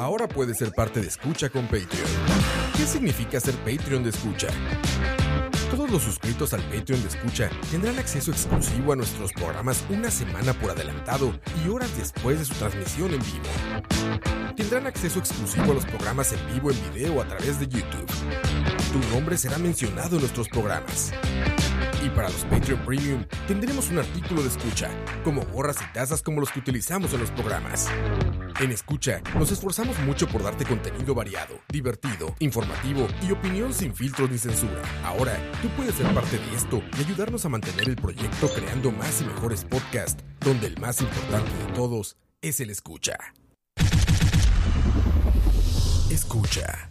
Ahora puedes ser parte de Escucha con Patreon. ¿Qué significa ser Patreon de Escucha? Los suscritos al Patreon de Escucha tendrán acceso exclusivo a nuestros programas una semana por adelantado y horas después de su transmisión en vivo. Tendrán acceso exclusivo a los programas en vivo en video a través de YouTube. Tu nombre será mencionado en nuestros programas. Y para los Patreon Premium tendremos un artículo de escucha, como gorras y tazas como los que utilizamos en los programas. En Escucha, nos esforzamos mucho por darte contenido variado, divertido, informativo y opinión sin filtros ni censura. Ahora, tú puedes ser parte de esto y ayudarnos a mantener el proyecto creando más y mejores podcasts, donde el más importante de todos es el escucha. Escucha.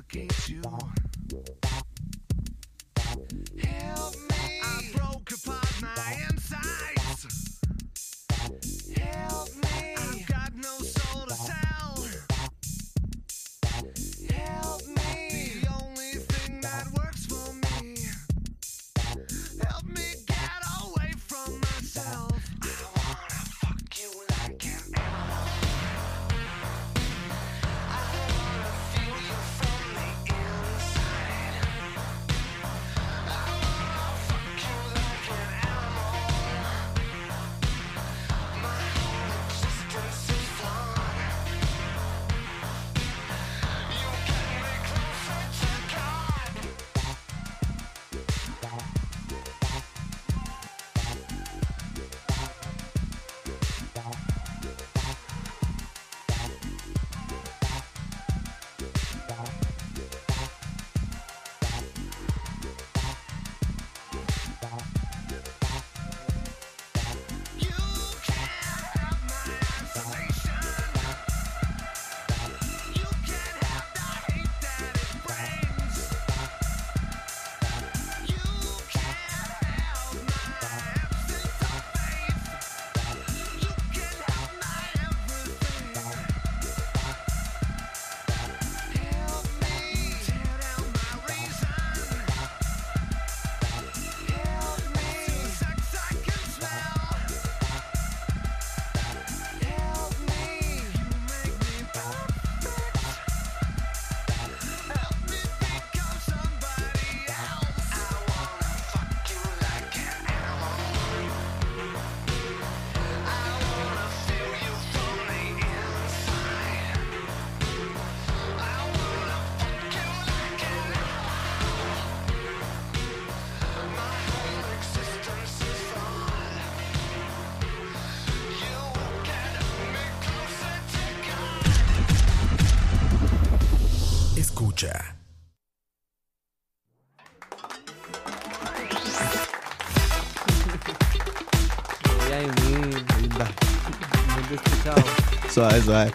suffocate you. Suave, suave.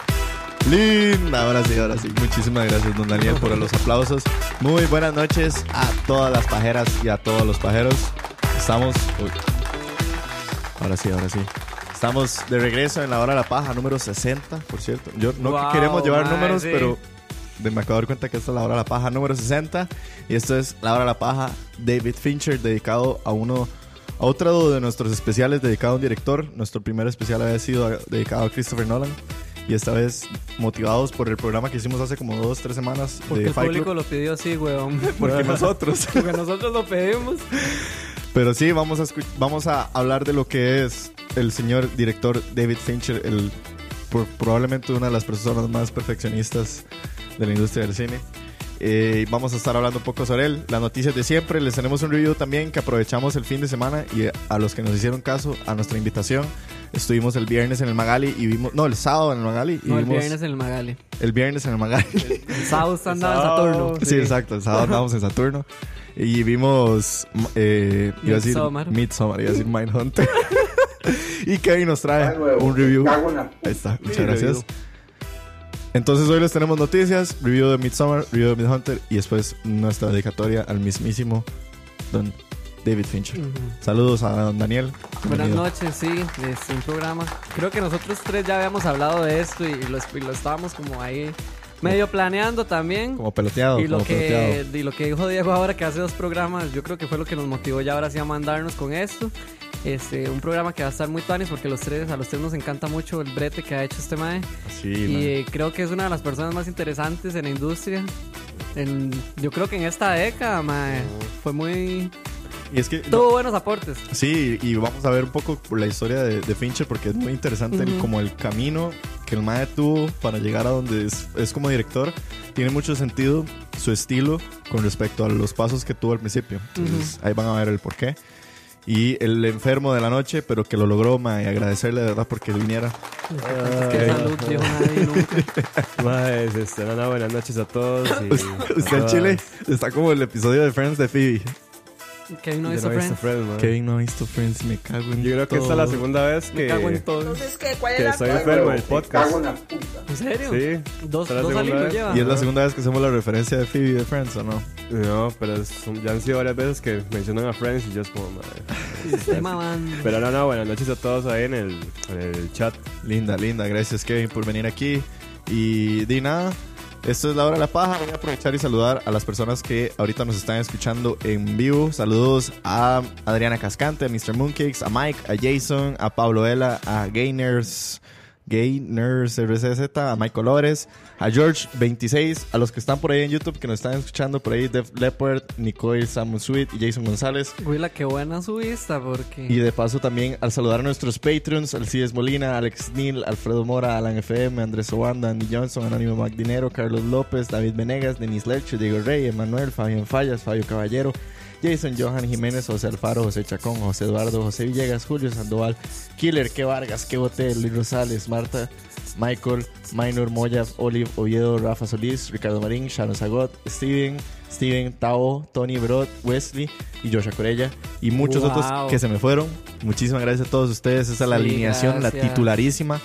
Linda, ahora sí, ahora sí. Muchísimas gracias, don Daniel, por los aplausos. Muy buenas noches a todas las pajeras y a todos los pajeros. Estamos. uy. Ahora sí, ahora sí. Estamos de regreso en la hora de la paja número 60, por cierto. Yo no Wow, queremos llevar mae, números, sí. pero me acabo de dar cuenta que esta es la hora de la paja número 60. Y esto es la hora de la paja David Fincher, dedicado a uno. A otro de nuestros especiales dedicado a un director. Nuestro primer especial había sido dedicado a Christopher Nolan. Y esta vez motivados por el programa que hicimos hace como dos, tres semanas Porque de el Fight público Club. lo pidió así, weón. Porque nosotros. Porque nosotros lo pedimos. Pero sí, vamos a, vamos a hablar de lo que es el señor director David Fincher, el, por- probablemente una de las personas más perfeccionistas de la industria del cine. Eh, vamos a estar hablando un poco sobre él. Las noticias de siempre. Les tenemos un review también que aprovechamos el fin de semana y a los que nos hicieron caso a nuestra invitación. Estuvimos el viernes en el Magali y vimos. No, el sábado en el Magali. Y No, el vimos viernes en el Magali. el viernes en el Magali. El sábado andaba en. Saturno. Sí, exacto. El sábado andábamos en Saturno. Y vimos. eh, iba a decir Midsommar. Midsommar, iba a decir Mindhunter. y Kevin nos trae un review. Ahí está, muchas Sí, gracias. review. Entonces hoy les tenemos noticias, review de Midsommar, review de Midhunter y después nuestra dedicatoria al mismísimo Don David Fincher. Ujú. Saludos a Don Daniel. Buenas Bienvenido. noches, sí, es un programa. Creo que nosotros tres ya habíamos hablado de esto y lo, y lo estábamos como ahí medio planeando también. Como peloteado, Y lo, como que, peloteado. y lo que dijo Diego ahora que hace dos programas, yo creo que fue lo que nos motivó ya ahora sí a mandarnos con esto. Este, un programa que va a estar muy tuanis porque los tres, a los tres nos encanta mucho el brete que ha hecho este mae. Sí, Y eh, creo que es una de las personas más interesantes en la industria. En- yo creo que en esta década, mae, fue muy... Y es que Tuvo buenos aportes. Sí, y vamos a ver un poco la historia de, de Fincher porque es muy interesante el- como el camino que el mae tuvo para llegar a donde es, es como director. Tiene mucho sentido su estilo con respecto a los pasos que tuvo al principio. Entonces ahí van a ver el porqué. Y el enfermo de la noche, pero que lo logró, mae, y agradecerle de verdad porque viniera. Es que salud, nadie nunca. Maes, este, no, no, buenas noches a todos. y a Usted en todas. Chile está como el episodio de Friends de Phoebe. Kevin no he visto Friends. Kevin no ha visto Friends, me cago en Yo creo que esta es la todo. segunda vez Me cago en que, todo. Entonces, ¿qué? ¿Cuál es que la estoy enfermo en el podcast. ¿En serio? Sí. Dos, la dos segunda alilos vez. lleva. Y es la segunda vez que hacemos la referencia de Phoebe de Friends, ¿o no? No, pero es- ya han sido varias veces que mencionan a Friends y yo es como, madre. Pero no, no, buenas noches a todos ahí en el, en el chat. Linda, linda. Gracias, Kevin, por venir aquí. Y di nada. Esto es la hora de la paja. Voy a aprovechar y saludar a las personas que ahorita nos están escuchando en vivo. Saludos a Adriana Cascante, a Mr. Mooncakes, a Mike, a Jason, a Pablo Vela, a Gainers, Gainers RCZ, a Mike Colores, a George 26, a los que están por ahí en YouTube que nos están escuchando por ahí, Def Leopard, Nicole Samuel Sweet y Jason González. Güey, qué buena su vista, porque... Y de paso también al saludar a nuestros Patreons, Alcides Molina, Alex Neal, Alfredo Mora, Alan FM, Andrés Obanda, Andy Johnson, Anónimo Magdinero, Carlos López, David Venegas, Denis Lerche, Diego Rey, Emanuel, Fabián Fallas, Fabio Caballero, Jason Johan Jiménez, José Alfaro, José Chacón, José Eduardo, José Villegas, Julio Sandoval, Killer, Que Vargas, Que Botel, Luis Rosales, Marta, Michael, Minor, Moya, Olive, Oviedo, Rafa Solís, Ricardo Marín, Sharon Zagot, Steven, Steven, Tao, Tony Brod, Wesley y Joshua Corella y muchos Wow. otros que se me fueron. Muchísimas gracias a todos ustedes. Esa es la alineación, la titularísima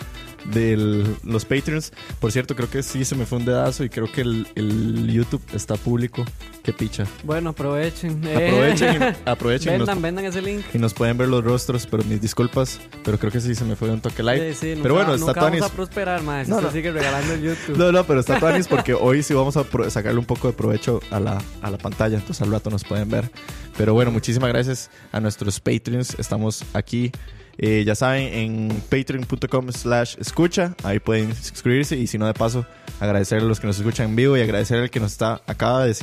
de los Patreons. Por cierto, creo que sí se me fue un dedazo y creo que el, el YouTube está público. Qué picha. Bueno, aprovechen. Eh, Aprovechen, y- aprovechen y nos, vendan, vendan ese link. y nos pueden ver los rostros, pero mis disculpas. Pero creo que sí se me fue un toque live. Sí, sí, nunca- pero bueno, está nunca vamos a prosperar, más. No, no. sigue regalando el YouTube. No, no, pero está Tuanis porque hoy sí vamos a sacarle un poco de provecho a la, a la pantalla. Entonces al rato nos pueden ver. Pero bueno, muchísimas gracias a nuestros Patreons. Estamos aquí, eh, ya saben, en patreon.com slash escucha. Ahí pueden suscribirse. Y si no, de paso, agradecerle a los que nos escuchan en vivo y agradecerle al que nos está acaba de,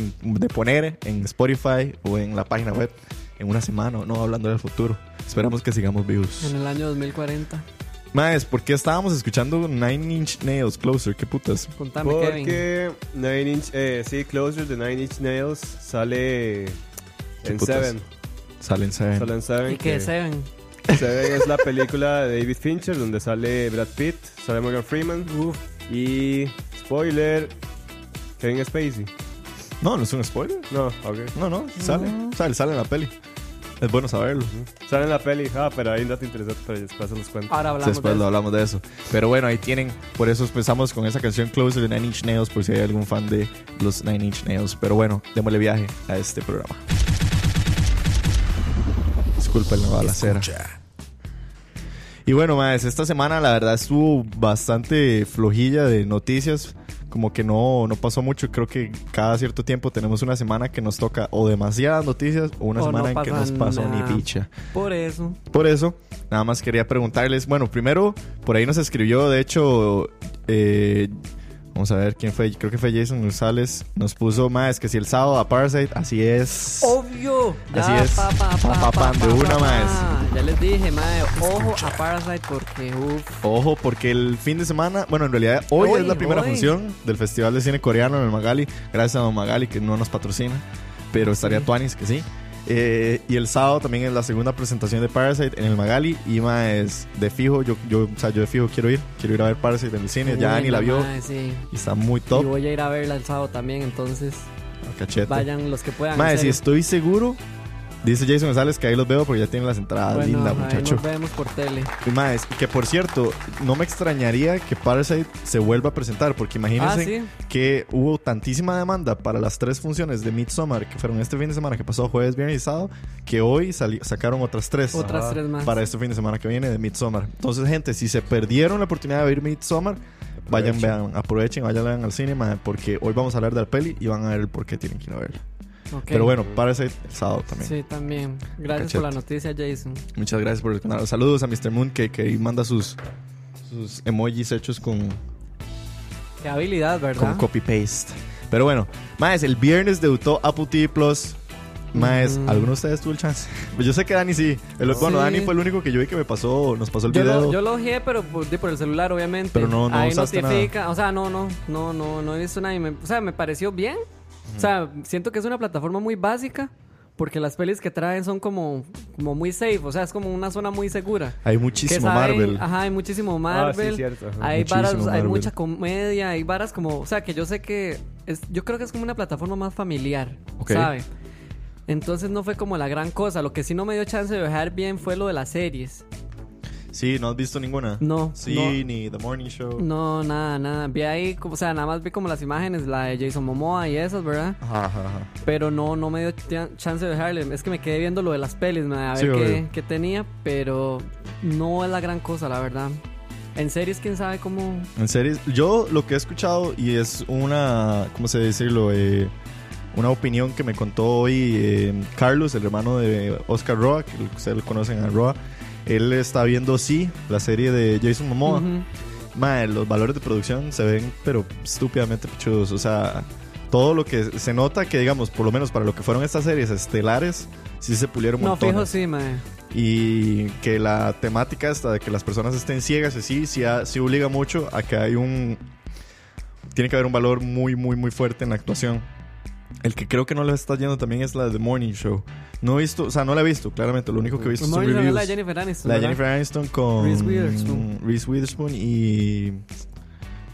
poner en Spotify o en la página web en una semana, no hablando del futuro. Esperamos que sigamos vivos. En el año 2040. Más, ¿por qué estábamos escuchando Nine Inch Nails Closer? ¿Qué putas? Contame, Kevin. Porque Nine Inch, eh, sí, Closer de Nine Inch Nails sale ¿Qué en putas? Seven. Salen, Seven. Sale en Seven. ¿Y qué Seven? Seven es la película de David Fincher donde sale Brad Pitt, sale Morgan Freeman Uf. y spoiler Kevin Spacey. No, no es un spoiler. No, ok. No, no, sale. Sale, sale en la peli. Es bueno saberlo. Sale en la peli, ah, pero hay un dato interesante, pero después se los cuento. Ahora hablamos Después de lo eso. hablamos de eso. Pero bueno, ahí tienen. Por eso empezamos con esa canción Closer de Nine Inch Nails. Por si hay algún fan de los Nine Inch Nails. Pero bueno, démosle viaje a este programa. Disculpen la balacera. Y bueno, más esta semana la verdad estuvo bastante flojilla de noticias. Como que no, no pasó mucho. Creo que cada cierto tiempo tenemos una semana que nos toca o demasiadas noticias o una O semana no en que nos pasó nada. ni picha. Por eso. Por eso, nada más quería preguntarles. Bueno, primero, por ahí nos escribió, de hecho, eh, vamos a ver quién fue. Creo que fue Jason González. Nos puso más que si el sábado a Parasite, así es. Obvio. Así es. Pa, pa, pa, pam, de una más. ya les dije, mae, ojo a Parasite porque, uff. Ojo, porque el fin de semana, bueno, en realidad hoy, Hoy, es la primera hoy. función del Festival de Cine Coreano en el Magali. Gracias a Don Magali que no nos patrocina, pero estaría Tuanis que sí. Eh, y el sábado también es la segunda presentación de Parasite en el Magali. Y más es de fijo, yo, yo, o sea, yo de fijo quiero ir. Quiero ir a ver Parasite en el cine. ya Dani la vio Mae, sí. y está muy Y top. voy a ir a verla el sábado también, entonces Cachete. vayan los que puedan. Mae, si estoy seguro, dice Jason González que ahí los veo porque ya tienen las entradas. Bueno, Linda, ahí muchacho. nos vemos por tele. Y más, que por cierto, no me extrañaría que Parasite se vuelva a presentar, porque imagínense Ah, sí. que hubo tantísima demanda para las tres funciones de Midsommar que fueron este fin de semana que pasó jueves, viernes y sábado, que hoy sacaron otras tres. Otras Ajá. tres más. Para este fin de semana que viene de Midsommar. Entonces, gente, si se perdieron la oportunidad de ver Midsommar, vayan, Aprovechen. vean, aprovechen, vayan vean al cine, porque hoy vamos a hablar del peli y van a ver el por qué tienen que ir a verla. Ok. Pero bueno, Parasite el sábado también. Sí, también. Gracias Cachete. por la noticia, Jason. Muchas gracias por el canal. Saludos a Mr. Moon que, que manda sus, sus emojis hechos con, Qué habilidad, con ¿verdad? copy-paste. Pero bueno, más el viernes debutó Apple TV Plus. Más, Ujú. ¿alguno de ustedes tuvo el chance? Pues yo sé que Dani sí. El- Sí. Bueno, Dani fue el único que yo vi que me pasó, nos pasó el Yo video. lo, yo lo ojeé, pero por, por el celular, obviamente. Pero no- no Ahí usaste notifica. O sea, no, no, no, no, no he visto nada. y me- o sea, me pareció bien. O sea, siento que es una plataforma muy básica. Porque las pelis que traen son como, como muy safe. O sea, es como una zona muy segura. Hay muchísimo saben- Marvel. Ajá, hay muchísimo Ah, Marvel. sí, cierto. ajá. Hay Muchísimo varas, hay mucha comedia, hay varas como, o sea, que yo sé que es, yo creo que es como una plataforma más familiar, Ok. ¿sabe? Entonces no fue como la gran cosa. Lo que sí no me dio chance de dejar bien fue lo de las series. Sí, ¿no has visto ninguna? No, Sí, no. ni The Morning Show. No, nada, nada. Vi ahí, o sea, nada más vi como las imágenes, la de Jason Momoa y esas, ¿verdad? Ajá, ajá, ajá. Pero no, no me dio chance de dejarle. Es que me quedé viendo lo de las pelis, ma, a Sí, ver qué, tenía, pero no es la gran cosa, la verdad. En series, quién sabe cómo. En series, yo lo que he escuchado y es una, ¿cómo se decirlo? Eh, una opinión que me contó hoy eh, Carlos, el hermano de Oscar Roa, que ustedes lo conocen a Roa. Él está viendo, sí, la serie de Jason Momoa. Ujú. Mae, los valores de producción se ven, pero estúpidamente pichudos. O sea, todo lo que se nota que, digamos, por lo menos para lo que fueron estas series estelares, sí se pulieron No, montones. fijo, sí, ma. Y que la temática esta de que las personas estén ciegas, sí, sí, sí obliga mucho a que hay un... Tiene que haber un valor muy, muy, muy fuerte en la actuación. El que creo que no le está yendo también es la de The Morning Show. No he visto, o sea, no la he visto, claramente. Lo único que he visto Morning son reviews. la de Jennifer Aniston. La. Jennifer Aniston con Reese Witherspoon. Reese Witherspoon y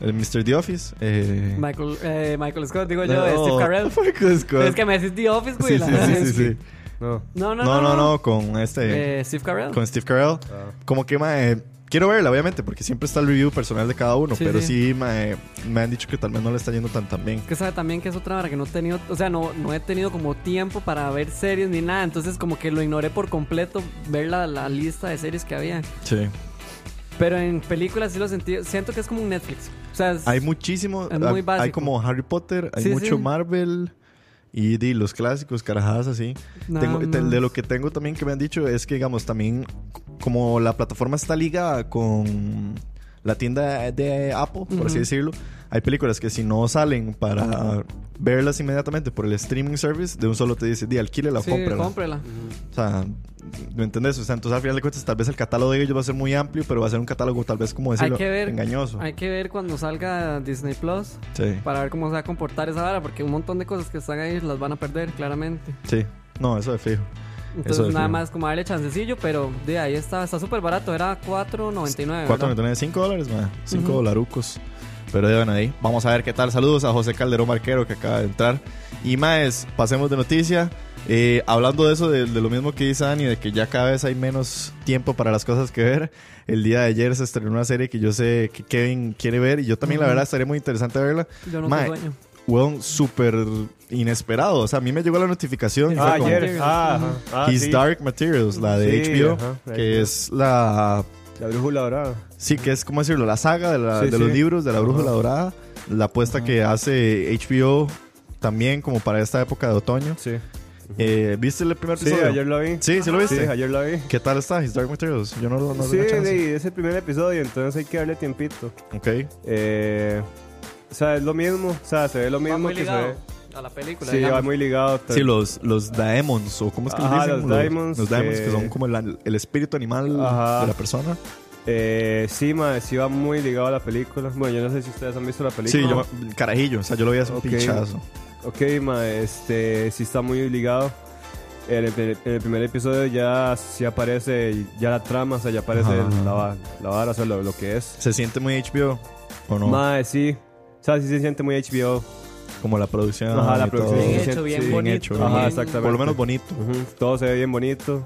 el Mr. The Office. Eh, Michael, eh, Michael Scott, digo yo, no, eh, Steve Carell. Michael Scott. Es que me decís The Office, güey. sí, la sí, verdad sí, es sí, que- sí. No. No, no, No, no, no, con este, Eh, Steve Carell. con Steve Carell. Ah. Como que, mae, quiero verla, obviamente, porque siempre está el review personal de cada uno, Sí, pero sí. sí, mae, me han dicho que tal vez no le está yendo tan tan bien. Que sabe también que es otra hora que no he tenido, o sea, no, no he tenido como tiempo para ver series ni nada, entonces como que lo ignoré por completo ver la, la lista de series que había. Sí. Pero en películas sí lo sentí, siento que es como un Netflix. O sea, es- Hay muchísimo, Es muy hay- hay básico. como Harry Potter, hay Sí, mucho. Marvel y di, los clásicos, carajadas así. Tengo- te- de lo que tengo también que me han dicho es que, digamos, también como la plataforma está ligada con la tienda de Apple, por así Ujú. decirlo, hay películas que si no salen para verlas inmediatamente por el streaming service, de un solo te dice, di, alquílela o Sí, cómprala. cómprela. O sea, ¿me entendés? O sea, entonces al final de cuentas tal vez el catálogo de ellos va a ser muy amplio, pero va a ser un catálogo tal vez como decirlo, Hay que ver. engañoso. Hay que ver cuando salga Disney Plus Sí, para ver cómo se va a comportar esa vara, porque un montón de cosas que están ahí las van a perder, claramente. sí. No, eso de fijo. Entonces nada más como darle chancecillo, pero de ahí está, está súper barato, era 4.99. ¿verdad? 4.99, 5 dólares, man. 5 Ujú. dolarucos. Pero de ahí. Vamos a ver qué tal. Saludos a José Calderón Marquero que acaba de entrar. Y más, pasemos de noticia. Eh, hablando de eso, de, de lo mismo que dice Dani, de que ya cada vez hay menos tiempo para las cosas que ver. El día de ayer se estrenó una serie que yo sé que Kevin quiere ver y yo también, la Ujú. verdad, estaría muy interesante verla. Yo no Mae, sueño. Weón, súper inesperado. O sea, a mí me llegó la notificación. Ah, ayer. Ah, ajá. Ah, His sí. Dark Materials, la de Sí, HBO, ajá, que HBO. es la La brújula dorada. Sí, que es, ¿cómo decirlo? La saga de, la- Sí, de sí. los libros de la Brújula Ajá. Dorada. La apuesta que hace HBO también como para esta época de otoño. Sí. Eh, ¿Viste el primer Sí, episodio? ayer lo vi. Sí, sí lo viste. Sí, ayer lo vi. ¿Qué tal está His Dark Materials? Yo no, lo- no sí, le chance. sí, es el primer episodio, entonces hay que darle tiempito. Ok. Eh, o sea, es lo mismo. O sea, se ve lo mismo que se ve. A la película. Sí, va digamos. muy ligado. Sí, los, los daemons, o ¿cómo es que les Ajá, dicen? los daemons, Los daemons, que que- son como el, el espíritu animal Ajá. de la persona. Eh, sí, ma, sí va muy ligado a la película. Bueno, yo no sé si ustedes han visto la película. Sí, yo, carajillo, o sea, yo lo vi hace un Ok. pinchazo. Ok, ma, este, sí está muy ligado. En el, en el primer episodio ya sí aparece ya la trama, o sea, ya aparece la, va- la vara, o sea, lo, lo que es. ¿Se siente muy HBO o no? Ma, sí. O sea, sí se siente muy HBO. como la producción. Ajá, la y producción. todo. Bien hecho, bien sí, bien bonito. hecho, bien- Ajá, bien- exactamente. Por lo menos bonito. Ujú, Todo se ve bien bonito.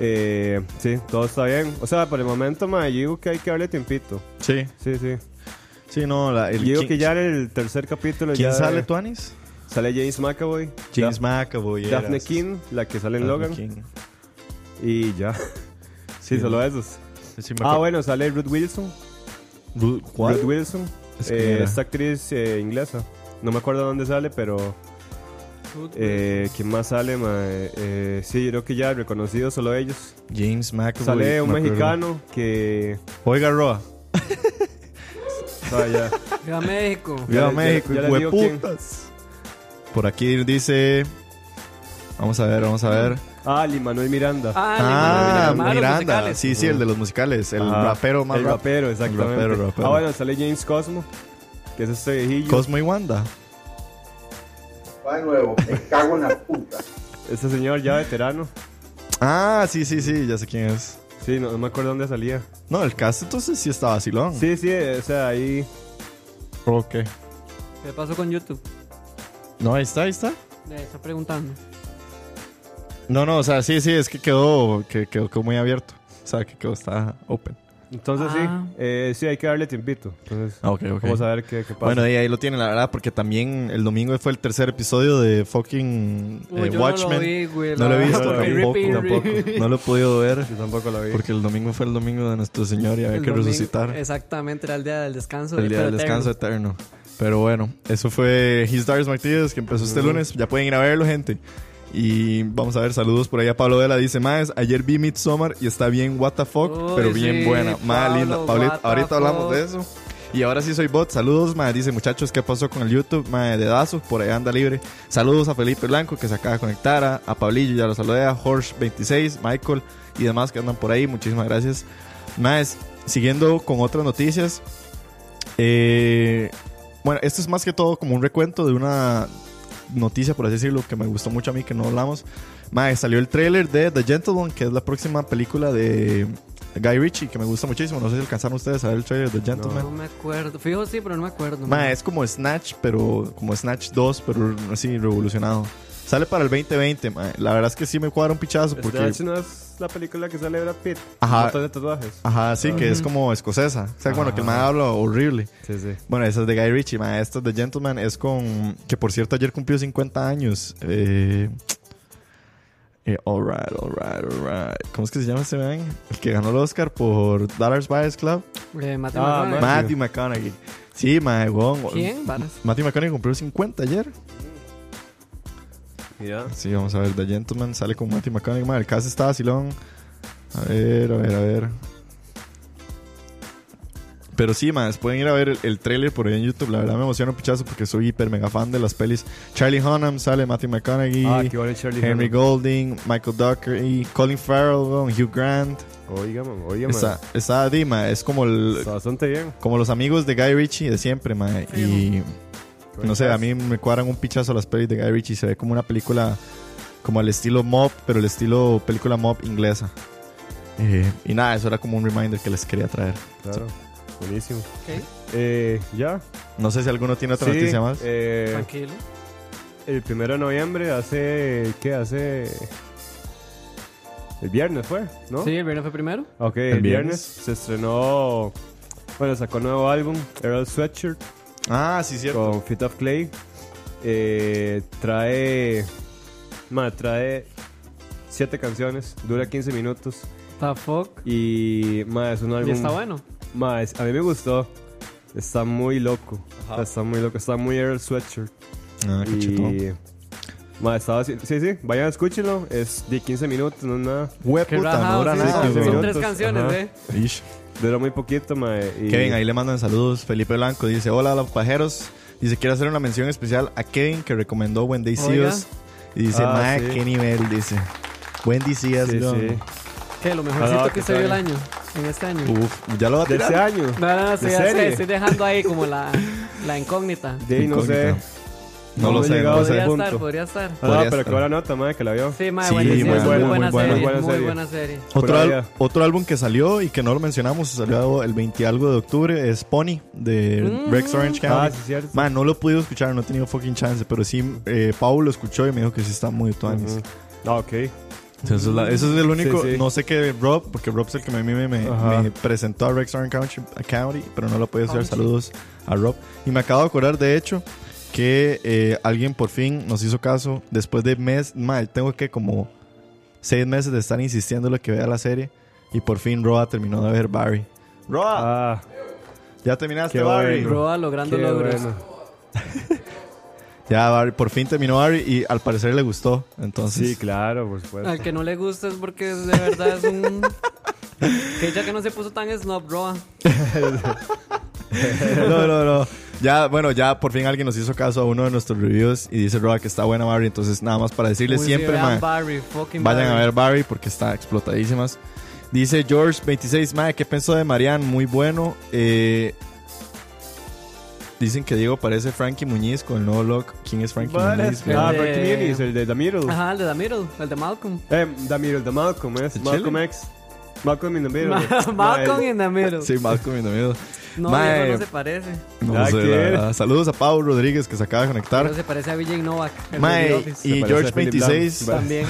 Eh, sí, todo está bien. O sea, por el momento, ma, yo digo que hay que darle tiempito. Sí, Sí, sí. sí, no. La, el, Yo digo ¿quién- que ya en el tercer capítulo ¿Quién ya sale, Tuanis? sale James McAvoy, James McAvoy. Daphne eras. King, la que sale en Daphne Logan, King. y ya. Sí, Sí, solo esos. Sí, me Ah, acuerdo. bueno, sale Ruth Wilson. Ru- ¿Cuál? Ruth Wilson. Es que eh, esta actriz eh, inglesa. No me acuerdo dónde sale, pero. Eh, ¿Quién más sale? Eh, sí, yo creo que ya reconocido solo ellos. James McAvoy. Sale un mexicano que. Oiga, Roa. Ah, ya. Viva México. Ya Viva ya- México, ya hueputas. Por aquí dice. Vamos a ver, vamos a ver. Ah, Manuel Miranda. Ah, Ah, Miranda, los Miranda. Sí, sí, el de los musicales. El Ajá. rapero más El rap- rapero, exactamente. El rapero, rapero. Ah, bueno, sale James Cosmo, que es este viejillo. Cosmo y Wanda. Va de nuevo, me cago en la puta. Este señor ya veterano. Ah, sí, sí, sí, ya sé quién es. Sí, no, no me acuerdo dónde salía. No, el cast entonces sí está vacilón. Sí, sí, o sea, ahí. Ok. ¿Qué pasó con YouTube? No, ahí está, ahí está. Eh, está preguntando. No, no, o sea, sí, sí, es que quedó, que quedó, quedó muy abierto. O sea, que quedó, está open. Entonces Ah. sí, eh, sí, hay que darle tiempito. Entonces, Ah, ok, ok. vamos a ver qué, qué pasa. Bueno, y ahí lo tienen, la verdad, porque también el domingo fue el tercer episodio de fucking Uy, eh, yo Watchmen. No lo, vi, güey, No lo he la- visto No lo tampoco, tampoco. No lo he podido ver Yo tampoco la vi. porque el domingo fue el domingo de nuestro Señor y había El que domingo- resucitar. Exactamente, era el día del descanso. El día del eterno. descanso eterno. Pero bueno, eso fue His Darkest Martínez que empezó este lunes. Ya pueden ir a verlo, gente. Y vamos a ver, saludos por ahí a Pablo Vela. Dice, Maes, ayer vi Midsommar y está bien what the fuck, Uy, pero bien sí, buena. Más linda. Pablito, ahorita hablamos de eso. Y ahora sí soy bot. Saludos, Mae. Dice, muchachos, ¿qué pasó con el YouTube? Mae, de Dazo, por ahí anda libre. Saludos a Felipe Blanco, que se acaba de conectar. A, a Pablillo, ya lo saludé. A Horsh26, Michael y demás que andan por ahí. Muchísimas gracias. Maes, siguiendo con otras noticias. Eh, bueno, esto es más que todo como un recuento de una noticia, por así decirlo, que me gustó mucho a mí, que no hablamos. Mae, salió el trailer de The Gentleman, que es la próxima película de Guy Ritchie, que me gusta muchísimo. No sé si alcanzaron ustedes a ver el trailer de The Gentleman. No me acuerdo. Fijo, sí, pero no me acuerdo. Mae, es como Snatch, pero como Snatch 2, pero así revolucionado. Sale para el 2020, mae. La verdad es que sí me cuadra un pichazo porque... Snatch no es la película que sale Brad Pitt. Ajá. Un montón de tatuajes. Ajá, sí, que es como escocesa. O sea, bueno, que el mae habla horrible. Sí, sí. Bueno, esa es de Guy Ritchie, ma. Esta de Gentleman es con. Que por cierto, ayer cumplió 50 años. Eh. eh, alright, alright, alright. ¿Cómo es que se llama ese man? El que ganó el Oscar por Dallas Buyers Club. Eh, Matthew Ah, McConaughey. Matthew McConaughey. Sí, ma, weón. ¿Quién? Matthew McConaughey cumplió 50 ayer. Mira. Sí, vamos a ver. The Gentleman sale con Matthew McConaughey. Ma, el caso está vacilón. A ver, a ver, a ver. Pero sí, más pueden ir a ver el, el trailer por ahí en YouTube. La verdad me emociona un pichazo porque soy hiper mega fan de las pelis. Charlie Hunnam sale, Matthew McConaughey, Ah, Charlie Henry Hunnam. Golding, Michael Ducker y Colin Farrell, Hugh Grant. Oiga, man, oiga, man. Está, está Dima, es como el, bastante bien. como los amigos de Guy Ritchie de siempre, ma. Y no sé, a mí me cuadran un pichazo las pelis de Guy Ritchie. Se ve como una película como al estilo mob, pero el estilo película mob inglesa. Eh, y nada, eso era como un reminder que les quería traer. Claro. Buenísimo. Ok, Eh, ya. No sé si alguno tiene otra Sí, noticia más. eh, tranquilo. el primero de noviembre hace. ¿Qué hace? El viernes fue, ¿no? Sí, el viernes fue primero. Ok, El el, viernes. viernes. se estrenó. Bueno, sacó nuevo álbum, Earl Sweatshirt, Ah, sí, cierto. con Fit of Clay. Eh, trae. Ma, trae siete canciones, dura 15 minutos. The fuck. Y, ma, es un álbum. Y está bueno. Ma, es- a mí me gustó. Está muy loco. Está muy loco. Está muy Earl Sweatshirt. Ah, qué y. Ma, estaba así- Sí, sí, vayan, escúchenlo. Es de 15 minutos, no es nada. Hue Qué puta, no dura sí, nada, son, quince son tres canciones, ajá. ¿eh? Ish. Duró muy poquito, ma. Y... Kevin, ahí le mandan saludos. Felipe Blanco dice: Hola, los pajeros. Dice, quiero hacer una mención especial a Kevin que recomendó See Oiga. Us. Y dice, Ah, mae, sí. qué nivel, dice. When They See Us, Sí, sí. ¿Qué? Lo mejorcito Ah, que que se vio el año. En este año. Uf, ya lo va a ¿De tirar. ese año? No, no, no, ¿De estoy, estoy- estoy dejando ahí como la, la incógnita. De ahí no sé. No, No lo sé, llegado no sé. ese Podría punto. estar, podría estar. Ah, Podría pero estar. qué buena nota, madre, que la vio. Sí, mae, Sí, muy buena, buena, muy buena, serie, buena muy serie. buena serie. Otro, al- álbum que salió y que no lo mencionamos, salió el 20 algo de octubre, es Pony de Mm. Rex Orange County. Ah, sí, cierto. Man, no lo he podido escuchar, no he tenido fucking chance, pero sí, eh, Pau lo escuchó y me dijo que sí está muy tuanis. Ujú. Ah, ok. Entonces, eso es la- eso es el único, Sí, sí. no sé qué Rob, porque Rob es el que a mí me, me- me presentó a Rex Orange County, County, pero no lo he podido hacer. Saludos a Rob. Y me acabo de acordar, de hecho, que eh, alguien por fin nos hizo caso después de mes, mal, tengo que como seis meses de estar insistiéndole que vea la serie y por fin Roa terminó de ver Barry. Roa, Ah, ya terminaste qué Barry. bueno. Roa logrando qué logros. bueno. Ya Barry, por fin terminó Barry y al parecer le gustó. Entonces, Sí, claro, por supuesto. Al que no le gusta es porque de verdad es un... que ya que no se puso tan snob, Roa. no, no, no. Ya, bueno, ya por fin alguien nos hizo caso a uno de nuestros reviews y dice Roa que está buena Barry. Entonces, nada más para decirles Uy, siempre, Barry, fucking vayan a ver Barry porque está explotadísimas. Dice George26, mae, ¿qué pensó de Marianne? Muy bueno. Eh, dicen que Diego parece Frankie Muñiz con el nuevo look. ¿Quién es Frankie. Muñiz? Ah, El de- Frankie Muniz, el de The Middle. Ajá, el de The Middle, el de Malcolm. Eh, The Middle, The Malcolm, es ¿El Malcolm chile? X. Malcolm in the Middle. Ma- Malcolm in the Middle. Sí, Malcolm in the Middle. No, Mae. No se parece. No sé, que la. Saludos a Pau Rodríguez que se acaba de conectar. Diego se parece a VJ Novak. Mae, y George Philip 26 Lam. También.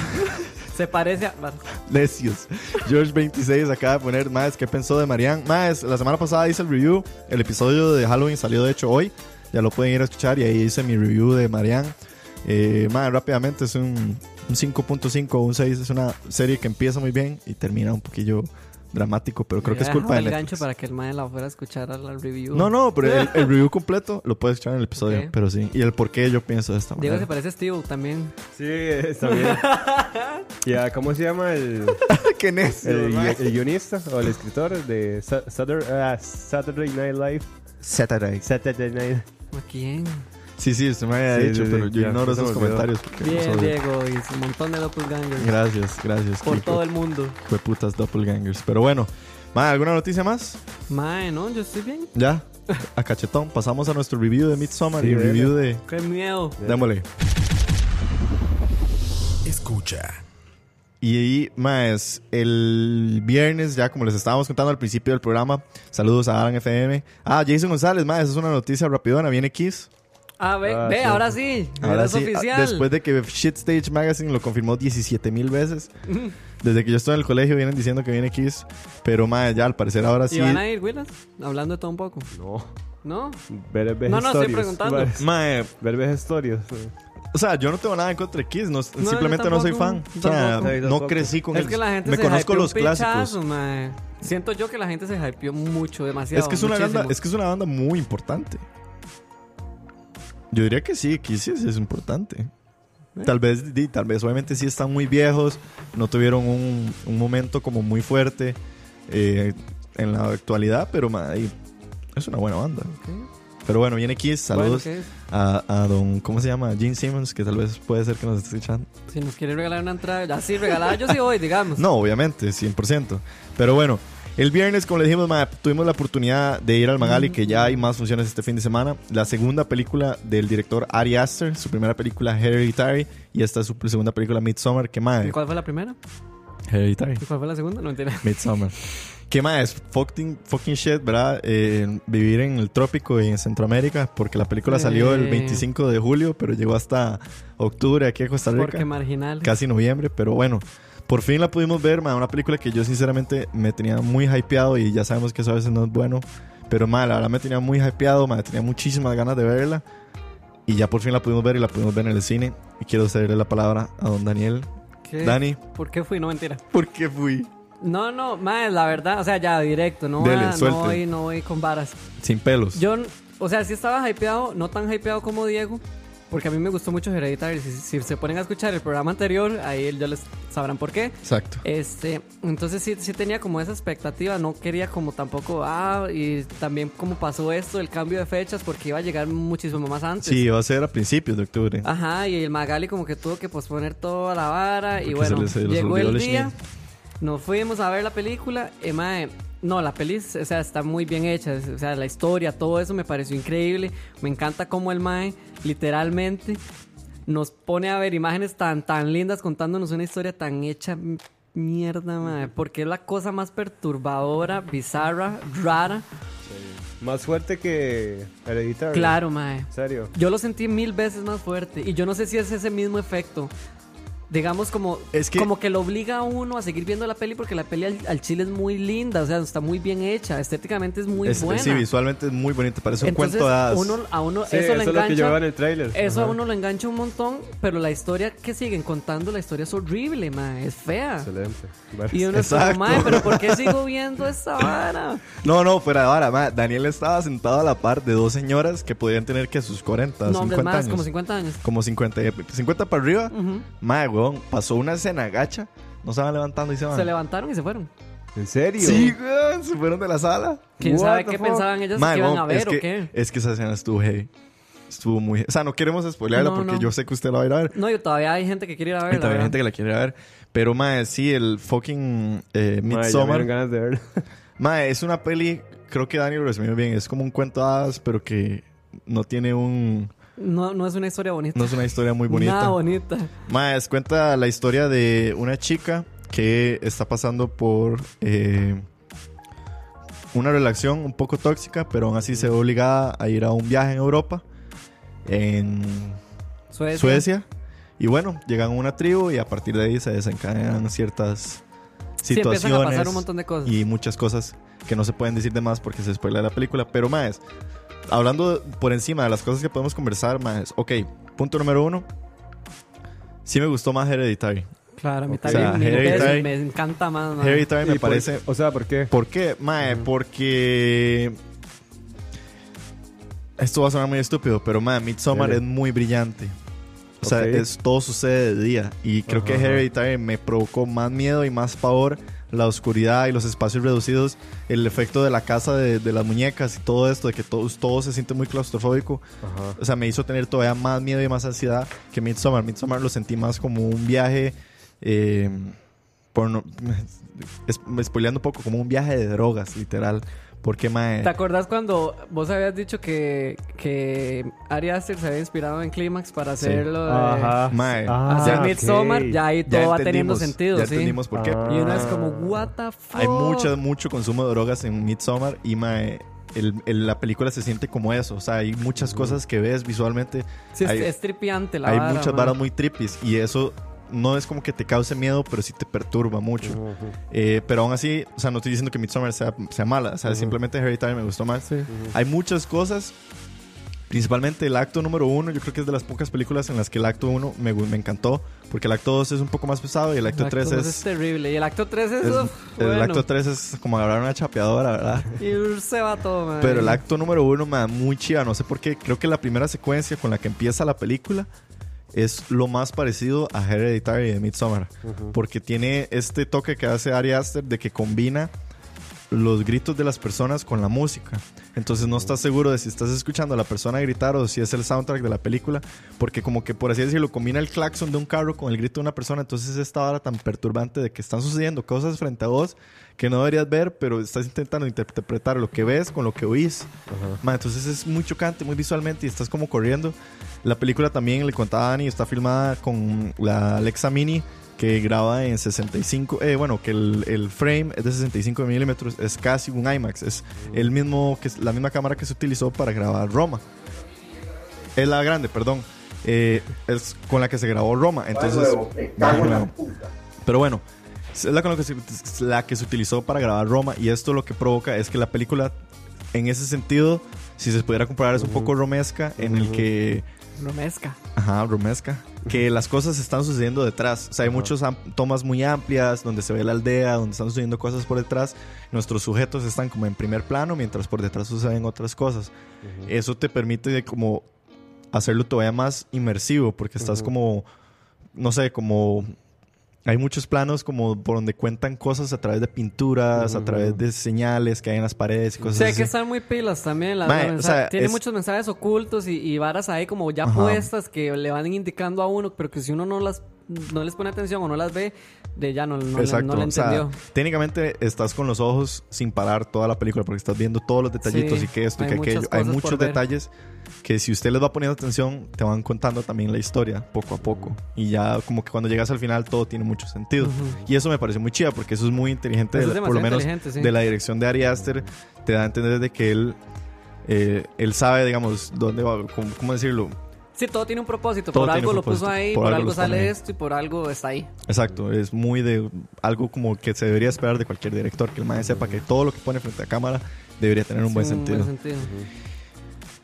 se parece a... Necios. George 26 acaba de poner, más ¿qué pensó de Marianne? Más, la semana pasada hice el review. El episodio de Halloween salió de hecho hoy. Ya lo pueden ir a escuchar y ahí hice mi review de Marianne. Eh, más rápidamente es un, un 5.5 o un 6. Es una serie que empieza muy bien y termina un poquillo dramático, pero creo que es culpa de el Netflix. gancho para que el mae la fuera a escuchar a la review. No, no, pero el, el review completo lo puedes escuchar en el episodio, Ok. pero sí. Y el por qué yo pienso de esta Diego se manera. parece a Steve también. Sí, está bien. Ya, ¿cómo se llama el, ¡Qué necio! el, el guionista o el escritor de Sa- Saturday, ah, Saturday Night Live? Saturday. Saturday Night. ¿A quién? Sí, sí, usted me había Sí, dicho, sí, pero sí, yo ya, ignoro esos comentarios. Porque no Bien, soy- Diego, y su montón de doppelgangers. Gracias, gracias. Por Kiko. todo el mundo. Fue putas doppelgangers. Pero bueno, ma, ¿alguna noticia más? Mae, no, yo estoy bien. Ya, a cachetón. Pasamos a nuestro review de Midsommar Sí, y review de. Qué miedo. Démosle. Escucha. Y ahí, más, el viernes, ya como les estábamos contando al principio del programa, saludos a Alan FM. Ah, Jason González, más, es una noticia rapidona. Viene Kiss. Ah, ve, Ah, ve, sí. ahora sí. Ahora es sí, oficial. ah, después de que Shit Stage Magazine lo confirmó 17 mil veces. Desde que yo estoy en el colegio vienen diciendo que viene Kiss. Pero, ma, ya al parecer ahora sí. ¿Y van a ir, Willas? Hablando de todo un poco. No. ¿No? Ver, ver No, no, estoy preguntando. Ver, Ma, ver, stories. O sea, yo no tengo nada en contra de Kiss, no- simplemente yo no soy fan. O sea, no crecí con Es que la gente Me se conozco los clásicos. mae. Siento yo que la gente se hypeó mucho, demasiado. Es que es una muchísimo. banda, es que es una banda muy importante. Yo diría que sí, sí es importante. Tal vez, tal vez, obviamente sí están muy viejos, no tuvieron un, un momento como muy fuerte eh, en la actualidad, pero es una buena banda. Pero bueno, viene Kiss, saludos a, a don, ¿cómo se llama? Gene Simmons, que tal vez puede ser que nos esté escuchando. Si nos quiere regalar una entrada, ya sí, regalada yo sí voy, digamos. No, obviamente, 100%. Pero bueno, el viernes, como le dijimos, ma, tuvimos la oportunidad de ir al Magali, que ya hay más funciones este fin de semana. La segunda película del director Ari Aster, su primera película Hereditary, y esta es su segunda película Midsommar. ¿Qué más? ¿Y cuál fue la primera? Hereditary. ¿Y cuál fue la segunda? No entiendo. Midsommar. ¿Qué más? Es fucking, fucking shit, ¿verdad? Eh, vivir en el trópico y en Centroamérica, porque la película salió el Eh. 25 de julio, pero llegó hasta octubre aquí a Costa Rica Porque marginal. casi noviembre, pero bueno, por fin la pudimos ver, ma, una película que yo sinceramente me tenía muy hypeado y ya sabemos que eso a veces no es bueno, pero ma, la verdad me tenía muy hypeado, ma, tenía muchísimas ganas de verla y ya por fin la pudimos ver y la pudimos ver en el cine y quiero cederle la palabra a don Daniel. ¿Qué? Dani, ¿Por qué fui? No, mentira. ¿por qué fui? No, no, mae, la verdad, o sea, ya directo, no, Dele, a- no, voy, no voy con varas. Sin pelos. Yo, o sea, sí estaba hypeado, no tan hypeado como Diego, porque a mí me gustó mucho Hereditary. Si, si se ponen a escuchar el programa anterior, ahí ya les sabrán por qué. Exacto. Este, entonces sí, sí tenía como esa expectativa, no quería como tampoco, ah, y también como pasó esto, el cambio de fechas, porque iba a llegar muchísimo más antes. Sí, va a ser a principios de octubre. Ajá, y el Magali como que tuvo que posponer toda la vara, y se bueno, les- se les llegó el día, nos fuimos a ver la película, mae, no, la peli, o sea, está muy bien hecha, o sea, la historia, todo eso me pareció increíble, me encanta cómo el mae, literalmente, nos pone a ver imágenes tan, tan lindas contándonos una historia tan hecha mierda, mae, porque es la cosa más perturbadora, bizarra, rara, Más fuerte que Hereditary. claro, mae. En serio. Yo lo sentí mil veces más fuerte. Y yo no sé si es ese mismo efecto. Digamos como, Es que- como que lo obliga a uno a seguir viendo la peli porque la peli al, al chile es muy linda, o sea, está muy bien hecha, estéticamente es muy Es- buena. Sí, visualmente es muy bonito. Parece un Entonces, cuento de hadas. uno, a uno Sí, eso, eso, le es lo que engancha. yo veo en el trailer. Eso a uno lo engancha un montón, pero la historia que siguen contando, la historia es horrible, ma, es fea. Excelente. Y uno es como, Exacto. "Mae, pero ¿por qué sigo viendo esta vara? No, no, fuera de vara. ma. Daniel estaba sentado a la par de dos señoras que podían tener que sus 40, No, hombre, 50 más, años. como 50 años. Como 50, y- 50 para arriba. Ujú. Madre, weón, pasó una escena gacha. No se van levantando y se van. Se levantaron y se fueron. ¿En serio? Sí, weón, se fueron de la sala. ¿Quién What sabe qué fuck? pensaban ellas Mae, que iban a ver es o que, qué? Es que esa escena estuvo heavy. Estuvo muy... O sea, no queremos spoilearla No, porque no. yo sé que usted la va a ir a ver. No, y todavía hay gente que quiere ir a Y ver. todavía hay gente que la quiere ir a ver. Pero, mae, sí, el fucking eh, Midsommar. dieron ganas de verlo. Mae, es una peli... Creo que Dani lo resumió bien. Es como un cuento de hadas, pero que no tiene un... No, no es una historia bonita. No es una historia muy bonita. Nada bonita. Más, cuenta la historia de una chica que está pasando por eh, una relación un poco tóxica, pero aún así se ve obligada a ir a un viaje en Europa, en Suecia. Suecia. Y bueno, llegan a una tribu y a partir de ahí se desencadenan ciertas Sí, empiezan a situaciones pasar un montón de cosas. y muchas cosas que no se pueden decir de más porque se spoila la película. Pero más, hablando por encima de las cosas que podemos conversar, más, ok, punto número uno. Sí me gustó más Hereditary. Claro, a mí O también sea, mil Hereditary- me encanta más. man. Hereditary me ¿Y por- parece... O sea, ¿por qué? ¿Por qué? Mae, porque... Esto va a sonar muy estúpido, pero mae, Midsommar Dale. es muy brillante. O sea, Ok. es, todo sucede de día. Y creo que Ajá. Hereditary me provocó más miedo y más pavor. La oscuridad y los espacios reducidos. El efecto de la casa de, de las muñecas y todo esto, de que todo, todo se siente muy claustrofóbico. Ajá. O sea, me hizo tener todavía más miedo y más ansiedad que Midsommar. Midsommar lo sentí más como un viaje, eh, por no, es, spoileando un poco, como un viaje de drogas, literal. Porque, mae, ¿Te acordás cuando vos habías dicho que, que Ari Aster se había inspirado en Clímax para Sí. hacerlo de Ajá. Mae. Ah, hacer ok. Midsommar? Ya ahí todo ya va teniendo sentido, ya ¿sí? entendimos por qué. Ah. Y uno es como, what the fuck? Hay mucho, mucho consumo de drogas en Midsommar y, mae, el- el- la película se siente como eso. O sea, hay muchas cosas que ves visualmente. Sí, es, hay- es tripiante la hay vara, muchas man. varas muy trippies y eso no es como que te cause miedo, pero sí te perturba mucho. Eh, pero aún así, o sea, no estoy diciendo que Midsommar sea, sea mala. O sea, simplemente Hereditary me gustó más. Hay muchas cosas. Principalmente el acto número uno. Yo creo que es de las pocas películas en las que el acto uno me, me encantó. Porque el acto dos es un poco más pesado y el acto El tres es... terrible. Y el acto 3 es, es- uf, el bueno. acto 3 es como agarrar una chapeadora, ¿verdad? Y se va todo, man. Pero el acto número uno me da muy chiva. No sé por qué. Creo que la primera secuencia con la que empieza la película es lo más parecido a Hereditary de Midsommar. Porque tiene este toque que hace Ari Aster de que combina los gritos de las personas con la música. Entonces no estás seguro de si estás escuchando a la persona gritar o si es el soundtrack de la película. Porque como que por así decirlo, combina el claxon de un carro con el grito de una persona. Entonces esta hora tan perturbante de que están sucediendo cosas frente a vos que no deberías ver, pero estás intentando interpretar lo que ves con lo que oís. Ma, entonces es muy chocante, muy visualmente y estás como corriendo. La película también, le contaba a Dani, está filmada con la Alexa Mini que graba en 65, eh, bueno, que el, el frame es de 65 milímetros, es casi un IMAX, es el mismo que la misma cámara que se utilizó para grabar Roma. Es la grande, perdón. Eh, es con la que se grabó Roma. Entonces, puta. pero bueno, es la, con que se, la que se utilizó para grabar Roma y esto lo que provoca es que la película, en ese sentido, si se pudiera comparar, es un poco romesca en el que... Romesca. Ajá, romesca. Que las cosas están sucediendo detrás. O sea, hay muchas tomas muy amplias donde se ve la aldea, donde están sucediendo cosas por detrás. Nuestros sujetos están como en primer plano, mientras por detrás suceden otras cosas. Eso te permite de como hacerlo todavía más inmersivo, porque estás como, no sé, como... Hay muchos planos como por donde cuentan cosas a través de pinturas, a través de señales que hay en las paredes y cosas Sí, hay así. que estar muy pilas también. la- Mae, la o sea, tiene es- muchos mensajes ocultos y, y varas ahí como ya Ajá. puestas que le van indicando a uno, pero que si uno no las no les pone atención o no las ve, de ya no, no, Exacto. no le o sea, entendió. técnicamente estás con los ojos sin parar toda la película porque estás viendo todos los detallitos Sí, y que esto y que aquello. Hay muchos ver. detalles que si usted les va poniendo atención, te van contando también la historia poco a poco. Y ya como que cuando llegas al final todo tiene mucho sentido. Ujú. Y eso me parece muy chida porque eso es muy inteligente, de es por lo menos sí. de la dirección de Ari Aster. Te da a entender de que él, eh, él sabe, digamos, dónde va, cómo, cómo decirlo. Sí, todo tiene un propósito. Todo por algo un lo puso ahí, Por por, algo algo, sale ahí. esto y por algo está ahí. Exacto, es muy de algo como que se debería esperar de cualquier director, que el maestro sepa que todo lo que pone frente a cámara debería tener un Sí, buen sentido. sentido.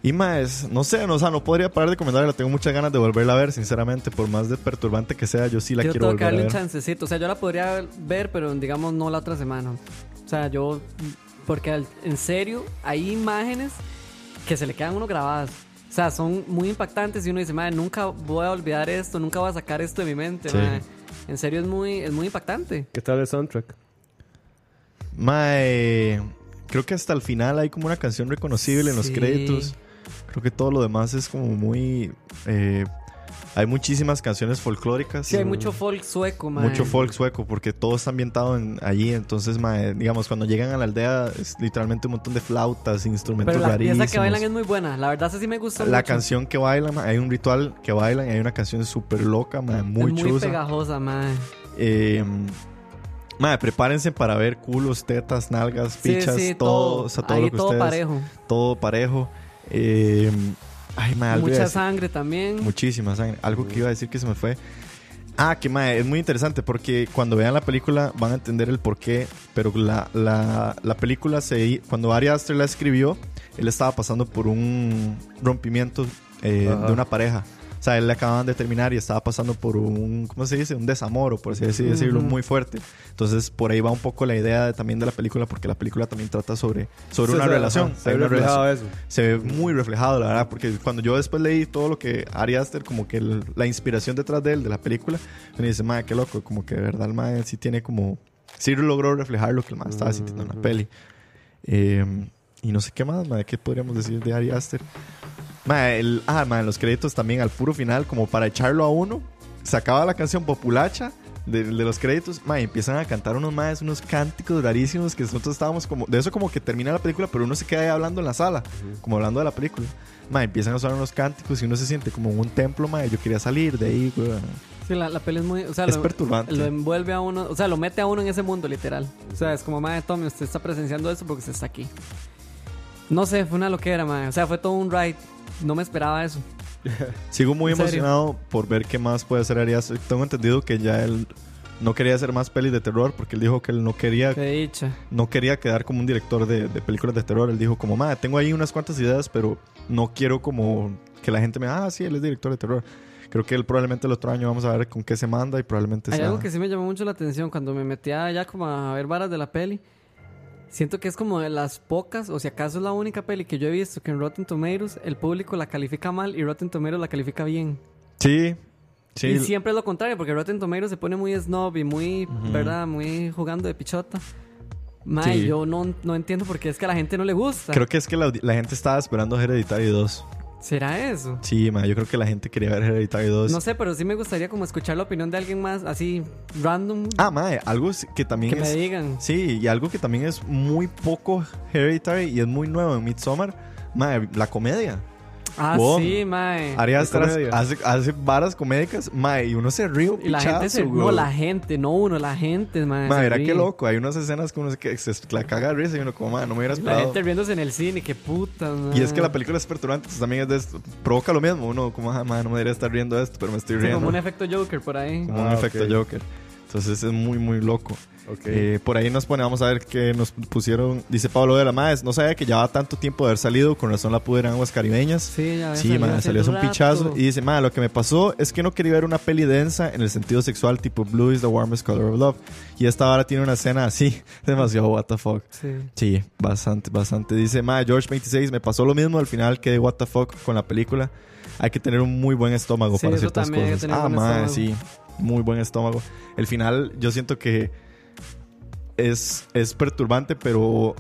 Y más, no sé, no, o sea, no podría parar de comentarla. Tengo muchas ganas de volverla a ver, sinceramente. Por más de perturbante que sea, yo sí la yo quiero tengo que volver a darle un ver. chancecito. O sea, yo la podría ver, pero digamos no la otra semana. O sea, yo. Porque en serio, hay imágenes que se le quedan a uno grabadas. O sea, son muy impactantes y uno dice, madre, nunca voy a olvidar esto, nunca voy a sacar esto de mi mente. Sí. madre". En serio, es muy, es muy impactante. ¿Qué tal el soundtrack? Mae, creo que hasta el final hay como una canción reconocible en los Sí. créditos. Creo que todo lo demás es como muy. eh, hay muchísimas canciones folclóricas. Sí, hay mucho folk sueco, madre. Mucho folk sueco, porque todo está ambientado en, allí. Entonces, mae, digamos, cuando llegan a la aldea, es literalmente un montón de flautas, instrumentos Pero la pieza rarísimos. que bailan es muy buena. La verdad, esa sí me gusta La mucho. canción que bailan, mae, hay un ritual que bailan, y hay una canción súper loca, mae, muy, es muy chusa. pegajosa, madre. Eh, mae, prepárense para ver culos, tetas, nalgas, Sí, pichas, todo, o sea, todo ahí lo que todo ustedes, parejo. todo parejo. Eh, ay, Mucha sangre también. Muchísima sangre. Algo que iba a decir que se me fue. Ah, que mae, es muy interesante porque cuando vean la película van a entender el por qué. Pero la, la, la película, se, cuando Ari Aster la escribió, él estaba pasando por un rompimiento eh, de una pareja. O sea, él le acababan de terminar y estaba pasando por un, ¿cómo se dice? Un desamor, o por así decir- decirlo, Ujú. muy fuerte. Entonces, por ahí va un poco la idea de- también de la película, porque la película también trata sobre, sobre Sí, una o sea, relación. Se una reflejado relación eso. se ve muy reflejado, la verdad, porque cuando yo después leí todo lo que Ari Aster, como que el- la inspiración detrás de él, de la película, me dice, madre, qué loco, como que de verdad el madre sí tiene como, sí logró reflejar lo que el madre estaba sintiendo en la peli. Eh, y no sé qué más, madre, qué podríamos decir de Ari Aster. Madre, el, ah, madre, los créditos también al puro final, como para echarlo a uno, se acaba la canción populacha. De, de los créditos, madre, empiezan a cantar unos más, unos cánticos rarísimos que nosotros estábamos como, de eso como que termina la película, pero uno se queda ahí hablando en la sala, como hablando de la película. Madre, empiezan a sonar unos cánticos y uno se siente como en un templo, madre, yo quería salir de ahí, güey. Sí, la, la peli es muy. O sea, Es lo, perturbante. Lo envuelve a uno. O sea, lo mete a uno en ese mundo, literal. O sea, es como, madre, Tommy, usted está presenciando eso porque usted está aquí. No sé, fue una loquera, madre. O sea, fue todo un ride. No me esperaba eso. Sigo muy ¿En serio? emocionado por ver qué más puede hacer Ari Aster. Tengo entendido que ya él no quería hacer más pelis de terror porque él dijo que él no quería no quería quedar como un director de, de películas de terror. Él dijo como, madre, tengo ahí unas cuantas ideas, pero no quiero como que la gente me ah, sí, él es director de terror. Creo que él probablemente el otro año vamos a ver con qué se manda y probablemente Hay sea... algo que sí me llamó mucho la atención cuando me metía ya como a ver varas de la peli. Siento que es como de las pocas, o si acaso es la única peli que yo he visto que en Rotten Tomatoes el público la califica mal y Rotten Tomatoes la califica bien. Sí, sí. Y siempre es lo contrario, porque Rotten Tomatoes se pone muy snob y muy. ¿verdad? Muy jugando de pichota. Mae, Sí. yo no, no entiendo por qué es que a la gente no le gusta. Creo que es que la, la gente estaba esperando Hereditary 2. ¿Será eso? Sí, ma, yo creo que la gente quería ver Hereditary 2. No sé, pero sí me gustaría como escuchar la opinión de alguien más así random Ah, mae, algo que también que me es... digan. Sí, y algo que también es muy poco Hereditary y es muy nuevo en Midsommar, mae, la comedia. Ah, Wow. sí, mae. Ari Aster comedia. hace, hace varas comédicas, mae, y uno se ríe Y la gente se... No, la gente, no uno, la gente, mae. Mae, ríe. qué loco. Hay unas escenas que uno se, que se la caga de risa y uno como, mae, no me hubiera La gente riéndose en el cine, qué puta, Y es que la película es perturbante, entonces también es de esto. Provoca lo mismo. Uno como, ah, mae, no me debería estar riendo esto, pero me estoy Sí, riendo. como un efecto Joker por ahí. Como un Ah, efecto ok. Joker. Entonces es muy, muy loco. Ok. Eh, por ahí nos pone, vamos a ver qué nos pusieron. Dice Pablo de la Maes, no sabía que llevaba tanto tiempo de haber salido, con razón la pude ver en aguas caribeñas. Sí, ya Sí, madre, salió hace un pichazo. Y dice, madre, lo que me pasó es que no quería ver una peli densa en el sentido sexual, tipo Blue is the warmest color of love. Y esta ahora tiene una escena así, demasiado what the fuck. Sí. Sí, bastante, bastante. Dice, madre, George 26, me pasó lo mismo al final que de what the fuck con la película. hay que tener un muy buen estómago Sí, para eso ciertas también hay que cosas. tener Ah, mae, estómago. sí. Muy buen estómago. El final, yo siento que es, es perturbante, pero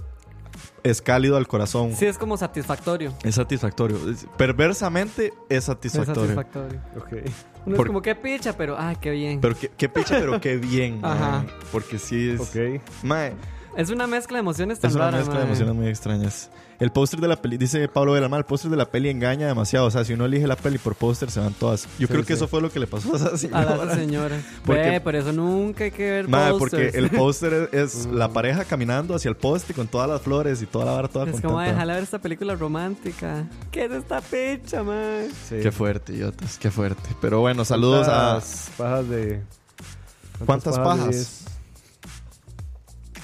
es cálido al corazón. Sí, es como satisfactorio. Es satisfactorio. Perversamente es Es satisfactorio. satisfactorio. Ok. Uno Por- es como, qué picha, pero, ay, qué bien. Pero qué, qué picha, pero qué bien. Ajá. Porque sí es. Ok. mae, es una mezcla de emociones tan es una rara, mezcla de mae. emociones muy extrañas. El póster de la peli, dice Pablo Belamar, el póster de la peli engaña demasiado. O sea, si uno elige la peli por póster, se van todas. Yo Sí, creo que sí. eso fue lo que le pasó a esa A señora. la señora. Porque- Ve, por eso nunca hay que ver Mae, porque el póster es, es la pareja caminando hacia el poste con todas las flores y toda la vara toda Es contenta. como, "Ay, déjala ver esta película romántica. ¿Qué es esta picha, man? Sí. Qué fuerte, idiotas, qué fuerte. Pero bueno, saludos a... ¿Cuántas pajas de. ¿Cuántas de pajas?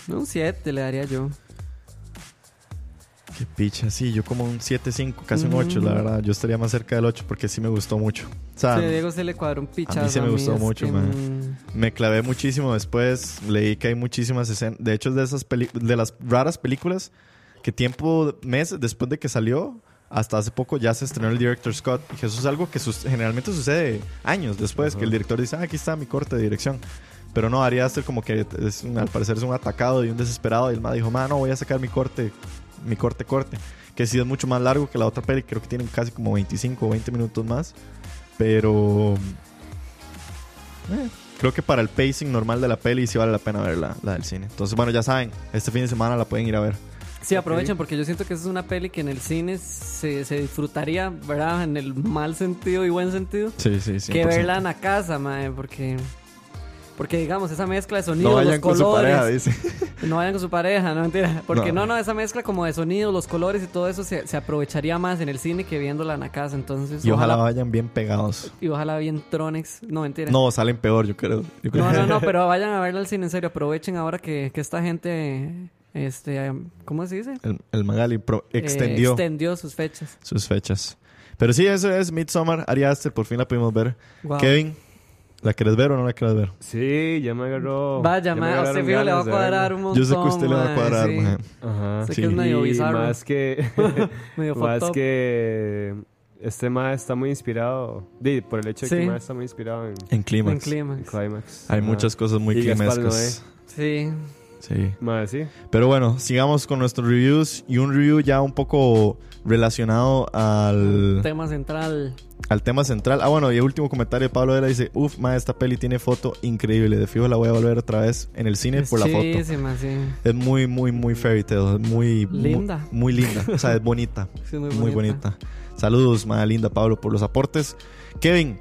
10? No, un 7 le daría yo. Qué picha, sí, yo como un 7-5, casi un 8, la verdad. Yo estaría más cerca del 8 porque sí me gustó mucho. O sea, Sí, a Diego se le cuadró un pichazo. sí me gustó mucho, que, man. me clavé muchísimo después. Leí que hay muchísimas escenas. De hecho, es de esas peli- de las raras películas que tiempo, meses después de que salió, hasta hace poco ya se estrenó el director Scott. Y eso es algo que generalmente sucede años después, que el director dice, ah, aquí está mi corte de dirección. Pero no, Ari Aster como que es un- al parecer es un atacado y un desesperado. Y el ma dijo, man, no, voy a sacar mi corte, mi corte, corte. Que sí es mucho más largo que la otra peli. Creo que tienen casi como 25 o 20 minutos más. Pero... eh, creo que para el pacing normal de la peli sí vale la pena ver la, del cine. Entonces, bueno, ya saben, este fin de semana la pueden ir a ver. Sí, aprovechen porque yo siento que es una peli que en el cine se, se disfrutaría, ¿verdad? En el mal sentido y buen sentido. Sí, sí, sí. Que verla en la casa, mae, porque... Porque, digamos, esa mezcla de sonidos, No vayan los con su colores... pareja, dice. No vayan con su pareja, no mentira. Porque No. no, no, esa mezcla como de sonidos, los colores y todo eso se, se aprovecharía más en el cine que viéndola en la casa. Entonces, Y ojalá vayan bien pegados. y ojalá bien Tronex. No, mentira. No, salen peor, yo creo. Yo creo. no, no, no, pero vayan a verla al cine, en serio. Aprovechen ahora que, que esta gente, este, ¿cómo se dice? El, el Magali pro- Eh, extendió extendió sus fechas. sus fechas. Pero sí, eso es Midsommar, Ari Aster, por fin la pudimos ver. Wow. Kevin, ¿la quieres ver o no la quieres ver? Sí, ya me agarró. Vaya, ya me ma, a usted fijo le va a cuadrar un montón. Yo sé que a usted le va a cuadrar, sí. mae. Ajá. Sé Sí. que es medio y bizarro. más que. medio más up. que. Este ma está muy inspirado. Di, por el hecho de que Sí. el ma está muy inspirado en, En En Clímax. Clímax. en Climax. Hay Ajá. muchas cosas muy Y climescas. Sí. Sí. Ma, sí. Pero bueno, sigamos con nuestros reviews. Y un review ya un poco relacionado al, Tema central. al tema central. Ah, bueno, y el último comentario de Pablo Vera dice: Uf, ma, esta peli tiene foto increíble. De fijo la voy a volver otra vez en el cine Es por la foto. sí. Es muy, muy, muy fairy tale. Es muy. Linda. Muy, muy linda. O sea, es bonita. Sí, muy muy bonita. bonita. Saludos, ma, linda Pablo, por los aportes. Kevin,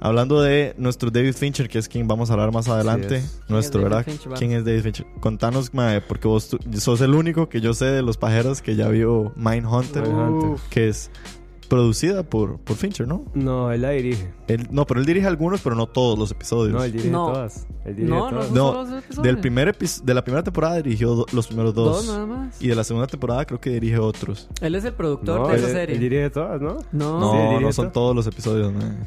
hablando de nuestro David Fincher, que es quien vamos a hablar más adelante. es. Nuestro, ¿Quién es David ¿verdad? Fincher? ¿Quién es David Fincher? Contanos, porque vos tú- sos el único que yo sé de los pajeros que ya vio Mindhunter, Mindhunter. que es producida por, por Fincher, ¿no? No, él la dirige. Él, no, pero él dirige algunos, pero no todos los episodios. No, él dirige No. todas. Él dirige No, no, todas. No. Del primer epi- de la primera temporada dirigió los primeros dos. Dos nada más. Y de la segunda temporada creo que dirige otros. Él es el productor No, de él, esa él serie. dirige todas, ¿no? No. No, Sí, no, son todo. todos los episodios, man.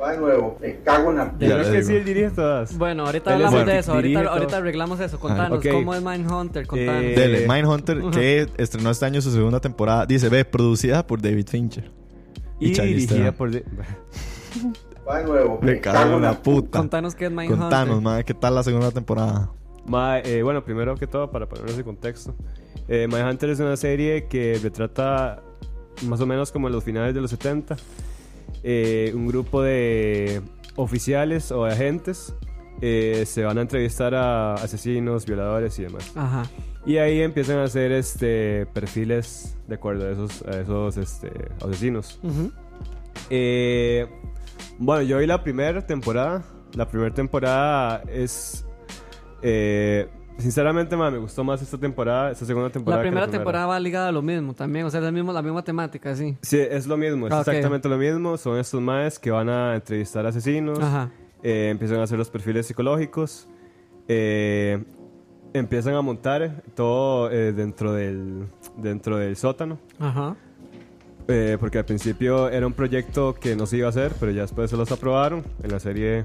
Va de nuevo, me cago en la que sí, él dirige todas. Bueno, ahorita hablamos de eso. Ahorita, arreglamos eso. Contanos. ¿cómo es Mindhunter? Contanos. Eh, Dele, Mindhunter, que estrenó este año su segunda temporada. Dice, ve, producida por David Fincher. y Charlize dirigida por... de- Va de nuevo, Me cago en la puta. Contanos qué es Mindhunter. Contanos, man, ¿qué tal la segunda temporada? Ma, eh, bueno, primero que todo, para ponernos en contexto, eh, Mindhunter es una serie que retrata más o menos como en los finales de los 70, eh, un grupo de oficiales o de agentes eh, se van a entrevistar a asesinos, violadores y demás. Ajá. Y ahí empiezan a hacer este, perfiles de acuerdo a esos, a esos este, asesinos. Ujú. Eh, bueno, yo vi la primera temporada. La primera temporada es. eh, sinceramente, ma, me gustó más esta temporada, esta segunda temporada. La que primera temporada va ligada a lo mismo también. O sea, es el mismo, la misma temática, sí. Sí, es lo mismo, es Ah, exactamente lo mismo. Son estos maes que van a entrevistar asesinos, eh, empiezan a hacer los perfiles psicológicos, eh, empiezan a montar todo eh, dentro, del, dentro del sótano. Ajá. Eh, porque al principio era un proyecto que no se iba a hacer, pero ya después se los aprobaron. En la serie,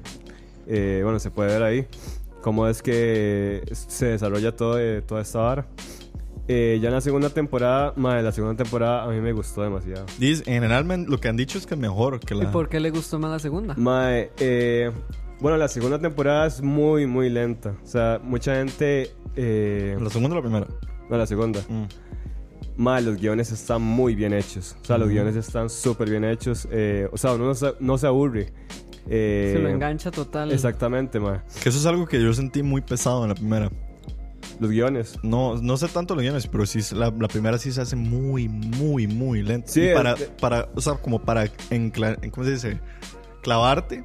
eh, bueno, se puede ver ahí cómo es que se desarrolla todo, eh, toda esta vara. Eh, ya en la segunda temporada, mae, la segunda temporada a mí me gustó demasiado. Dice, en general lo que han dicho es que es mejor que ¿Y la... por qué le gustó más la segunda? Mae, eh, bueno, la segunda temporada es muy, muy lenta. O sea, mucha gente... Eh, ¿La segunda o la primera? no, la segunda. Mm. Mae, los guiones están muy bien hechos. O sea, los guiones están súper bien hechos. Eh, o sea, uno no se, no se aburre. Eh, Se lo engancha total. Exactamente, mae. Que eso es algo que yo sentí muy pesado en la primera. Los guiones. No, no sé tanto los guiones, pero sí, la, la primera sí se hace muy, muy, muy lenta. Sí, Y para, para, o sea, como para, encla- ¿cómo se dice? Clavarte,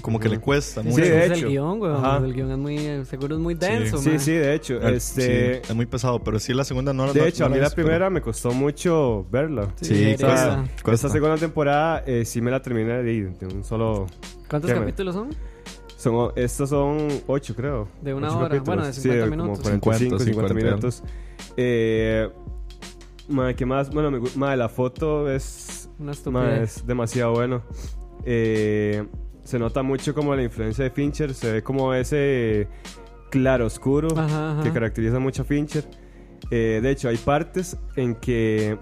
como que Ujú. le cuesta Sí, mucho. de Ese es hecho. el guion. Ajá. El guion es muy, seguro es muy denso, Sí, man. sí, de hecho. Este, sí, es muy pesado, pero sí la segunda no la De no- hecho, no a mí la ves, pero- primera me costó mucho verla. Sí, Sí, debería. cuesta, Esta cuesta. segunda temporada eh, sí me la terminé de, de un solo... ¿Cuántos ¿Qué, man? capítulos son? Son, estos son ocho, creo. De una Ocho hora. capítulos. Bueno, de Sí, 50 como minutos. 45, 50, 50 50 minutos. Eh, madre, ¿qué más? Bueno, me, gu- madre, la foto es, Una madre, es demasiado bueno. Eh, se nota mucho como la influencia de Fincher. Se ve como ese claro oscuro Ajá, ajá. que caracteriza mucho a Fincher. Eh, de hecho, hay partes en que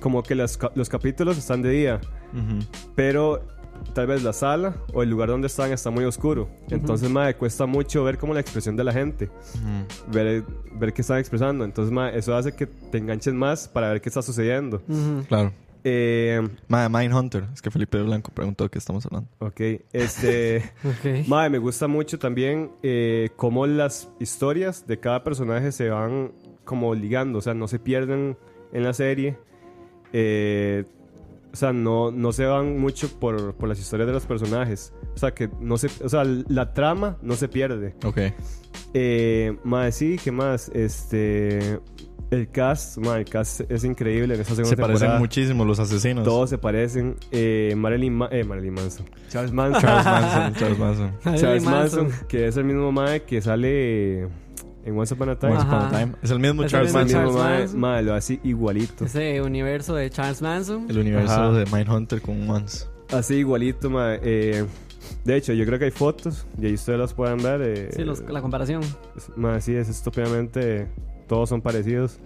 como que las los capítulos están de día, Ujú. pero tal vez la sala o el lugar donde están está muy oscuro. Entonces, madre, cuesta mucho ver como la expresión de la gente, Ujú. ver, ver qué están expresando. Entonces, madre, eso hace que te enganches más para ver qué está sucediendo. Ujú. Claro. Eh, Madre, Mindhunter. Es que Felipe Blanco preguntó de qué estamos hablando. ok, este... Ok. Madre, me gusta mucho también eh, cómo las historias de cada personaje se van como ligando, o sea, no se pierden en la serie. Eh, o sea, no, no se van mucho por, por las historias de los personajes. O sea, que no se, o sea, la trama no se pierde. Ok. Eh, madre, sí, ¿qué más? Este, el cast, madre, el cast es increíble en esa segunda Se parecen temporada. muchísimo los asesinos. Todos se parecen. Eh, Marilyn, Ma- eh, Marilyn Manson. Charles Manson. Charles Manson. Charles Manson. Charles Manson, que es el mismo mae que sale en Once Upon a Time. Once Upon a Ajá. Time. Es el mismo Es el Charles Es el mismo Manson. Charles Manson. mae, lo hace igualito. Ese universo de Charles Manson. El universo Ajá. de Mindhunter con Once. Así igualito, mae. Eh, de hecho, yo creo que hay fotos y ahí ustedes las pueden ver. eh, Sí, los- la comparación. es- mae, sí, es estúpidamente. Todos son parecidos.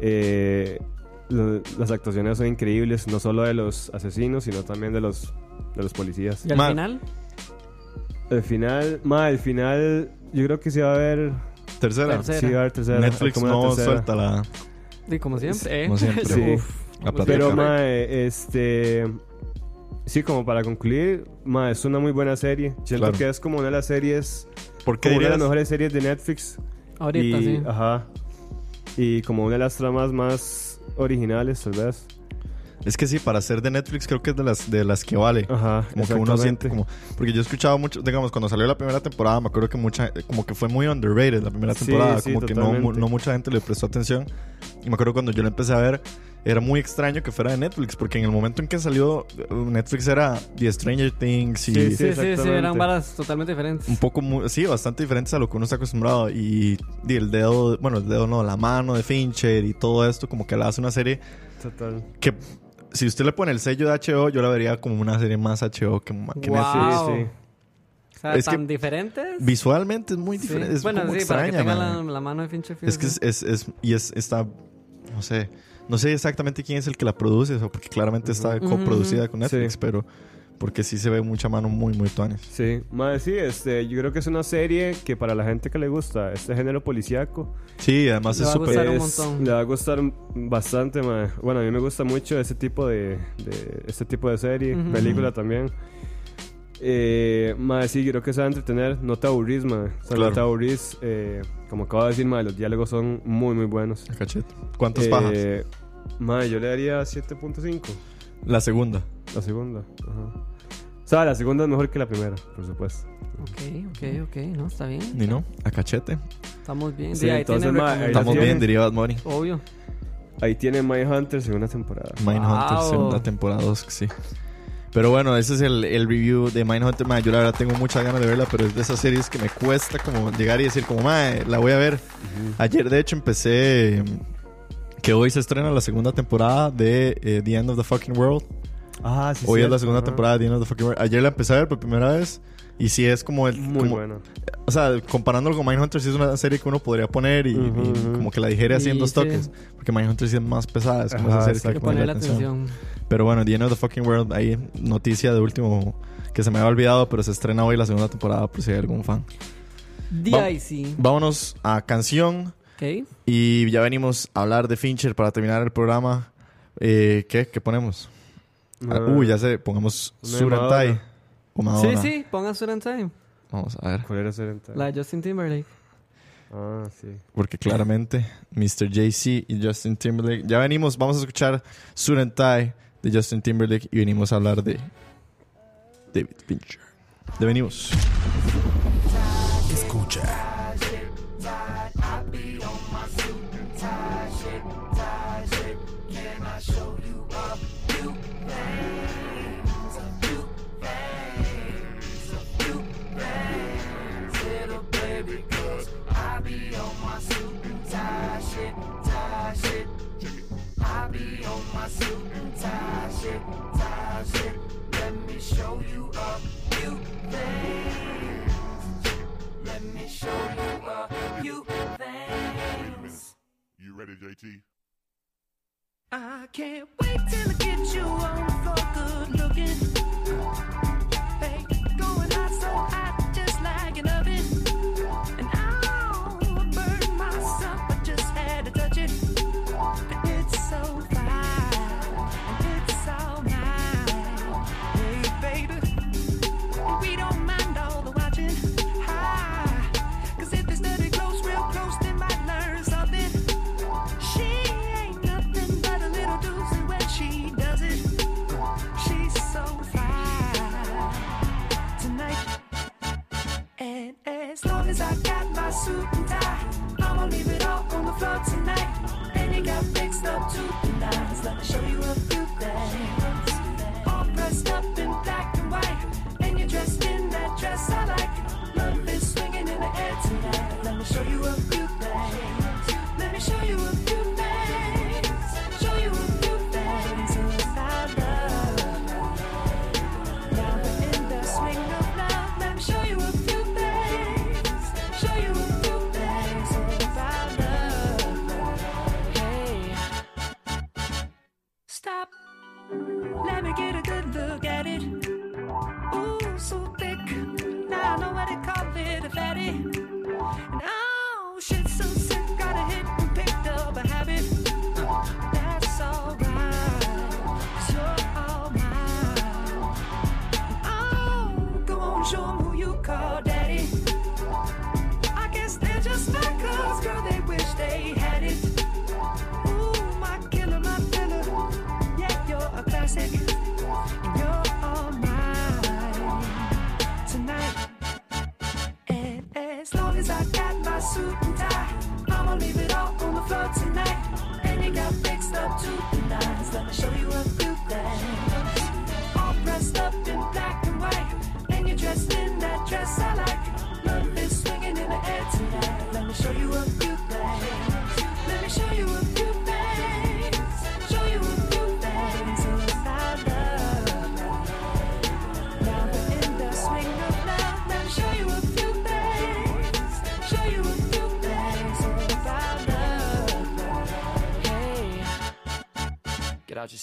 Eh, lo- las actuaciones son increíbles, no solo de los asesinos, sino también de los, de los policías. Y al Ma- final, El final, mae, el final, yo creo que sí va a haber. Tercera. Tercera. Sí va a haber tercera. Netflix como no tercera. suelta la, sí, como siempre. ¿eh? como siempre. Sí. Uf, como. Pero, mae, este. Sí, como para concluir, mae, es una muy buena serie. Siento Claro. que es como una de las series. ¿Por qué Como una de las dirías? mejores series de Netflix. Ahorita, y, sí. Ajá. Y como una de las tramas más originales, tal vez. Es que sí, para ser de Netflix creo que es de las, de las que vale. Ajá. Como que uno siente como... Porque yo he escuchado mucho, digamos, cuando salió la primera temporada, me acuerdo que mucha... Como que fue muy underrated la primera Sí, temporada. sí, como que no, totalmente. no mucha gente le prestó atención. Y me acuerdo cuando yo la empecé a ver, era muy extraño que fuera de Netflix. Porque en el momento en que salió, Netflix era The Stranger Things y... Sí, Sí, sí, sí, eran varas totalmente diferentes. Un poco, muy, sí, bastante diferentes a lo que uno está acostumbrado. Y, y el dedo, bueno, el dedo no, la mano de Fincher y todo esto, como que le hace una serie Total. que si usted le pone el sello de HBO, yo la vería como una serie más HBO que, que Wow. Netflix. Sí, sí. O sea, Es que- tan diferentes. Visualmente es muy Sí. diferente. Es bueno, como sí, para que extraña, tenga la, la mano de Fincher. Es que es, es, es- y es, está, no sé, no sé exactamente quién es el que la produce, o porque claramente está coproducida con Netflix, Sí. pero porque sí se ve mucha mano muy, muy tuanes. Sí, mae, sí, este, yo creo que es una serie que para la gente que le gusta este género policíaco, Sí, además Le es súper... le va a gustar bastante, mae. Bueno, a mí me gusta mucho ese tipo de, de este tipo de serie, Ujú. película también. Eh, mae, sí, creo que se va a entretener, no te aburrís, mae. O sea, Claro. no te aburrís, eh, como acabo de decir, mae, los diálogos son muy, muy buenos. Cachete. ¿Cuántas Eh, pajas? Mae, yo le daría 7.5, La segunda. la segunda. Ajá. O sea, la segunda es mejor que la primera, por supuesto. Ok, ok, ok. No, está bien. ¿Ni no? A cachete. Estamos bien. Sí, ahí entonces, tiene ma, ahí. Estamos bien, diría Bad Bunny. Obvio. Ahí tiene Mindhunter segunda temporada. Mindhunter, Wow. segunda temporada 2, sí. Pero bueno, ese es el, el review de Mindhunter. Man, yo la verdad tengo muchas ganas de verla, pero es de esas series que me cuesta como llegar y decir como, mae, la voy a ver. Ayer, de hecho, empecé mm, que hoy se estrena la segunda temporada de eh, The End of the Fucking World. Ah, sí. Hoy es la segunda temporada de The End of the Fucking World. Ayer la empecé a ver por primera vez Y sí es como el. Muy como- bueno. O sea, comparándolo con Mindhunter, sí es una serie que uno podría poner y, y Ujú, ujú. como que la digere así en Y dos sí. toques. Porque Mindhunter sí es más pesada, es como Ajá, esa serie que que ponerle atención. atención. Pero bueno, The End of the Fucking World, ahí noticia de último que se me había olvidado, pero se estrena hoy la segunda temporada por si hay algún fan. Va- DIC. Vámonos a canción Ok. y ya venimos a hablar de Fincher para terminar el programa. Eh, ¿Qué? ¿Qué ponemos? Ah, uy, ya sé, pongamos Surantai. Sí, sí, pongan Suran Time. Vamos a ver, ¿Cuál era lenta? La de Justin Timberlake. Ah, sí. porque claramente Mr. JC y Justin Timberlake. Ya venimos, vamos a escuchar Surantai de Justin Timberlake y venimos a hablar de David Fincher. Ya venimos. Escucha. suit and tie shit, tie shit. Let me show you a few things. Let me show you a few things. You ready, JT? I can't wait till I get you on for good looking. Hey, going hot so I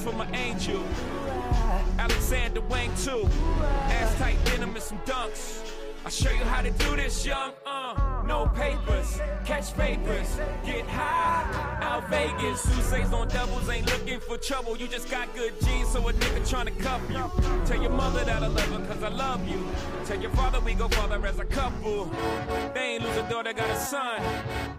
For my angel. Alexander Wang too. Ass tight denim and some dunks. I'll show you how to do this, young. Uh, no papers, catch papers, get high. Out Vegas, Sousa's on doubles, ain't looking for trouble. You just got good genes, so a nigga tryna cuff you. Tell your mother that I love her, cause I love you. Tell your father we go father as a couple. They ain't lose a daughter, got a son.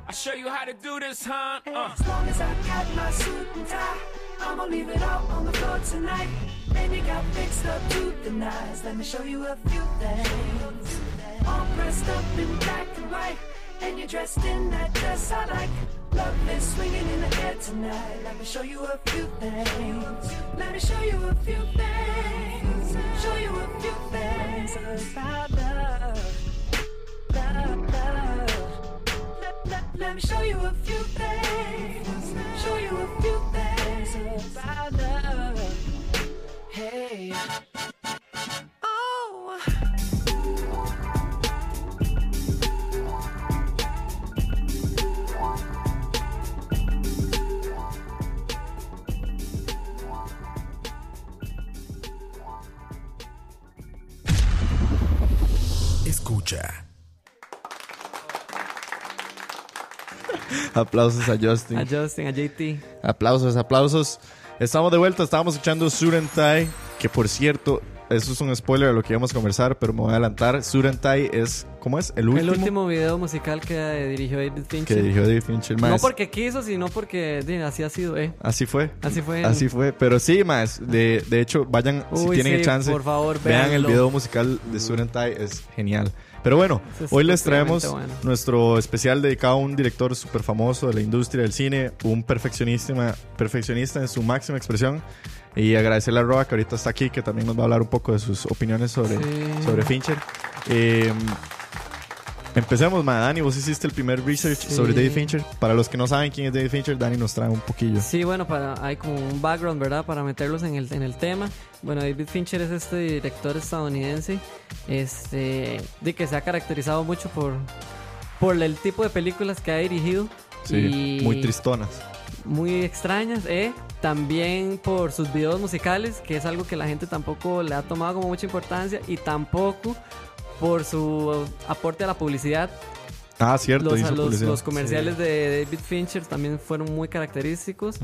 I'll show you how to do this, huh? Uh. As long as I got my suit and tie, I'ma leave it all on the floor tonight. And you got fixed up to the nines. Let me show you a few things. All dressed up in black and white. And you're dressed in that dress I like. Love is swinging in the air tonight. Let me show you a few things. Let me show you a few things. Show you a few things about love. Love, love. Let, let, let me show you a few things. Show you a few things about. Hey. Oh. Escucha. Aplausos a Justin. A Justin, a JT. Aplausos, aplausos. Estamos de vuelta, estábamos escuchando Surentai, que por cierto, eso es un spoiler de lo que íbamos a conversar, pero me voy a adelantar. Surentai es, ¿cómo es? El último, El último video musical que dirigió David Fincher. que dirigió David Fincher. No Más, porque quiso, sino porque así ha sido, eh. Así fue. Así fue. Así fue. Pero sí, más. De, de hecho, vayan, si Uy, tienen sí, el chance, por favor, vean el video musical de Surentai, es genial. Pero bueno, Es hoy les traemos bueno. nuestro especial dedicado a un director súper famoso de la industria del cine, un perfeccionista, perfeccionista en su máxima expresión. Y agradecerle a Roa que ahorita está aquí, que también nos va a hablar un poco de sus opiniones sobre, Sí. sobre Fincher. Eh, empecemos, ma. Dani, vos hiciste el primer research Sí. sobre David Fincher. Para los que no saben quién es David Fincher, Dani nos trae un poquillo. Sí, bueno, para, hay como un background, ¿verdad? Para meterlos en el, en el tema. Bueno, David Fincher es este director estadounidense este, de que se ha caracterizado mucho por, por el tipo de películas que ha dirigido. Sí, y muy tristonas. muy extrañas, ¿eh? También por sus videos musicales, que es algo que la gente tampoco le ha tomado como mucha importancia, y tampoco por su aporte a la publicidad. Ah, cierto, Los, hizo los- los comerciales de David Fincher también fueron muy característicos.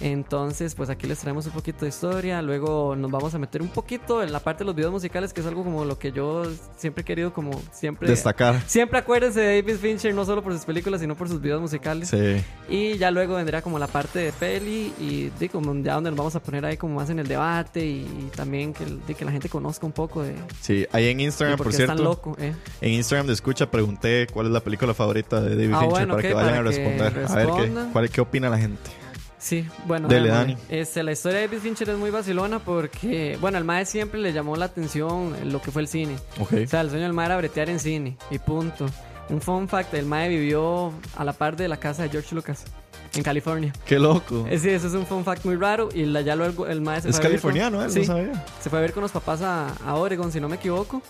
Entonces, pues aquí les traemos un poquito de historia. Luego nos vamos a meter un poquito en la parte de los videos musicales, que es algo como lo que yo siempre he querido, como siempre. Destacar. Siempre acuérdense de David Fincher, no solo por sus películas, sino por sus videos musicales. Sí. Y ya luego vendrá como la parte de peli y de como ya donde nos vamos a poner ahí como más en el debate y, también que, de que la gente conozca un poco de, Sí, ahí en Instagram, por cierto. loco. ¿eh? En Instagram de escucha pregunté cuál es la película favorita de David Ah, Fincher bueno, para ok, que vayan para a responder. A ver qué, cuál, qué opina la gente. Sí, bueno, Dele. Dani. Este, la historia de David Fincher es muy vacilona porque, bueno, al mae siempre le llamó la atención lo que fue el cine. Ok. O sea, el sueño del mae era bretear en cine y punto. Un fun fact, el mae vivió a la par de la casa de George Lucas en California. Qué loco. Eh, Sí, eso es un fun fact muy raro y la- ya luego el mae se Es fue californiano, él Sí, no sabía. se fue a ver con los papás a, a Oregon, si no me equivoco.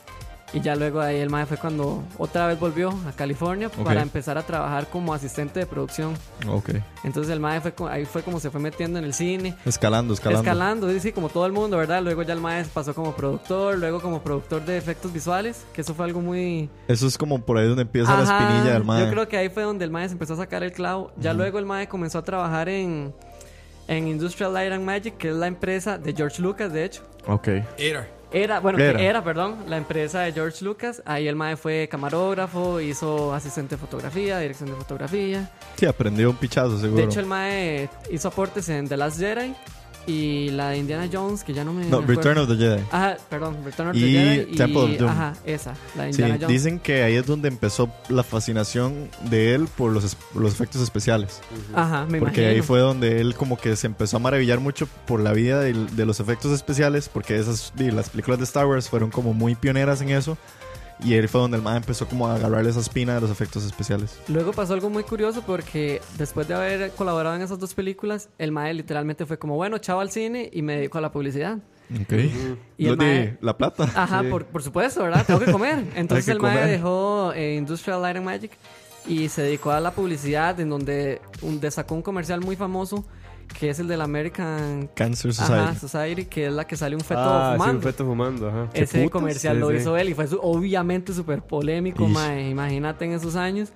Y ya luego ahí el mae fue cuando otra vez volvió a California para empezar a trabajar como asistente de producción. Ok. Entonces el mae fue ahí fue como se fue metiendo en el cine. Escalando, escalando. Escalando, sí, sí, como todo el mundo, ¿verdad? Luego ya el mae pasó como productor, luego como productor de efectos visuales, que eso fue algo muy... Eso es como por ahí donde empieza la Ajá, espinilla del mae. Yo creo que ahí fue donde el mae se empezó a sacar el clavo. Ya luego el mae comenzó a trabajar en, en Industrial Light and Magic, que es la empresa de George Lucas, de hecho. Ok. Era. Era, bueno, que Era. era, perdón, la empresa de George Lucas. Ahí el mae fue camarógrafo, hizo asistente de fotografía, dirección de fotografía. Sí, aprendió un pichazo, seguro. De hecho, el mae hizo aportes en The Last Jedi y la de Indiana Jones, que ya no me. no, me. Return of the Jedi. Ajá, perdón, Return of Y the Jedi. Temple of Doom. Ajá, esa, la de Sí, Indiana Jones. dicen que ahí es donde empezó la fascinación de él por los, los efectos especiales. Ajá, me Porque imagino. ahí fue donde él como que se empezó a maravillar mucho por la vida del- de, los efectos especiales, porque esas y las películas de Star Wars fueron como muy pioneras en eso. Y él fue donde el man empezó como a agarrarle esa espina de los efectos especiales. Luego pasó algo muy curioso porque después de haber colaborado en esas dos películas, el mae literalmente fue como, bueno, chao al cine y me dedico a la publicidad. Ok. Y Lo el de mae- la plata. Ajá, por, por supuesto, ¿verdad? Tengo que comer. Entonces que el mae comer. dejó eh, Industrial Light and Magic y se dedicó a la publicidad en donde un, sacó un comercial muy famoso que es el del American Cancer Society. Ajá, Society, que es la que sale un feto Ah, sí, fumando. un feto fumando, ajá. ¿Qué Ese putas? comercial Sí, lo sí. hizo él y fue su- obviamente súper polémico, mae. Imagínate en esos años.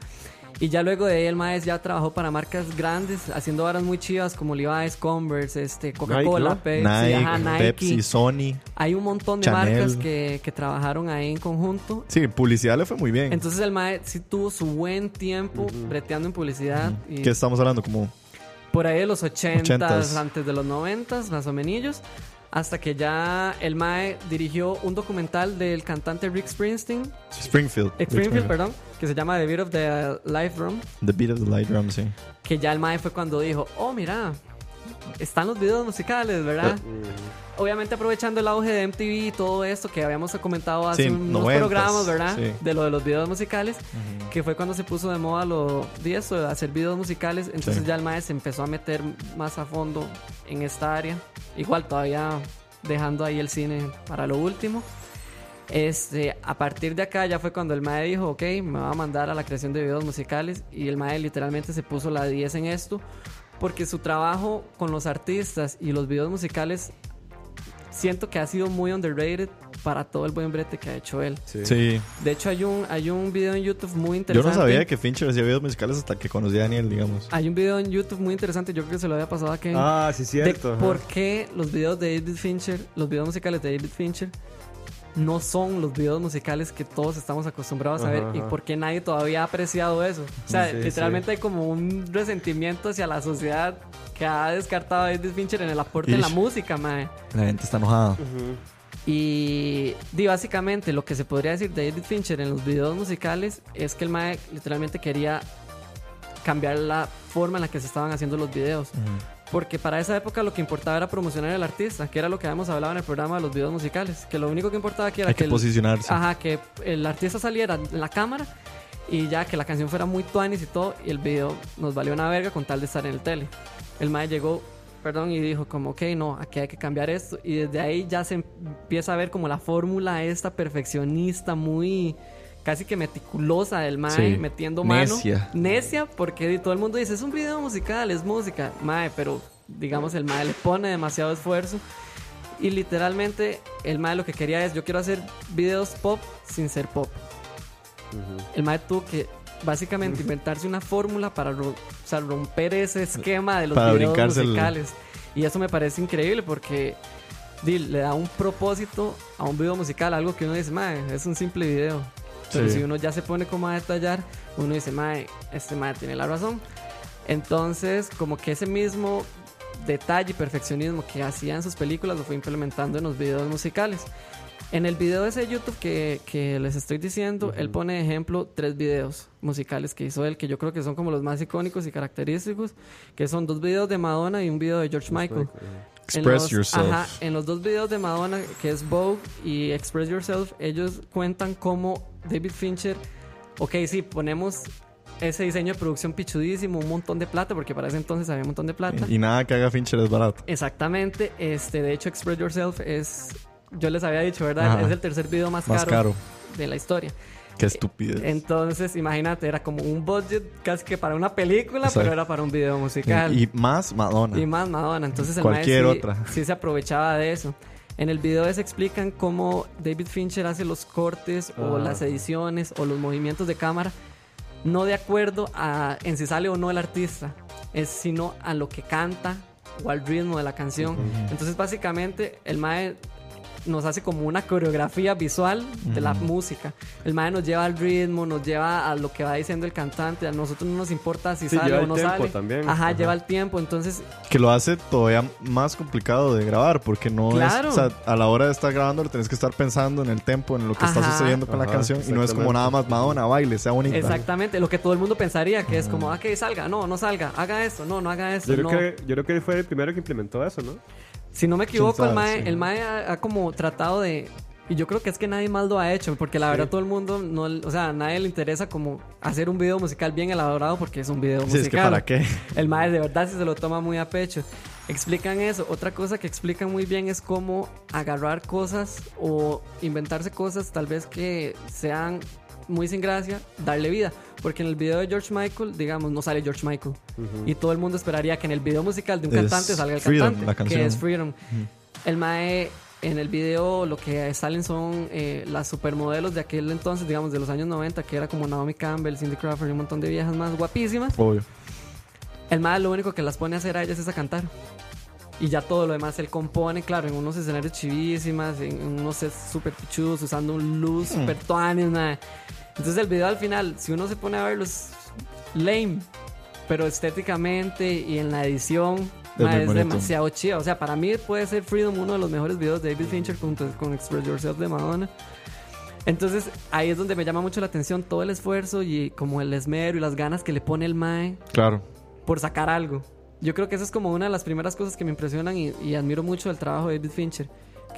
Y ya luego de ahí el mae ya trabajó para marcas grandes, haciendo varas muy chivas como Levi's, Converse, este, Coca-Cola, ¿no? Pepsi, Nike, ajá, Nike. Pepsi, Sony. Hay un montón de Chanel. marcas que, que trabajaron ahí en conjunto. Sí, publicidad le fue muy bien. Entonces el mae sí tuvo su buen tiempo breteando en publicidad. Y ¿Qué estamos hablando? Como por ahí de los 80, 80s. antes de los 90, más o menos. Hasta que ya el Mae dirigió un documental del cantante Rick Springsteen, Springfield. eh, Springfield, perdón, que se llama The Beat of the Life Room. The Beat of the Light Drum, sí. Que ya el Mae fue cuando dijo, oh, mira, están los videos musicales, ¿verdad? Obviamente aprovechando el auge de MTV y todo esto que habíamos comentado hace Sí, unos 90s, programas, ¿verdad? sí. De lo de los videos musicales, que fue cuando se puso de moda lo de eso, de hacer videos musicales. Entonces Sí. ya el maestro se empezó a meter más a fondo en esta área. Igual todavía dejando ahí el cine para lo último. Este, a partir de acá ya fue cuando el MAE dijo, ok, me va a mandar a la creación de videos musicales y el MAE literalmente se puso la 10 en esto porque su trabajo con los artistas y los videos musicales siento que ha sido muy underrated para todo el buen brete que ha hecho él. Sí. De hecho hay un, hay un video en YouTube muy Yo interesante. no sabía que Fincher hacía videos musicales hasta que conocí a Daniel, digamos. Hay un video en YouTube muy interesante, yo creo que se lo había pasado a Kevin. Ah, sí, de cierto. ajá. por qué los videos de David Fincher, los videos musicales de David Fincher, no son los videos musicales que todos estamos acostumbrados a ver Ajá, y por qué nadie todavía ha apreciado eso. O sea, Sí, literalmente hay como un resentimiento hacia la sociedad que ha descartado a David Fincher en el aporte en la música, mae. La gente está enojada. Y di, básicamente lo que se podría decir de David Fincher en los videos musicales es que el mae literalmente quería cambiar la forma en la que se estaban haciendo los videos. Porque para esa época lo que importaba era promocionar al artista, que era lo que habíamos hablado en el programa de los videos musicales. Que lo único que importaba aquí era Hay que el- posicionarse. Ajá, que el artista saliera en la cámara y ya que la canción fuera muy tuanis y todo, y el video nos valió una verga con tal de estar en el tele. El mae llegó, perdón, y dijo como, ok, no, aquí hay que cambiar esto. Y desde ahí ya se empieza a ver como la fórmula esta perfeccionista, muy casi que meticulosa del mae, Sí. metiendo mano. Necia. Necia, porque todo el mundo dice, es un video musical, es música. Mae, pero digamos el mae le pone demasiado esfuerzo. Y literalmente el mae lo que quería es, yo quiero hacer videos pop sin ser pop. El mae tuvo que básicamente inventarse una fórmula para o sea, romper ese esquema de los Para videos brincarse el- musicales. Y eso me parece increíble porque le da un propósito a un video musical, algo que uno dice, mae, es un simple video. Pero Sí. si uno ya se pone como a detallar, uno dice, mae, este mae tiene la razón. Entonces, como que ese mismo detalle y perfeccionismo que hacía en sus películas lo fue implementando en los videos musicales. En el video de ese YouTube que, que les estoy diciendo, él pone de ejemplo tres videos musicales que hizo él, que yo creo que son como los más icónicos y característicos, que son dos videos de Madonna y un video de George Michael. En Express los- yourself. Ajá, en los dos videos de Madonna, que es Vogue y Express Yourself, ellos cuentan cómo David Fincher, ok, sí, ponemos ese diseño de producción pichudísimo, un montón de plata, porque para ese entonces había un montón de plata. Y nada que haga Fincher es barato. Exactamente, este, de hecho Express Yourself es, yo les había dicho, ¿verdad? Ajá. Es el tercer video más, Más caro, caro. de la historia. Qué estupidez. Entonces, imagínate, era como un budget casi que para una película, Exacto. pero era para un video musical. Y más Madonna. Y más Madonna. Entonces el Cualquier sí- otra. Sí se aprovechaba de eso. En el video se explican cómo David Fincher hace los cortes o Ah. las ediciones o los movimientos de cámara no de acuerdo a en si sale o no el artista, es sino a lo que canta o al ritmo de la canción. Entonces básicamente el mae nos hace como una coreografía visual de la música. El mae nos lleva al ritmo, nos lleva a lo que va diciendo el cantante. A nosotros no nos importa si Sí, sale lleva o el no sale. también. Ajá, Ajá. lleva el tiempo. Entonces Que lo hace todavía más complicado de grabar porque no Claro. es, o sea, a la hora de estar grabando tenés que estar pensando en el tempo, en lo que está sucediendo con la canción y no es como nada más Madonna, baile, sea bonita. Exactamente, lo que todo el mundo pensaría que es como, ah, que salga, no, no salga, haga esto, no, no haga esto. Yo creo, no. que, yo creo que él fue el primero que implementó eso, ¿no? Si no me equivoco, el? Mae, Sí. el mae ha, ha como tratado de. Y yo creo que es que nadie más lo ha hecho, porque la verdad todo el mundo, no, o sea, a nadie le interesa como hacer un video musical bien elaborado porque es un video Sí, musical. es que para qué. El mae de verdad sí se lo toma muy a pecho. Explican eso. Otra cosa que explican muy bien es cómo agarrar cosas o inventarse cosas tal vez que sean muy sin gracia, darle vida. Porque en el video de George Michael, digamos, no sale George Michael. Y todo el mundo esperaría que en el video musical de un Es cantante salga el Freedom, cantante, la canción. que es Freedom. El mae en el video lo que salen son eh, las supermodelos de aquel entonces, digamos, de los años 90, que era como Naomi Campbell, Cindy Crawford y un montón de viejas más guapísimas. Obvio. El mae lo único que las pone a hacer a ellas es a cantar. Y ya todo lo demás él compone, claro, en unos escenarios chivísimas, en unos sets super pichudos, usando un luz super tuanis, mae. Entonces el video al final, si uno se pone a verlo, es lame. Pero estéticamente y en la edición Ma, es bonito. demasiado chido. O sea, para mí puede ser Freedom uno de los mejores videos de David Fincher junto con Express Yourself de Madonna. Entonces ahí es donde me llama mucho la atención todo el esfuerzo y como el esmero y las ganas que le pone el Mae Claro. por sacar algo. Yo creo que esa es como una de las primeras cosas que me impresionan y, y admiro mucho del trabajo de David Fincher.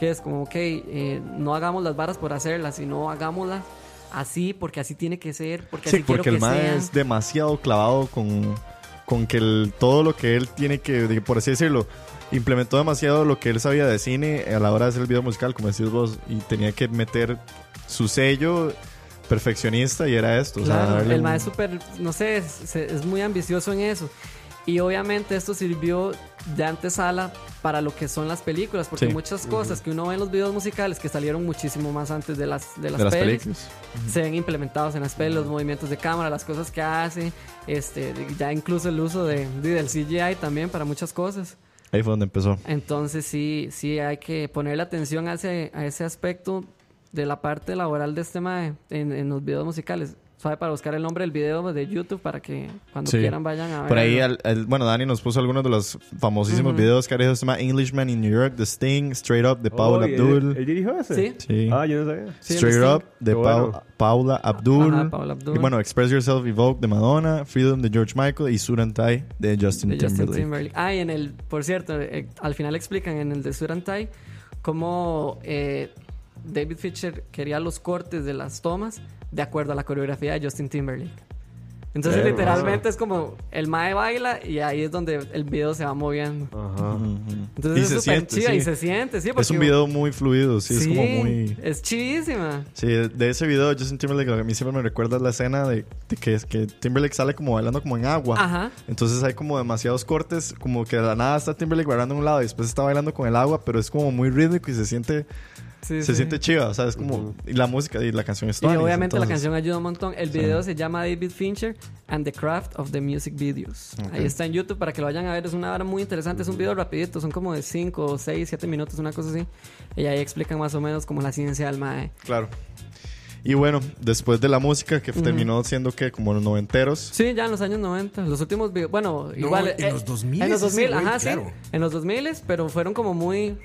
Que es como, ok, eh, no hagamos las varas por hacerlas, sino hagámoslas así porque así tiene que ser, porque Sí, así quiero porque el que mae sea. es demasiado clavado con, con que el- todo lo que él tiene que, por así decirlo, implementó demasiado lo que él sabía de cine a la hora de hacer el video musical, como decís vos, y tenía que meter su sello perfeccionista y era esto. o sea, Claro, el un- es súper, no sé, es, es muy ambicioso en eso. Y obviamente esto sirvió de antesala para lo que son las películas, porque Sí. muchas cosas que uno ve en los videos musicales que salieron muchísimo más antes de las, de las, de las pelis, películas. se ven implementados en las pelis, los movimientos de cámara, las cosas que hace, este, ya incluso el uso de, de- del CGI también para muchas cosas. Ahí fue donde empezó. Entonces sí, sí hay que ponerle atención a ese, a ese aspecto de la parte laboral de este mae en, en los videos musicales. Sabe para buscar el nombre del video de YouTube para que cuando Sí. quieran vayan a ver. Por ahí, bueno, Dani nos puso algunos de los famosísimos videos que ha hecho se llama Englishman in New York, The Sting, Straight Up, de Paula Oh, ¿y él- Abdul. ¿Él dirigió ese? Sí. Sí. Ah, yo no sabía. Sí, Straight Up de bueno. Paula Abdul. Ajá, Paula Abdul. Y bueno, Express Yourself Evoke de Madonna, Freedom de George Michael y Surantai de Justin de Justin Timberlake. Ah, y en el, por cierto, eh, al final explican en el de Surantai cómo eh, David Fincher quería los cortes de las tomas de acuerdo a la coreografía de Justin Timberlake. Entonces, Qué literalmente es como el mae baila y ahí es donde el video se va moviendo. Ajá. Entonces y es se súper siente, chida sí. y se siente, sí. Es un video muy fluido, sí, es como muy... Es chidísima. Sí, de ese video Justin Timberlake a mí siempre me recuerda la escena de, de que, que Timberlake sale como bailando como en agua. Ajá. Entonces hay como demasiados cortes, como que de la nada está Timberlake bailando en un lado y después está bailando con el agua, pero es como muy rítmico y se siente Sí, se sí. siente chiva, o sea, es como y la música y la canción es Y obviamente la entonces- canción ayuda un montón. El video se llama David Fincher and the Craft of the Music Videos. Ok. Ahí está en YouTube para que lo vayan a ver. Es una hora muy interesante. Es un video rapidito. Son como de 5, 6, 7 minutos, una cosa así. Y ahí explican más o menos como la ciencia del mae. Claro. Y bueno, después de la música que Ujú. terminó siendo que como los noventeros, Sí, ya en los años 90. Los últimos videos. Bueno, No, igual. en eh, los 2000 En los ese 2000, güey, ajá, claro. sí. En los 2000, pero fueron como muy.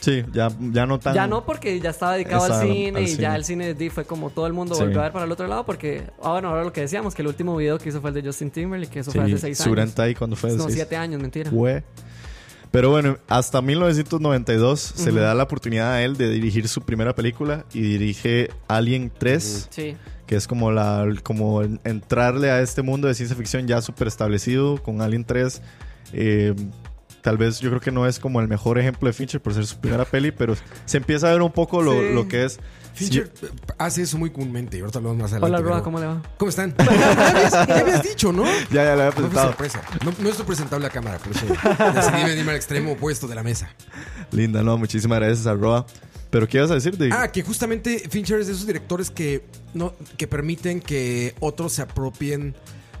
Sí, ya ya no tan Ya no porque ya estaba dedicado al cine al y cine. ya el cine fue como todo el mundo Sí. volvió a ver para el otro lado porque, ah, bueno, ahora lo que decíamos, que el último video que hizo fue el de Justin Timberlake, que eso fue hace seis años. Cuando fue No, Seis- siete años, mentira. Fue. Pero bueno, hasta 1992 se Ujú. le da la oportunidad a él de dirigir su primera película y dirige Alien 3, Sí. que es como la como en- entrarle a este mundo de ciencia ficción ya súper establecido con Alien 3. eh, tal vez yo creo que no es como el mejor ejemplo de Fincher por ser su primera peli, pero se empieza a ver un poco lo, Sí. lo que es. Fincher hace eso muy comúnmente. y Ahorita lo vamos más adelante. Hola, pero- Roa, ¿cómo le va? ¿Cómo están? ya, habías, ya habías dicho, ¿no? Ya, ya la había presentado. sorpresa. No, no estoy presentable a cámara, por eso decidí venirme al extremo opuesto de la mesa. Linda, no, muchísimas gracias a Roa. Pero ¿qué ibas a decir? De... Ah, que justamente Fincher es de esos directores que, no, que permiten que otros se apropien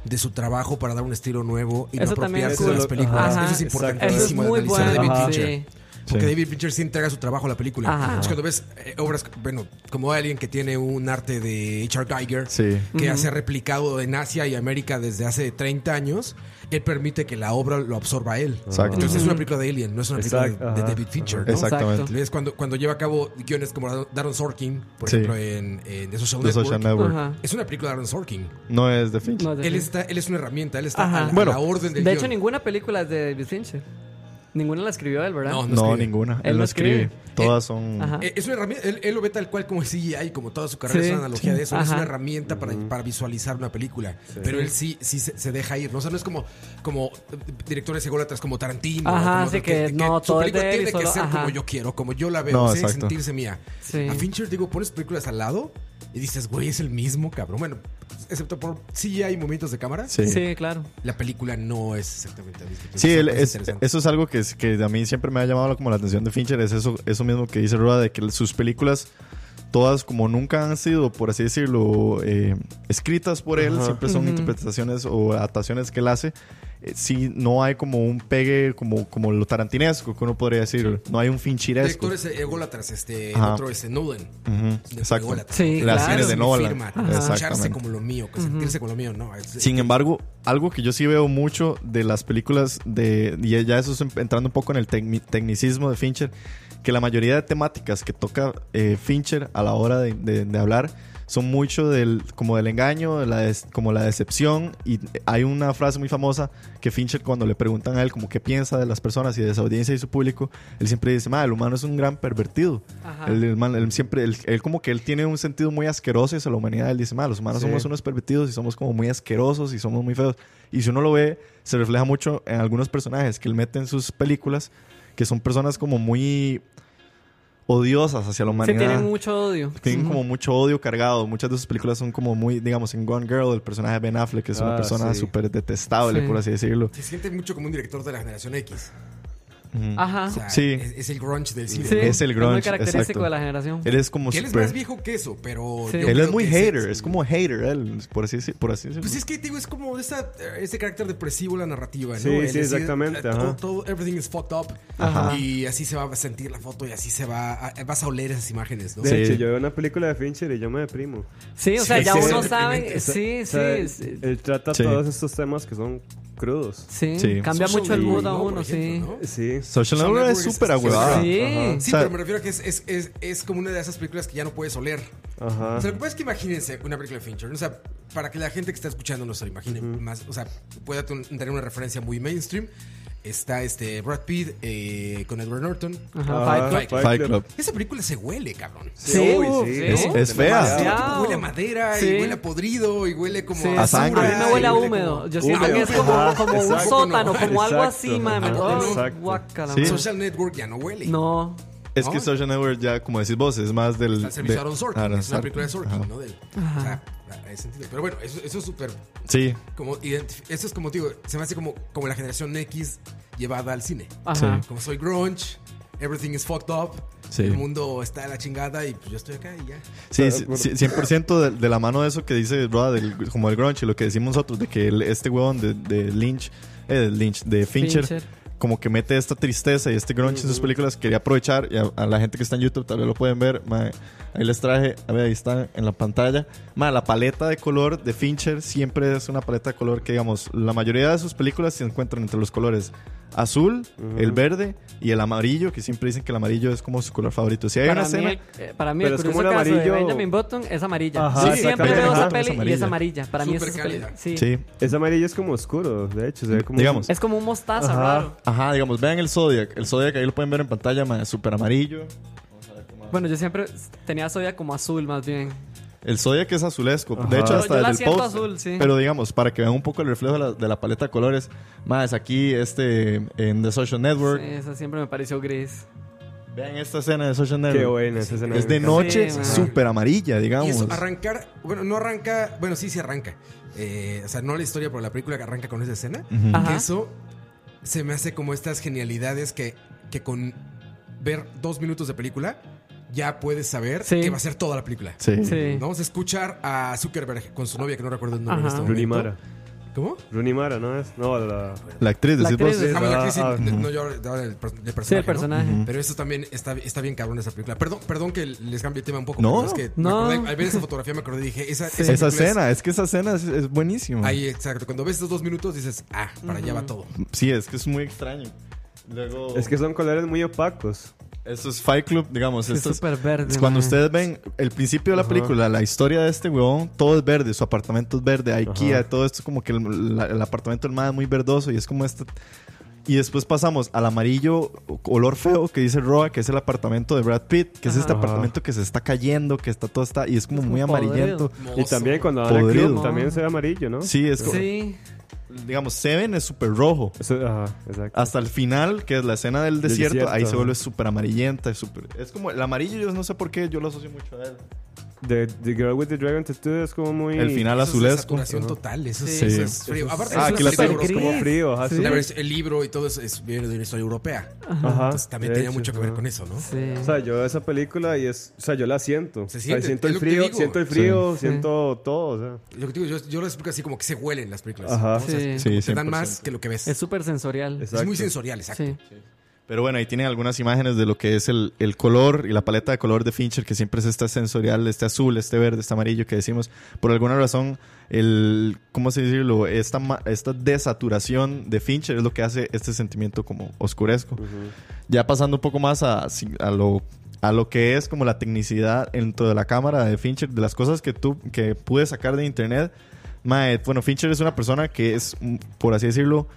de su trabajo para dar un estilo nuevo y Eso no apropiarse de las películas. Ajá. Eso es Eso es importantísimo de muy bueno. Ajá. Sí. Porque Sí. David Fincher sí entrega su trabajo a la película. Ajá. Entonces, cuando ves eh, obras, bueno, como alguien que tiene un arte de H.R. Geiger, Sí. que Ujú. se ha replicado en Asia y América desde hace 30 años, él permite que la obra lo absorba a él. Exacto. Entonces es una película de Alien, no es una película Exacto, de. David Fincher. ¿no? Exactamente. ¿Ves? Cuando, cuando lleva a cabo guiones como Darren Sorkin, por Sí. ejemplo, en, en The Social The Network, Social Network. Ajá. es una película de Darren Sorkin. No es de Fincher. No, de Él, está, él es una herramienta, él está a, la, a Bueno, la orden del De hecho, ninguna película es de David Fincher. Ninguna la escribió él, ¿verdad? No, No, escribe. ninguna. Él, Él no no escribe. escribe. Todas son. Ajá. Eh, Es una herramienta, él, él lo ve tal cual como el CGI, como toda su carrera Sí. es una analogía Sí. de eso. Es Ajá. una herramienta para, para visualizar una película. Pero él sí, sí se, se deja ir. ¿no? O sea, no es como, como eh, directores ególatras como Tarantino. Ajá, como sí, que no, su todo es película de él y tiene que solo- ser ajá. como yo quiero, como yo la veo. No, que sentirse mía. Sí. A Fincher, digo, pones películas al lado y dices, güey, es el mismo, cabrón. Bueno, excepto por sí hay momentos de cámara. Sí. Sí, claro. La película no es exactamente el mismo. Sí, él es eso es algo que, es- que a mí siempre me ha llamado como la atención de Fincher, es eso, eso mismo que dice Roa, de que sus películas, todas como nunca han sido, por así decirlo, eh, escritas por él, Ajá. siempre son interpretaciones o adaptaciones que él hace, eh, sí no hay como un pegue como, como lo tarantinesco, que uno podría decir. No hay un finchiresco. Director es ególatras, este, el Ajá. otro es Nolan. Ujú, De exacto. ególatras. Sí, Las claro. cines de Es Nolan. Escucharse como lo mío, que sentirse como lo mío, no. es- Sin embargo, algo que yo sí veo mucho de las películas de. Y ya eso es entrando un poco en el tecni- tecnicismo de Fincher, que la mayoría de temáticas que toca eh, Fincher a la hora de, de- de hablar son mucho del, como del engaño, de la des- como la decepción. Y hay una frase muy famosa que Fincher, cuando le preguntan a él como qué piensa de las personas y de su audiencia y su público, él siempre dice: "Ma, el humano es un gran pervertido. Ajá. El, man- él siempre, él, él como que él tiene un sentido muy asqueroso hacia la humanidad. Él dice, "Ma, los humanos Sí. somos unos pervertidos y somos como muy asquerosos y somos muy feos. Y si uno lo ve, se refleja mucho en algunos personajes que él mete en sus películas, que son personas como muy odiosas hacia la Sí, humanidad. tienen mucho odio. Tienen como mucho odio cargado. Muchas de sus películas son como muy, digamos, en Gone Girl, el personaje de Ben Affleck, que es una Ah, persona sí. súper detestable, Sí. por así decirlo. Se siente mucho como un director de la generación X. Ujú. Ajá. O sea, Sí. es, es el grunge del cine. Sí, ¿no? Es el muy grunge, característico exacto. de la generación. Él es como Que él es más viejo que eso, pero. Sí. yo Él creo es muy que hater, es como hater, él, por así, decir- por así decirlo. Pues es que digo, es como esa, ese carácter depresivo la narrativa, ¿no? Sí, El sí, exactamente, eh, Todo, ajá. todo- everything is fucked up. Ajá. Y así se va a sentir la foto y así se va. a- vas a oler esas imágenes, ¿no? De Sí. hecho, yo veo una película de Fincher y yo me deprimo. Sí, o sea, Sí, ya sí, uno sí, sabe. Sí, sí. él, él trata todos estos temas que son crudos. Sí, Sí. cambia Social mucho el mood a uno, sí. Sí. Social Network es súper agüevada. Sí. Ajá. Sí, O sea- pero me refiero a que es, es, es, es como una de esas películas que ya no puedes oler. Ajá. O sea, lo que pasa es que imagínense una película de Fincher. O sea, para que la gente que está escuchando no se lo imagine más, o sea, pueda ten- tener una referencia muy mainstream. Está este Brad Pitt eh, con Edward Norton. Ajá, Ajá, Fight Club. Fight Club. Esa película se huele, cabrón. Sí, Uy, sí, sí. Es, es fea. Huele a madera Sí. y huele a podrido y huele como Sí, a, A sangre. A mí me huele a húmedo. como- Yo siento Húmedo. que es como, Ajá, como un sótano, No, como algo exacto. así, man. Ajá, Ay, exacto. guácala, Sí. man. Social Network ya no huele. No. Es que No. Social Network ya, como decís vos, es más del... Al servicio de- Aaron Sorkin. Aaron es una película de Sorkin, Ajá. ¿no? De él. O sea, a ese sentido. Pero bueno, eso, eso es súper. Sí, Como, eso es como, digo, se me hace como, como la generación X llevada al cine. Ajá. Como soy grunge, everything is fucked up, Sí. el mundo está de la chingada y pues yo estoy acá y ya. sí, sí, sí, 100% de, de la mano de eso que dice Roa, del, como el grunge y lo que decimos nosotros, de que el- este huevón de, de Lynch, eh, de Lynch, de Fincher, Fincher. Como que mete esta tristeza y este grunge en sus películas. Quería aprovechar y a, a la gente que está en YouTube tal vez lo pueden ver. mae, ahí les traje, a ver, ahí está en la pantalla. Mae, la paleta de color de Fincher siempre es una paleta de color que, digamos, la mayoría de sus películas se encuentran entre los colores azul, el verde y el amarillo, que siempre dicen que el amarillo es como su color favorito. Si hay Para una mí, escena... el- eh, para mí Pero el es como el caso de amarillo- Benjamin Button es amarilla. Ajá, sí, siempre veo esa peli es y es amarilla. Para mí esa peli. cálida. Sí. Sí, Ese amarillo es como oscuro, de hecho. Se ve como Digamos. Es como un mostaza Ajá. raro. Ajá, digamos, vean el Zodiac. El Zodiac ahí lo pueden ver en pantalla, mae, súper amarillo. Bueno, yo siempre tenía Zodiac como azul, más bien. El Zodiac es azulesco. Ajá. De hecho, hasta yo la el siento post. azul, sí. Pero digamos, para que vean un poco el reflejo de la, de la paleta de colores. Más aquí, este, en The Social Network. Sí, esa siempre me pareció gris. Vean esta escena de Social Network. Qué buena esa escena. Es de noche, Sí, súper amarilla, Y digamos. eso, arrancar, bueno, no arranca, bueno, sí, sí arranca. Eh, o sea, no la historia, pero la película que arranca con esa escena. Ajá. Que eso se me hace como estas genialidades que, que con ver dos minutos de película ya puedes saber Sí. que va a ser toda la película. Sí. Sí. Vamos a escuchar a Zuckerberg con su novia, que no recuerdo el nombre en Ajá. este momento. Mara. ¿Cómo? Rooney Mara, ¿no es? No, la... La actriz, La decís vos. actriz Ah, bueno, Ah, aquí sí, ah, no, yo hablaba del, per- del personaje. Sí, el ¿no? personaje. Pero eso también está, está bien cabrón esa película. Perdón, perdón que les cambie el tema un poco. No, es que no. acordé- al ver esa fotografía me acordé y dije, esa, Sí. esa Esa película es- escena, es que esa escena es, es buenísima. Ahí, exacto. Cuando ves estos dos minutos dices, ah, para allá va todo. Sí, es que es muy extraño. Luego, Es que son colores muy opacos. Eso es Fight Club, digamos. Es- súper verde. es cuando man. ustedes ven el principio de la Ajá. película, la historia de este huevón, todo es verde, su apartamento es verde, IKEA, Ajá. todo esto es como que el, la- el apartamento del man es muy verdoso y es como este... Y después pasamos al amarillo color feo que dice Roa, que es el apartamento de Brad Pitt, que es este Ajá. apartamento que se está cayendo, que está todo está y es como Es muy amarillento. Y también cuando Podrido. club también se ve amarillo, ¿no? Sí, es como, Sí. digamos, Seven es súper rojo. Eso- ajá, exacto. Hasta el final, que es la escena del desierto, desierto, ahí se vuelve súper amarillenta. Es, súper- es como el amarillo, yo no sé por qué, yo lo asocio mucho a él. The, The Girl with the Dragon Tattoo es como muy... El final Eso es azulesco. saturación Ajá. total. Eso, es- Sí. eso es frío. Aparte, Ah, aquí es la tengo como frío. ajá, sí. El libro y todo eso es, viene de una historia europea. Ajá, Entonces también tenía hecho, mucho que ver con eso, ¿no? Sí. O sea, yo veo esa película y es... O sea, yo la siento. Se O sea, siente, siento es el frío, siento el frío, Sí. siento todo, o sea. Lo que te digo, yo, yo lo explico así como que se huelen las películas. Ajá. ¿no? O sea, Sí. Sí, te dan 100%. más que lo que ves. Es Es, súper sensorial. Exacto. muy sensorial, exacto. Pero bueno, ahí tienen algunas imágenes de lo que es el, el color y la paleta de color de Fincher, que siempre es esta sensorial, este azul, este verde, este amarillo que decimos. Por alguna razón, el, ¿cómo se decirlo? Esta, esta desaturación de Fincher es lo que hace este sentimiento como oscuresco. Ya pasando un poco más a, a lo a lo que es como la tecnicidad dentro de la cámara de Fincher, de las cosas que tú que pude sacar de internet. Mae, bueno, Fincher es una persona que es, por así decirlo,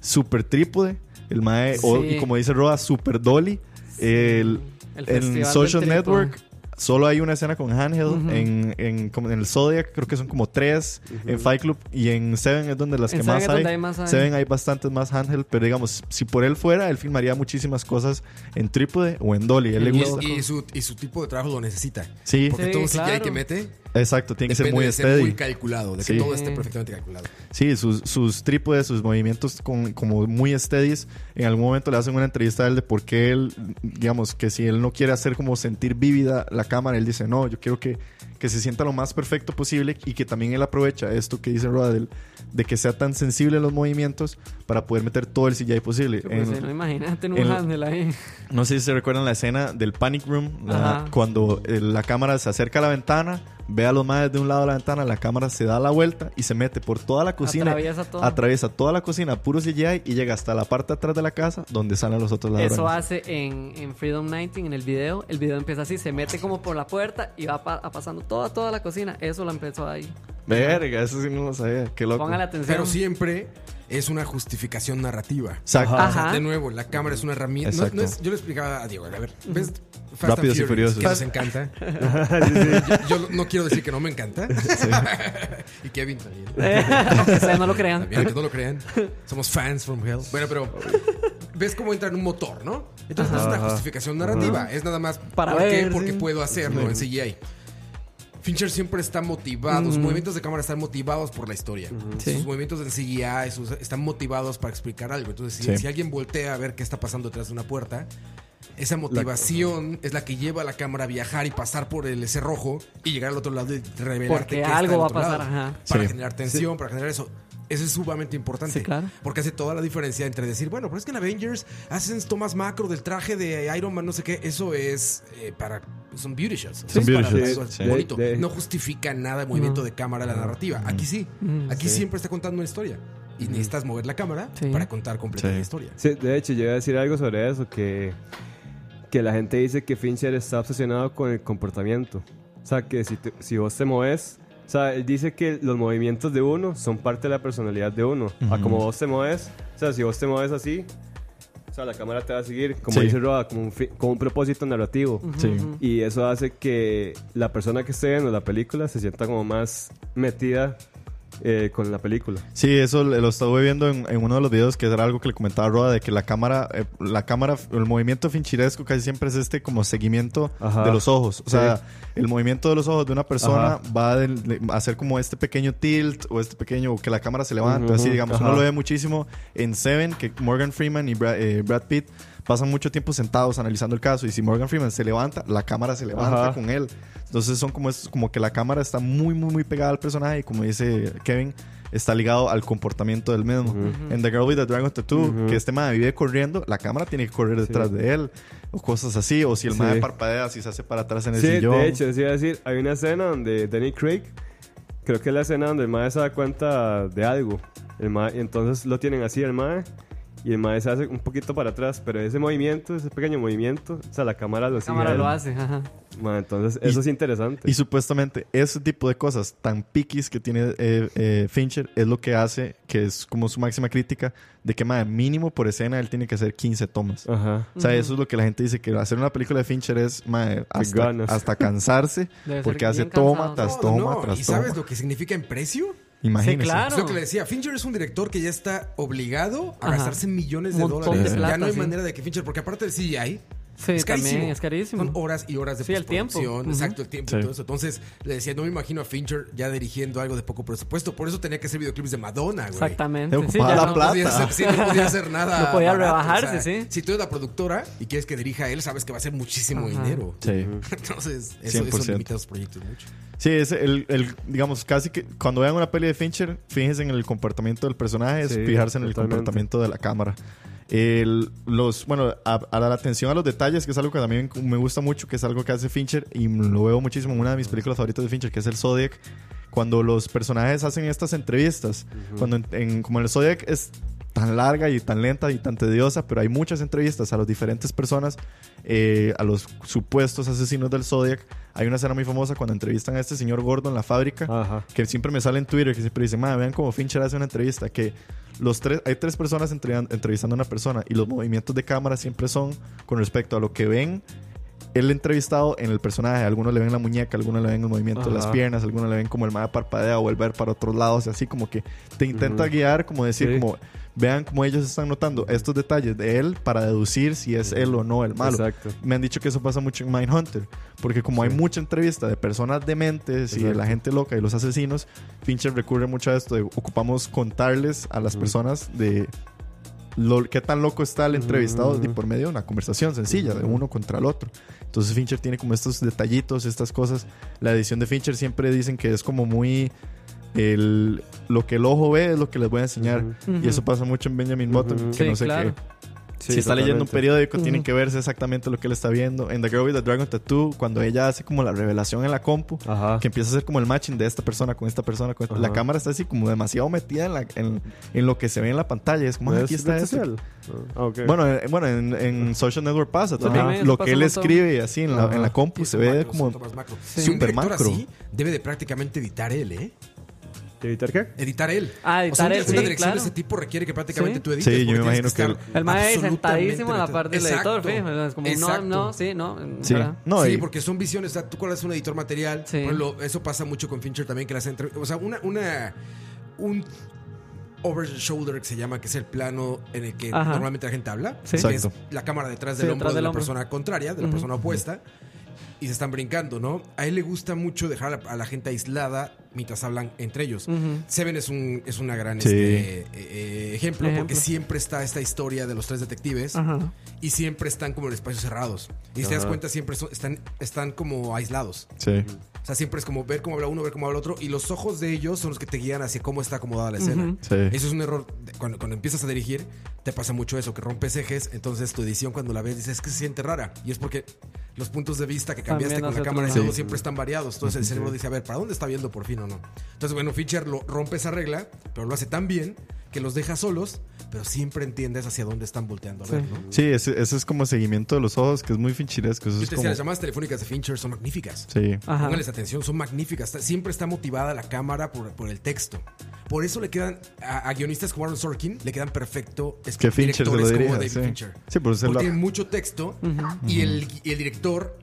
súper trípode. El mae, o- Sí. y como dice Roa, super dolly. El, El en Social. Network solo hay una escena con handheld. En, en, como en el Zodiac creo que son como tres. En Fight Club y en Seven es donde las En que Seven más hay. donde hay más hay. Seven hay bastantes más handheld. Pero digamos, si por él fuera, él filmaría muchísimas cosas en trípode o en dolly. Él le En gusta. Y, y su, y su tipo de trabajo lo necesita. Sí, Porque Sí, todo CGI claro. que mete exacto. Tiene que ser muy de ser steady. muy calculado, de Sí. que todo esté perfectamente calculado. Sí, sus, sus trípodes, sus movimientos con, como muy steadies. En algún momento le hacen una entrevista a él de por qué él, digamos, que si él no quiere hacer como sentir vívida la cámara, él dice, no, yo quiero que, que se sienta lo más perfecto posible y que también él aprovecha esto que dice Roda del- de que sea tan sensible en los movimientos para poder meter todo el CGI posible. Pues, En- no, imagínate en un handle ahí. no sé si se recuerdan la escena del Panic Room, la- cuando eh, la cámara se acerca a la ventana, ve a los madres de un lado de la ventana, la cámara se da la vuelta y se mete por toda la cocina. Atraviesa todo. Atraviesa toda la cocina, puro CGI, y llega hasta la parte de atrás de la casa donde salen los otros ladrones. Eso hace en, en Freedom 19, en el video. El video empieza así, se mete como por la puerta y va pa- a pasando toda, toda la cocina. Eso lo empezó ahí. Verga, eso sí no lo sabía. Qué loco. Póngale atención. Pero siempre es una justificación narrativa. Exacto. Ajá. O sea, de nuevo, la cámara es una herramienta. No, no es- yo le explicaba a Diego, a ver, ¿ves? Fast Rápidos y and Furiosos. Que nos encanta. Yo, yo no quiero decir que no me encanta. y Kevin también. Aunque ustedes no lo crean. También, aunque no lo crean. Somos fans from hell. Bueno, pero ves cómo entra en un motor, ¿no? Entonces no es una justificación narrativa. Es nada más Para ¿por qué? ver, porque sí. puedo hacerlo en CGI. Fincher siempre está motivado, sus movimientos de cámara están motivados por la historia. Sí. Sus movimientos en CGI sus- están motivados para explicar algo. Entonces, si, Sí. si alguien voltea a ver qué está pasando detrás de una puerta, esa motivación es la que lleva a la cámara a viajar y pasar por el ese rojo y llegar al otro lado y revelarte Porque está algo al va a otro pasar, lado. ajá. Para Sí. generar tensión, para generar eso. Eso es sumamente importante. Sí, claro. Porque hace toda la diferencia entre decir, bueno, pero es que en Avengers hacen tomas macro del traje de Iron Man, no sé qué. Eso es eh, para. Son beauty shots. Son beauty para shots, sí. bonito. De- de- No justifica nada el movimiento de cámara la narrativa. Aquí sí. Aquí siempre está contando una historia. Y necesitas mover la cámara Sí. para contar completa Sí. la historia. Sí, de hecho, yo iba a decir algo sobre eso, que, que la gente dice que Fincher está obsesionado con el comportamiento. O sea, que si, te- si vos te moves, o sea, él dice que los movimientos de uno son parte de la personalidad de uno. A como vos te mueves, o sea, si vos te mueves así, o sea, la cámara te va a seguir, como Sí. dice Roa, como un, como un propósito narrativo. Sí. Y eso hace que la persona que esté viendo la película se sienta como más metida eh, con la película. Sí, eso lo estuve viendo en, en uno de los videos que era algo que le comentaba Roda de que la cámara, eh, la cámara, el movimiento finchiresco casi siempre es este como seguimiento Ajá. de los ojos. O sea, Sí. el movimiento de los ojos de una persona Ajá. va a hacer como este pequeño tilt o este pequeño, o que la cámara se levanta. Ujú, Así, digamos, uno ajá. lo ve muchísimo en Seven, que Morgan Freeman y Brad, eh, Brad Pitt pasan mucho tiempo sentados analizando el caso. Y si Morgan Freeman se levanta, la cámara se levanta Ajá. con él. Entonces son como, estos- como que la cámara está muy, muy, muy pegada al personaje y como dice Kevin, está ligado al comportamiento del mismo. En The Girl with the Dragon Tattoo, Ujú. que este man vive corriendo, la cámara tiene que correr detrás Sí. de él o cosas así. O si el Sí. man parpadea, si se hace para atrás en el Sí, sillón. de hecho, iba a decir, hay una escena donde Danny Craig, creo que es la escena donde el mae se da cuenta de algo. El mae, y entonces lo tienen así el mae y el mae se hace un poquito para atrás, pero ese movimiento, ese pequeño movimiento, o sea, la cámara lo La sigue. cámara lo hace, ajá. Mae, entonces, Y- eso es interesante. Y supuestamente ese tipo de cosas tan piquis que tiene eh, eh, Fincher es lo que hace, que es como su máxima crítica, de que madre, mínimo por escena él tiene que hacer 15 tomas. Ajá. O sea, eso es lo que la gente dice, que hacer una película de Fincher es madre, hasta, hasta cansarse, porque hace bien toma cansado. tras No, toma no, tras ¿Y toma. sabes lo que significa en precio? Imagínese. Sí, claro. Es lo que le decía. Fincher es un director que ya está obligado a Ajá. gastarse millones de montón dólares. de ya no hay sí. manera de que Fincher, porque aparte del CGI, Sí, es carísimo. también es carísimo. Son horas y horas de Sí, el tiempo. exacto, el tiempo Sí. y todo eso. Entonces, le decía, no me imagino a Fincher ya dirigiendo algo de poco presupuesto. Por eso tenía que hacer videoclips de Madonna, güey. Exactamente. Te Sí, ocupaba ya la no- plata. podía hacer, sí, no podía hacer nada. No podía barato, rebajarse, sí. Si tú eres la productora y quieres que dirija a él, sabes que va a ser muchísimo Ajá. dinero. Sí. Entonces, eso, eso 100%. limita los proyectos mucho. Sí, es el, el, digamos, casi que cuando vean una peli de Fincher, fíjense en el comportamiento del personaje, es fijarse en el totalmente. comportamiento de la cámara. El, los, bueno, a, a la atención a los detalles, que es algo que también me gusta mucho, que es algo que hace Fincher y lo veo muchísimo en una de mis películas favoritas de Fincher, que es el Zodiac. Cuando los personajes hacen estas entrevistas, cuando en, en- como el Zodiac es tan larga y tan lenta y tan tediosa, pero hay muchas entrevistas a las diferentes personas, eh, a los supuestos asesinos del Zodiac. Hay una escena muy famosa cuando entrevistan a este señor gordo en la fábrica, Ajá. que siempre me sale en Twitter, que siempre dice, "Ma, vean cómo Fincher hace una entrevista, que los tres, hay tres personas entre- entrevistando a una persona y los movimientos de cámara siempre son con respecto a lo que ven el entrevistado en el personaje. Algunos le ven la muñeca, algunos le ven el movimiento de las piernas, algunos le ven como el mae parpadea o el ver para otros lados, así como que te intenta guiar, como decir, Sí. como vean cómo ellos están notando estos detalles de él para deducir si es él o no el malo. Exacto. Me han dicho que eso pasa mucho en Mindhunter, porque como hay mucha entrevista de personas dementes y de la gente loca y los asesinos, Fincher recurre mucho a esto de ocupamos contarles a las personas de lo, qué tan loco está el entrevistado y por medio de una conversación sencilla de uno contra el otro. Entonces Fincher tiene como estos detallitos, estas cosas. La edición de Fincher siempre dicen que es como muy el, lo que el ojo ve es lo que les voy a enseñar. Ujú. Y eso pasa mucho en Benjamin. Button, que Sí, no sé claro. qué Sí, si está leyendo un totalmente. periódico, tiene Ujú. que verse exactamente lo que él está viendo. En The Girl with the Dragon Tattoo, cuando ella hace como la revelación en la compu, Ajá. que empieza a hacer como el matching de esta persona con esta persona, con esta- la Ajá. cámara está así como demasiado metida en, la- en, en lo que se ve en la pantalla. Es como, ¿No ah, es aquí está social? Ah, ok. Bueno, eh, bueno en, en Social Network pasa Ajá. también. También, Lo eso que él escribe así en la, en la Ajá. compu se ve macros, como tomas macro. Sí. Si un Super director macro. así, debe de prácticamente editar él, ¿eh? ¿De evitar qué? Editar él. Ah, O sea, editar una- él, una sí, dirección claro. de ese tipo requiere que prácticamente Sí. tú edites. Sí, yo porque me tienes imagino que estar el- El mae absolutamente sentadísimo a la metido. par del editor, Exacto. fijo, es como, no, Exacto. no, sí, no. Sí. No, sí, y- porque son visiones. O sea, tú cuando eres un editor material, Sí. por ejemplo, eso pasa mucho con Fincher también, que las entre... O sea, una, una, un over the shoulder que se llama, que es el plano en el que Ajá. normalmente la gente habla. Sí. que es la cámara detrás Sí, del hombro detrás de la persona contraria, de la persona opuesta. Y se están brincando, ¿no? A él le gusta mucho dejar a la, a la gente aislada mientras hablan entre ellos. Seven es, un, es una gran Sí. este, eh, eh, ejemplo, porque siempre está esta historia de los tres detectives Ajá. y siempre están como en espacios cerrados. Y si te das cuenta, siempre son- están, están como aislados. Sí. O sea, siempre es como ver cómo habla uno, ver cómo habla otro. Y los ojos de ellos son los que te guían hacia cómo está acomodada la escena. Ujú. Sí. Eso es un error. de- Cuando, cuando empiezas a dirigir, te pasa mucho eso, que rompes ejes. Entonces tu edición, cuando la ves, dices, es que se siente rara. Y es porque los puntos de vista que cambiaste También con la cámara y otro todo lado. siempre están variados. Entonces el cerebro dice, a ver, ¿para dónde está viendo por fin o no? Entonces, bueno, Fincher lo rompe esa regla, pero lo hace tan bien que los deja solos, pero siempre entiendes hacia dónde están volteando a ver, Sí. ¿no? Sí, ese, ese es como seguimiento de los ojos, que es muy finchiresco. Eso Yo es te como... decía, las llamadas telefónicas de Fincher son magníficas. Sí. Ajá. Pónganles atención, son magníficas. Siempre está motivada la cámara por, por el texto. Por eso le quedan a, a guionistas como Aaron Sorkin, le quedan perfecto es- Que Fincher se lo directores como dirija. David Sí, Fincher. sí por eso Porque lo- tienen mucho texto y, el, y el director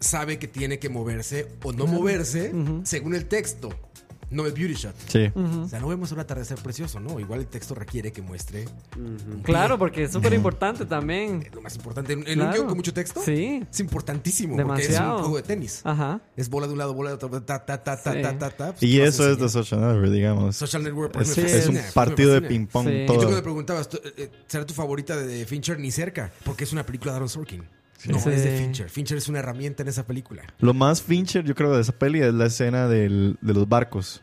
sabe que tiene que moverse o no moverse según el texto, no el beauty shot. Sí. O sea, no vemos un atardecer precioso, ¿no? Igual el texto requiere que muestre Claro, porque es súper importante también. lo más importante. En, en un Claro. guion con mucho texto, Sí. es importantísimo porque es Demasiado. un juego de tenis. Ajá. Es bola de un lado, bola de otro, ta, ta, ta, ta, Sí. ta, ta, ta. Pues, Y ¿qué vas a eso es de? Social Network, digamos. Social Network. por Es, ejemplo, me es un partido de ping-pong Sí. Y tú todo. cuando me preguntabas, eh, eh, ¿será tu favorita de Fincher? Ni cerca, porque es una película de Aaron Sorkin. No, Sí. es de Fincher. Fincher es una herramienta en esa película. Lo más Fincher, yo creo, de esa peli es la escena del, de los barcos.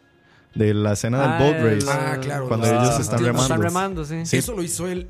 De la escena del Ah, boat race. Ah, claro. Cuando los- ellos los están remando. Están remando, sí. Sí. Eso lo hizo él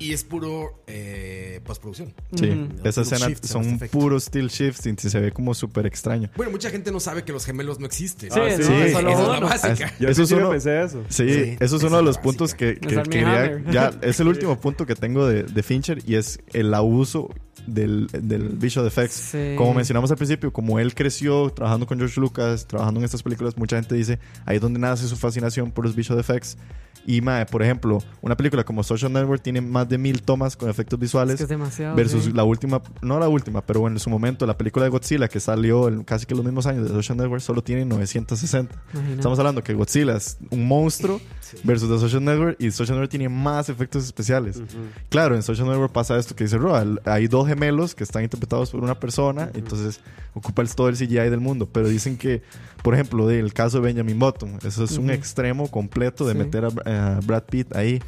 y es puro eh, postproducción. Sí, Ujú. esa Still escena son puros still shifts y se ve como súper extraño. Bueno, mucha gente no sabe que los gemelos no existen. Sí, Ah, sí. es Sí. Esa es la básica. Yo Eso es eso uno- pensé eso. Sí, Sí, eso es esa uno de los puntos que, quería. Ya, es el último punto que tengo de, de Fincher y es el abuso del, del visual effects. Sí. Como mencionamos al principio, como él creció trabajando con George Lucas, trabajando en estas películas, mucha gente dice ahí es donde nace su fascinación por los visual effects. Y, mae, por ejemplo, una película como Social Network tiene más de mil tomas con efectos visuales. Es que es demasiado. Versus sí. la última, no la última, pero en su momento, la película de Godzilla que salió en casi que los mismos años de Social Network solo tiene 960. Imagínate. Estamos hablando que Godzilla es un monstruo versus The Social Network y Social Network tiene más efectos especiales. Claro, en Social Network pasa esto que dice Roa, hay dos gemelos que están interpretados por una persona, entonces ocupa el, todo el CGI del mundo. Pero dicen que, por ejemplo, del caso de Benjamin Button, eso es un Ujú. extremo completo de Sí. meter a, a Brad Pitt ahí.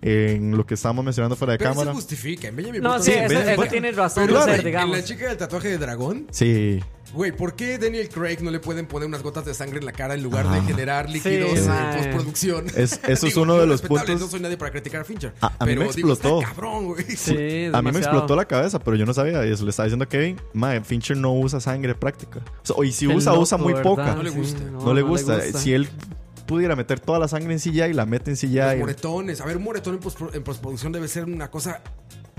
En lo que estábamos mencionando fuera de Pero cámara. se justifica. En Benjamin No, Button- sí, eso, eso razón ser, en la chica del tatuaje de dragón, Sí. güey, ¿por qué Daniel Craig no le pueden poner unas gotas de sangre en la cara en lugar Ah. de generar líquidos Sí, en postproducción? Es- eso es uno de los puntos- No soy nadie para criticar a Fincher. A- a mí pero me digo, explotó. cabrón, güey. Sí, A mí me explotó la cabeza, pero yo no sabía. Y eso le estaba diciendo a Kevin, mae, Fincher no usa sangre práctica. O sea, y si Qué usa, loco, usa muy ¿verdad? poca. No le gusta. No, le gusta. Si él pudiera meter toda la sangre en CGI, la mete en Los CGI. moretones. A ver, un moretón en, en postproducción debe ser una cosa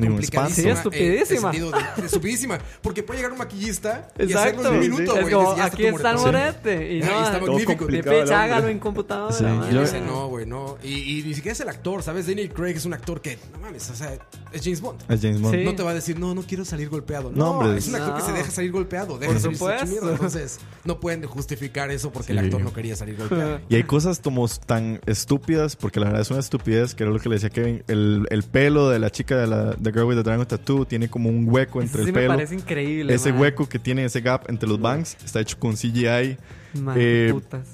complicadísima. Sí, estupidísima. eh, de- estupidísima. Porque puede llegar un maquillista y Exacto. hacerlo en un minuto, sí. güey. Es aquí está el morete. Y no, está magnífico. De hombre. hágalo en computadora. Sí, yo- Dice, no, güey, no. Y, y ni siquiera es el actor, ¿sabes? Daniel Craig es un actor que, no mames, o sea, es James Bond. Es James Bond. Sí. No te va a decir, no, no quiero salir golpeado. No, No, hombre. es un actor que se deja salir golpeado. Deja Por supuesto. Entonces, no pueden justificar eso porque el actor no quería salir golpeado. Y hay cosas como tan estúpidas, porque la verdad es una estupidez, que era lo que le decía Kevin. El, el pelo de la chica de la The Girl with the Dragon Tattoo tiene como un hueco entre sí el me pelo. parece increíble. Ese hueco que tiene ese gap entre los bangs está hecho con CGI. Mae, Eh, putas.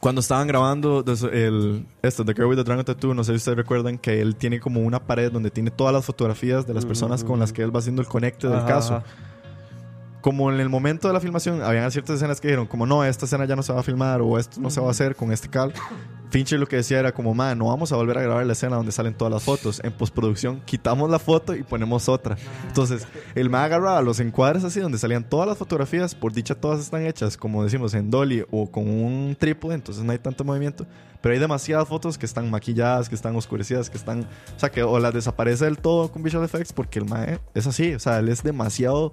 Cuando estaban grabando el, esto, The Girl with the Dragon Tattoo, no sé si ustedes recuerdan que él tiene como una pared donde tiene todas las fotografías de las personas con las que él va haciendo el conecte del Ajá, caso. Como en el momento de la filmación, habían ciertas escenas que dijeron, como no, esta escena ya no se va a filmar o esto no se va a hacer con este cal. Fincher lo que decía era como, man, no vamos a volver a grabar la escena donde salen todas las fotos. En postproducción quitamos la foto y ponemos otra. Entonces, el man agarraba los encuadres así donde salían todas las fotografías, por dicha todas están hechas, como decimos, en dolly o con un trípode, entonces no hay tanto movimiento. Pero hay demasiadas fotos que están maquilladas, que están oscurecidas, que están... O sea, que o las desaparece del todo con visual effects porque el man es así. O sea, él es demasiado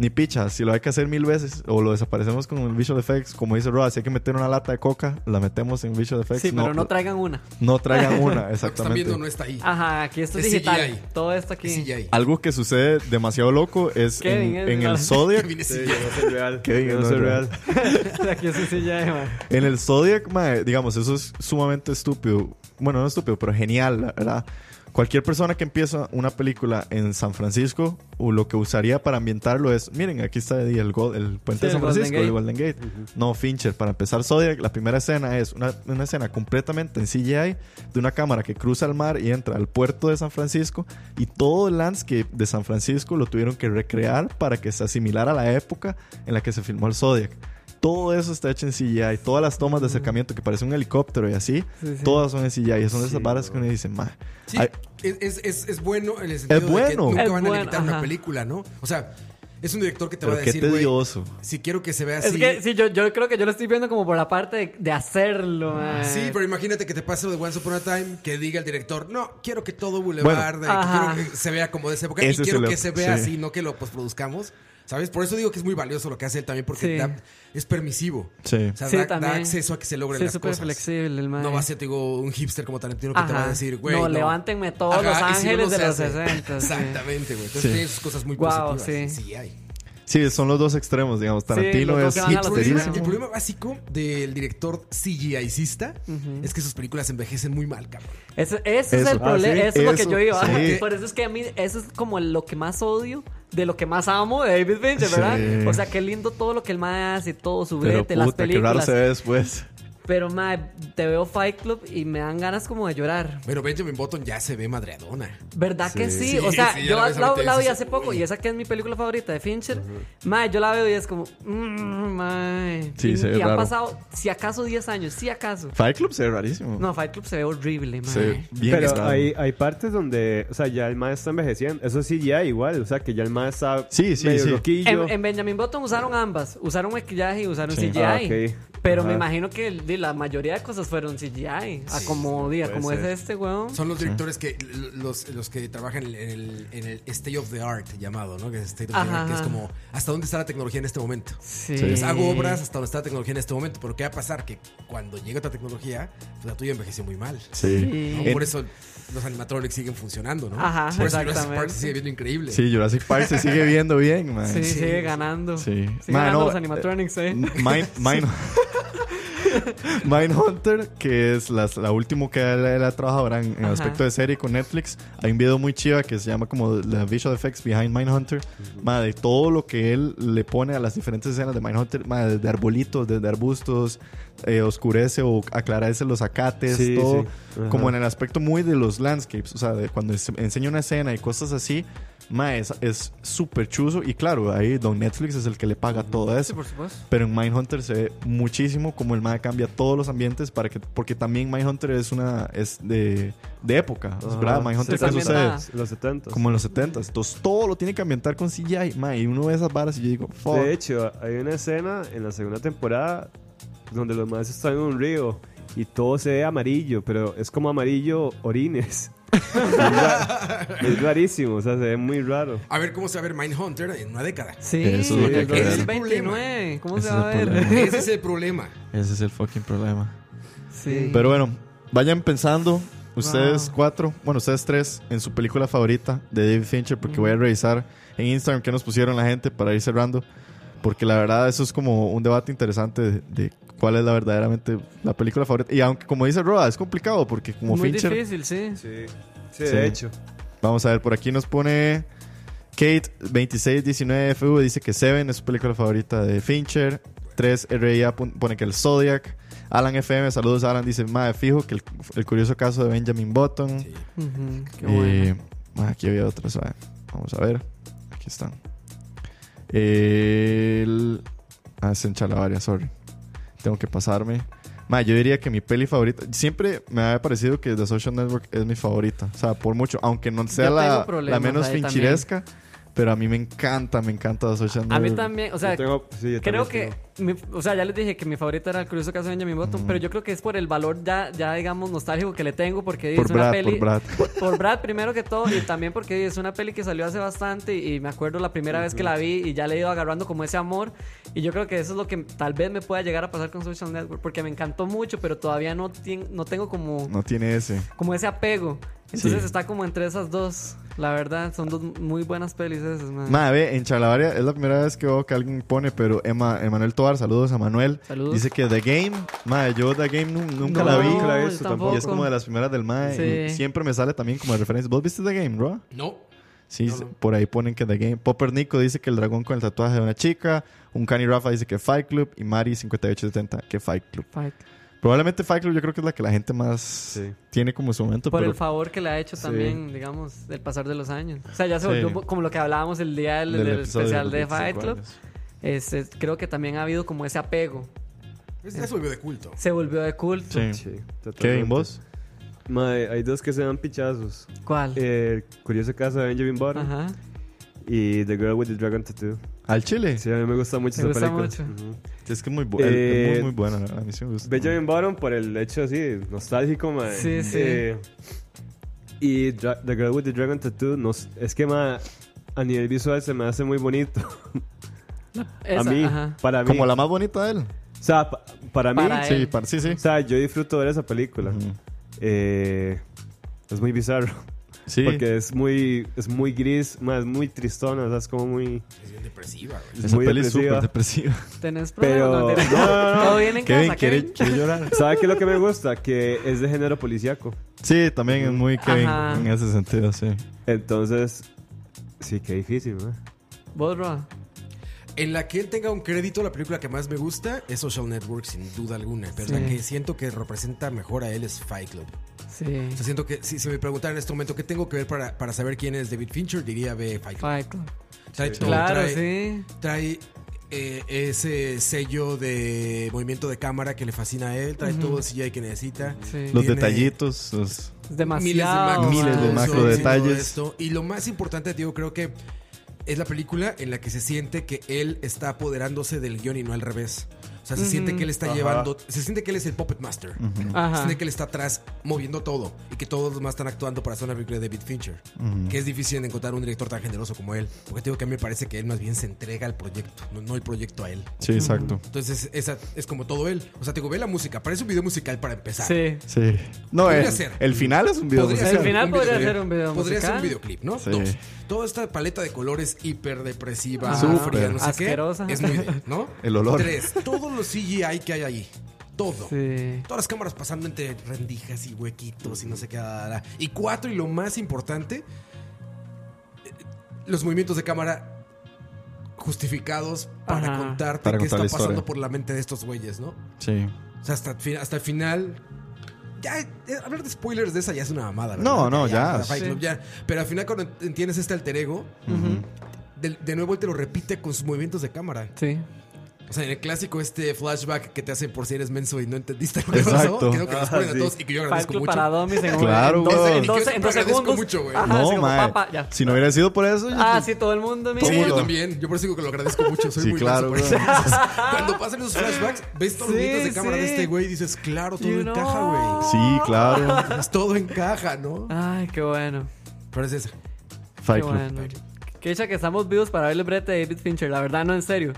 ni picha, si lo hay que hacer mil veces o lo desaparecemos con el visual effects, como dice Roa, si hay que meter una lata de coca, la metemos en visual effects. Sí, pero no traigan una. no traigan una, Lo que están exactamente. viendo no está ahí. Ajá, aquí esto es, Es digital. CGI. Todo esto aquí. Es CGI. Algo que sucede demasiado loco es Kevin, en, es en el Zodiac. Kevin es Sí, CGI. yo no soy real. Kevin, no no soy real. real. aquí es CGI. En el Zodiac, mae, digamos, eso es sumamente estúpido. Bueno, no estúpido, pero genial, la verdad. Cualquier persona que empieza una película en San Francisco, o lo que usaría para ambientarlo es, miren, aquí está el, go- el puente Sí, de San el Golden Francisco, el Gate. Golden Gate. No, Fincher, para empezar Zodiac, la primera escena es una, una escena completamente en CGI de una cámara que cruza el mar y entra al puerto de San Francisco y todo el landscape de San Francisco lo tuvieron que recrear para que se asimilara a la época en la que se filmó el Zodiac. Todo eso está hecho en CGI. Todas las tomas de acercamiento que parece un helicóptero y así, Sí, sí. todas son en CGI. Son de esas varas que uno dice, ma. Es, es, es, bueno en el sentido Es de bueno. que nunca Es van a bueno, limitar una película, ¿no? O sea, es un director que te pero va a qué decir, tedioso. si quiero que se vea así... Es que sí, yo, yo creo que yo lo estoy viendo como por la parte de, de hacerlo, mae. Sí, pero imagínate que te pase lo de Once Upon a Time, que diga el director, no, quiero que todo Boulevard, Bueno. eh, quiero que se vea como de esa época, y Ese quiero el- que se vea sí. así, no que lo postproduzcamos, ¿sabes? Por eso digo que es muy valioso lo que hace él también, porque Sí. da- es permisivo. Sí. O sea, Sí, da, acceso a que se logren Sí, las súper cosas. flexible el mae. No va a ser, digo, un hipster como Tarantino que te va a Ajá. decir, güey. No, levántenme todos los y si ángeles no de los hace. 60, sí. Exactamente, güey. Entonces Sí. tiene sus cosas muy Guau, positivas. sí. Sí, hay. Sí, son los dos extremos, digamos. Tarantino dos es que van Y a el los problema, extremos. el problema básico del director CGIcista es que sus películas envejecen muy mal, cabrón. Ese, ese es Eso. el Ah, problema. sí. Eso es lo que yo iba. sí. Por eso es que a mí, eso es como lo que más odio de lo que más amo de David Fincher, ¿verdad? Sí. O sea, qué lindo todo lo que el mae hace, todo su brete, las puta, qué raro películas. se ve después. Pero, mae, te veo Fight Club y me dan ganas como de llorar. Pero Benjamin Button ya se ve madreadona. ¿Verdad que sí? Sí, o sea, sí, yo la la, la, vi hace poco uy. y esa que es mi película favorita de Fincher. Mae, yo la veo y es como, mmm, mae. Sí, y, se ve y han pasado, si acaso 10 años, si acaso. Fight Club se ve rarísimo. No, Fight Club se ve horrible, mae. ve bien Pero hay, hay partes donde, o sea, ya el mae está envejeciendo. Eso sí, ya igual. O sea, que ya el mae está Sí, sí, medio sí. En, en Benjamin Button usaron ambas. Usaron maquillaje y usaron Sí. CGI. Ah, ok. Pero me imagino que de la mayoría de cosas fueron CGI. A como, puede como es este, weón. Son los directores que los, los que trabajan en el, en el state of the art llamado, ¿no? Que es state of the art, que es como hasta dónde está la tecnología en este momento. Sí. Entonces hago obras hasta donde está la tecnología en este momento, pero ¿qué va a pasar? Que cuando llegue otra tecnología, pues la tuya envejeció muy mal. Sí. Sí. ¿no? En- Por eso los animatronics siguen funcionando, ¿no? Ajá, Por eso Jurassic exactamente. Park se sigue viendo increíble. Sí, Jurassic Park se sigue viendo bien, man. Sí, Sí. sigue ganando. Sí. Sigue Man, ganando no, los animatronics, eh. Mine, mine- Mindhunter, que es las- la última que él, él ha trabajado ahora en, aspecto de serie con Netflix. Hay un video muy chiva que se llama como The Visual Effects Behind Mindhunter. De todo lo que él le pone a las diferentes escenas de Mindhunter, ma, desde arbolitos, desde arbustos, eh, oscurece o aclarece los acates, Sí, todo. sí. Como en el aspecto muy de los landscapes, o sea, de cuando enseña una escena y cosas así. Ma, es súper chuzo. Y claro, ahí Don Netflix es el que le paga todo eso. Sí, por supuesto. Pero en Mindhunter se ve muchísimo como el MAE cambia todos los ambientes para que porque también Mindhunter es una es de, de época, es Ajá. verdad, Mindhunter Sí, también sucede Los 70. como en los 70s. Entonces todo lo tiene que ambientar con CGI, mae, y uno ve esas varas y yo digo, fuck. De hecho, hay una escena en la segunda temporada donde los más están en un río y todo se ve amarillo, pero es como amarillo orines. Es, ra- es rarísimo, o sea, se ve muy raro. A ver cómo se va a ver Mindhunter en una década. Sí, Eso es lo que el creo. 2029. ¿Cómo Ese se es va a el ver? problema. Ese es el problema. Ese es el fucking problema. Sí. Pero bueno, vayan pensando ustedes Wow. cuatro, bueno, ustedes tres en su película favorita de David Fincher porque voy a revisar en Instagram qué nos pusieron la gente para ir cerrando. Porque la verdad eso es como un debate interesante de, de cuál es la verdaderamente la película favorita. Y aunque como dice Roa, es complicado porque como Muy Fincher... difícil, sí. Sí, sí, Sí. de hecho. Vamos a ver, por aquí nos pone Kate 2619FV, dice que Seven es su película favorita de Fincher. 3RIA pon- pone que el Zodiac. Alan FM, saludos Alan, dice, madre, fijo que el, el curioso caso de Benjamin Button. Sí. Qué bueno. aquí había otras, vamos a ver. Aquí están. El... Ah, es en Chalabaria, sorry. Tengo que pasarme. Ma, yo diría que mi peli favorita. Siempre me había parecido que The Social Network es mi favorita. O sea, por mucho. Aunque no sea la, la menos finchiresca. Pero a mí me encanta, me encanta The Social A Network. mí también, o sea, Yo tengo- sí, yo creo que, mi- o sea, ya les dije que mi favorita era el curioso caso de Benjamin Button, pero yo creo que es por el valor ya, ya digamos, nostálgico que le tengo, porque Por es una Brad, peli... por Brad. Por, por Brad primero que todo, y también porque es una peli que salió hace bastante y me acuerdo la primera vez que la vi y ya le he ido agarrando como ese amor, y yo creo que eso es lo que tal vez me pueda llegar a pasar con Social Network, porque me encantó mucho, pero todavía no, no tengo como, No tiene ese. como ese apego. Entonces Sí. está como entre esas dos, la verdad, son dos muy buenas pelis esas, man. Ma, ve, en Chalabaria es la primera vez que veo que alguien pone, pero Emma, Emanuel Tobar, saludos a Manuel. Saludos. Dice que The Game, ma, yo The Game nu- nunca No, la vi. Nunca la he visto tampoco. Y es como de las primeras del MAE. Sí. Y siempre me sale también como de referencia. ¿Vos viste The Game, bro? No. Sí, No, no. por ahí ponen que The Game. Popper Nico dice que el dragón con el tatuaje de una chica. Un Cani Rafa dice que Fight Club. Y Mari 5870 que Fight Club. Fight. Probablemente Fight Club yo creo que es la que la gente más Sí. tiene como su momento. Por pero el favor que le ha hecho Sí. también, digamos, del pasar de los años. O sea, ya se Sí. volvió como lo que hablábamos el día del, del del especial de los Fight 25 Club. años. Es- es- creo que también ha habido como ese apego. Es- Eso volvió de culto. Se volvió de culto. Sí. Sí. Kevin, vos. Hay dos que se dan pichazos. ¿Cuál? El curioso caso de Benjamin Button Ajá. y The Girl with the Dragon Tattoo. Al Chile. Sí, a mí me gusta mucho Me esa gusta película. mucho. Ujú. Es que es muy, bu- Eh, es muy, muy buena. A mí sí me gusta. Benjamin Button por el hecho así, nostálgico, mae. Sí, sí. Eh, y Dra- The Girl with the Dragon Tattoo, nos, es que a nivel visual se me hace muy bonito. Esa, a mí, ajá. para mí. Como la más bonita de él. O sea, pa- para mí, Sí, para- sí, sí. o sea, yo disfruto ver esa película. Eh, es muy bizarro. Sí. Porque es muy, es muy gris, más muy tristona, o sea, es como muy... Es bien depresiva, güey. Es muy peli es depresiva. súper depresiva. ¿Tenés Pero- problemas? no, no, no. Todo bien en Kevin casa, quiere, Kevin? quiere llorar. ¿Sabe qué es lo que me gusta? Que es de género policíaco. Sí, también es muy Kevin Ajá. en ese sentido, sí. Entonces, sí, qué difícil, ¿no? ¿Vos, Roa? En la que él tenga un crédito, la película que más me gusta es Social Network, sin duda alguna. Pero Sí. la que siento que representa mejor a él es Fight Club. Sí. O sea, siento que si se me preguntara en este momento qué tengo que ver para, para saber quién es David Fincher, diría ve Fight Club. Fight Club. Trae todo, Claro, trae, sí. trae, eh, ese sello de movimiento de cámara que le fascina a él, trae todo el CGI que necesita. sí. Los detallitos, los- Es Miles de macro, Miles de macro detalles. esto. Y lo más importante, digo, creo que es la película en la que se siente que él está apoderándose del guion y no al revés. O sea, se siente que él está Ajá. llevando, se siente que él es el puppet master. Se siente que él está atrás moviendo todo y que todos los demás están actuando para hacer una película de David Fincher. Que es difícil de encontrar un director tan generoso como él. Porque te digo que a mí me parece que él más bien se entrega al proyecto, no, no el proyecto a él. Sí, exacto. Entonces, esa es como todo él. O sea, te digo, ve la música, parece un video musical para empezar. Sí. Sí. No, Podría el, ser. el final es un video Podría musical. El final un podría ser un video Podría ser un musical. videoclip, ¿no? Sí. Dos. Toda esta paleta de colores hiper depresiva, Súper. fría, no sé Asquerosa. qué, es muy ¿no? El olor. Tres. Todos los CGI que hay ahí. todo. Sí. Todas las cámaras pasando entre rendijas y huequitos y no sé qué. Y cuatro, y lo más importante, eh, los movimientos de cámara justificados para Ajá. contarte Para qué contar está pasando por la mente de estos güeyes, ¿no? Sí. O sea, hasta, hasta el final. Ya, eh, hablar de spoilers de esa ya es una mamada. ¿verdad? No, no, ya. Sí. Club, ya. Pero al final, cuando entiendes este alter ego, de, de nuevo él te lo repite con sus movimientos de cámara. Sí. O sea, en el clásico, este flashback que te hacen por si eres menso y no entendiste lo que Exacto. pasó. Creo que nos Ah, ponen a todos y que yo agradezco mucho. para Domis en, Claro, en 12, güey. en 12, Y que en 12 agradezco segundos. mucho, güey. No, ya. Si no hubiera sido por eso, yo- Ah, sí, todo el mundo. Sí, yo también. Yo por eso digo que lo agradezco mucho. Soy Sí, muy claro, Cuando pasan esos flashbacks, ves todos los de cámara de este güey y dices, claro, todo You encaja, güey. Sí, claro. Todo encaja, ¿no? Ay, qué bueno. Pero es esa. Fight qué Club. bueno. Qué dicha que estamos vivos para verle brete de David Fincher. La verdad, no, en serio.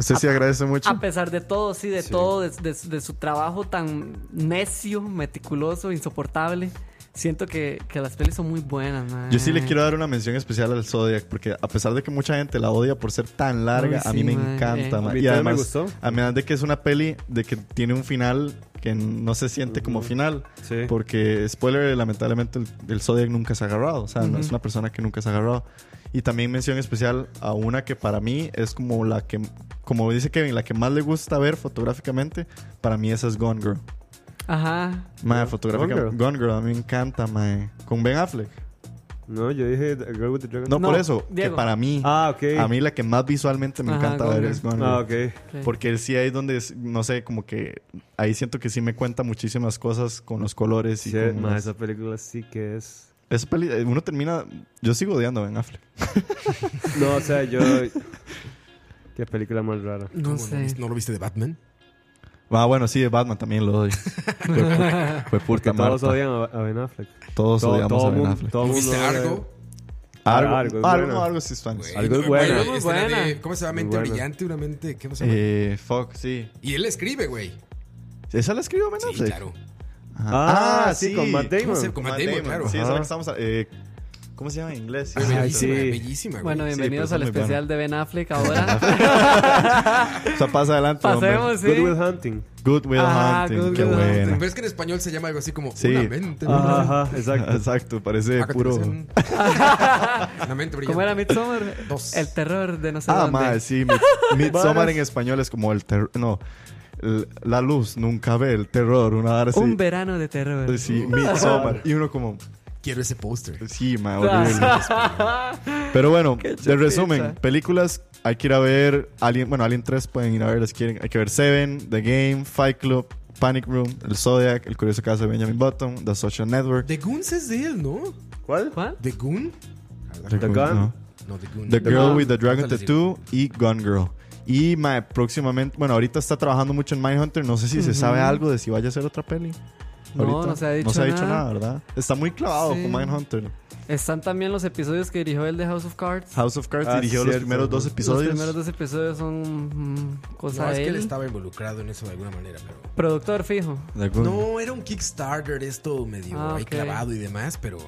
Usted sí agradece mucho. A pesar de todo, sí, de todo, de, de- de su trabajo tan necio, meticuloso, insoportable. Siento que, que las pelis son muy buenas, man. Yo sí le quiero dar una mención especial al Zodiac, porque a pesar de que mucha gente la odia por ser tan larga, Uy, a mí sí, me encanta. eh. mí Y además, me gustó. además de que es una peli de que tiene un final que no se siente como final. Sí. Porque, spoiler, lamentablemente el, el Zodiac nunca se ha agarrado. O sea, no es una persona que nunca se ha agarrado. Y también mención especial a una que para mí es como la que, como dice Kevin, la que más le gusta ver fotográficamente. Para mí esa es Gone Girl. Ajá. Mae, fotográficamente. Gone Gone Girl, a mí me encanta, mae. Con Ben Affleck. No, yo dije The Girl with the Dragon. No, No, por eso, Diego. que para mí, Ah, ok. a mí la que más visualmente me Ajá, encanta Gone ver Girl. es Gone Girl. Ah, ok. Porque sí ahí es donde, es- no sé, como que ahí siento que sí me cuenta muchísimas cosas con los colores y Sí, con ma, las- esa película sí que es. Esa peli- eh, uno termina, yo sigo odiando a Ben Affleck. No, o sea, yo. Qué película más rara. No ¿Cómo sé. viste- ¿No lo viste de Batman? Ah, bueno, sí, de Batman también lo odio. fue, pu- fue puta Todos Marta. odian a, a Ben Affleck. Todos Todo- odiamos todo a Ben Affleck. todo mundo ¿Viste Argo? Argo es algo, buena. no, algo sí es fan. Algo es no, buena. de- ¿Cómo se llama? Mente brillante, una mente. ¿Cómo se llama? Eh, fuck, sí. Y él escribe, güey. ¿Esa la escribió Ben Sí, Affleck? claro. Ajá. Ah, sí, con Matt Damon. ¿Cómo se- Con Matt Damon, claro. Sí, esa que estamos... eh, ¿Cómo se llama en inglés? Ay, Ay, bellísima, sí. bellísima, güey. Bueno, Sí, bienvenidos pero al especial de Ben Affleck ahora. O sea, pasa adelante, hombre. Pasemos, sí. Good Will Hunting. Good Will Ah, Hunting. Good Qué Will buena. Pero es que en español se llama algo así como Sí. una mente. Ajá, ajá, exacto. Exacto, parece Ah, que puro... Una mente brillante. ¿Cómo era Midsommar? Dos. El terror de no sé Ah, dónde. madre, sí. Mid- Midsommar en español es como el terror. No. La luz nunca ve el terror. Una hora así. Un verano de terror. Sí, Midsommar. Y uno como. Quiero ese póster. Sí, ma, horrible. Pero bueno, de resumen, películas. Hay que ir a ver Alien, bueno, Alien 3 pueden ir a ver si quieren. Hay que ver Seven, The Game, Fight Club, Panic Room, El Zodiac, El Curioso Caso de Benjamin Button, The Social Network. The Goons es de él, ¿no? ¿Cuál? ¿Cuál? ¿The Goon? The, The Gun- Gun. no. No, The Goon. The Girl Gun. with the Dragon Tattoo y Gone Girl. Y mae, próximamente, bueno, ahorita está trabajando mucho en Mindhunter. No sé si se sabe algo de si vaya a ser otra peli. No, Ahorita. no se ha dicho No se ha dicho nada. nada, ¿verdad? Está muy clavado Sí. con Mindhunter. Están también los episodios que dirigió el de House of Cards. House of Cards Ah, dirigió sí, los cierto. primeros dos episodios. Los primeros dos episodios son mm, cosa No, es de que él él. estaba involucrado en eso de alguna manera, pero... Productor fijo. No, era un Kickstarter esto medio Ah, ahí ok. clavado y demás, pero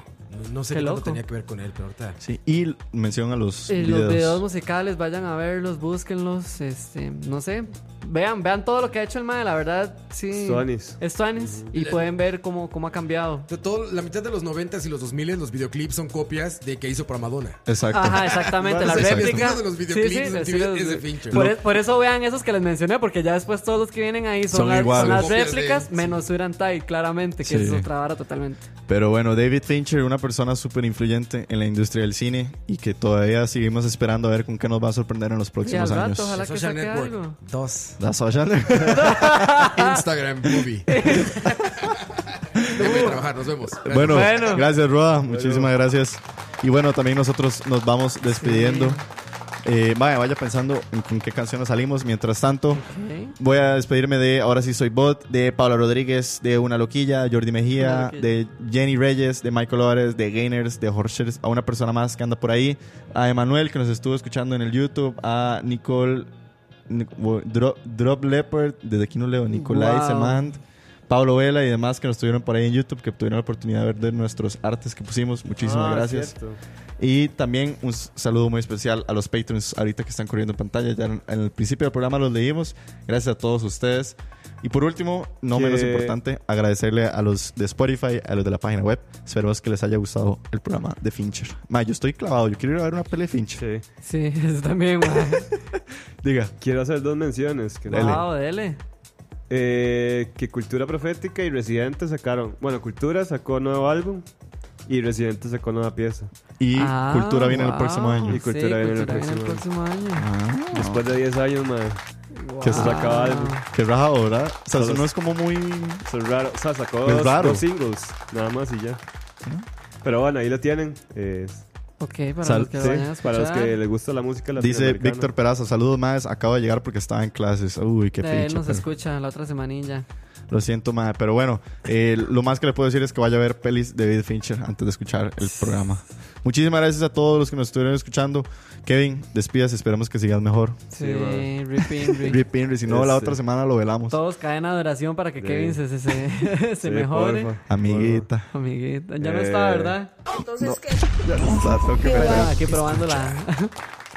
no, sé Qué qué tanto loco. tenía que ver con él, pero ahorita... Sí, y mención a los Y videos. los videos musicales, vayan a verlos, búsquenlos. Este, no sé. Vean, vean todo lo que ha hecho el mae, la verdad, sí. Tuanis. Es Tuanis. Y pueden ver cómo, cómo ha cambiado. De todo, la mitad de los 90s y los 2000 los videoclips son copias de que hizo para Madonna. Exacto. Ajá, exactamente, la el réplica. de los videoclips en estilo TV es de de- Fincher. Por, e- por eso vean esos que les mencioné, porque ya después todos los que vienen ahí son, Son las, iguales. son las de- réplicas, sí. menos Urantai, claramente, que Sí. es otra vara totalmente. Pero bueno, David Fincher, una persona súper influyente en la industria del cine y que todavía seguimos esperando a ver con qué nos va a sorprender en los Y al próximos rato, años. ojalá que Social Network algo. 2. La social. Instagram voy a trabajar, nos vemos. Gracias. bueno, Bueno. gracias, Roa. Muchísimas gracias. Y bueno, también nosotros nos vamos despidiendo. Eh, vaya, vaya pensando en con qué canción nos salimos. Mientras tanto, Ok. voy a despedirme de Ahora sí soy bot, de Paula Rodríguez, de Una Loquilla, Jordi Mejía, Loquilla. de Jenny Reyes, de Michael Ores, de Gainers, de Horshers, a una persona más que anda por ahí, a Emanuel que nos estuvo escuchando en el YouTube, a Nicole Drop, Drop Leopard, desde aquí no leo, Nicolai Wow. Semand, Pablo Vela y demás que nos tuvieron por ahí en YouTube, que tuvieron la oportunidad de ver de nuestros artes que pusimos. Muchísimas Ah, gracias. cierto. Y también un saludo muy especial a los patrons ahorita que están corriendo en pantalla. Ya en, el principio del programa los leímos. Gracias a todos ustedes. Y por último, no Que- menos importante, agradecerle a los de Spotify, a los de la página web. Esperemos que les haya gustado el programa de Fincher. Ma, yo estoy clavado. Yo quiero ir a ver una pelea de Fincher. Sí. Sí, eso también. Diga. Quiero hacer dos menciones. Que, Dele. Wow, dele. Eh, que Cultura Profética y Residente sacaron. Bueno, Cultura sacó nuevo álbum y Residente sacó nueva pieza. Y Ah, Cultura viene el wow. próximo año. Y Cultura viene el próximo próximo año. Ah, Después de 10 años, madre. Que se Wow. sacaba álbum. Qué raro, ¿verdad? O sea, eso no es como muy... Eso es raro. O sea, sacó Es dos, raro. dos singles, nada más y ya. Pero bueno, ahí lo tienen. Eh, Ok, para Sal- los que sí, vayan a para los que les gusta la música Dice. Víctor Peraza, saludos más, acabo de llegar porque estaba en clases. Uy, qué De él fecha. nos pero- escucha la otra semanilla. Lo siento, más, pero bueno, eh, lo más que le puedo decir es que vaya a ver pelis de David Fincher antes de escuchar el programa. Muchísimas gracias a todos los que nos estuvieron escuchando. Kevin, despidas, esperamos que sigas mejor. Sí, Sí. Rip Henry, si no, la Este. otra semana lo velamos. Todos caen de oración para que Sí. Kevin se, se, se, mejore. porfa, Amiguita. Amiguita. Ya no Eh, está, ¿verdad? Entonces, ¿qué? Ya no está, tengo que ver. Aquí probando la. porfa.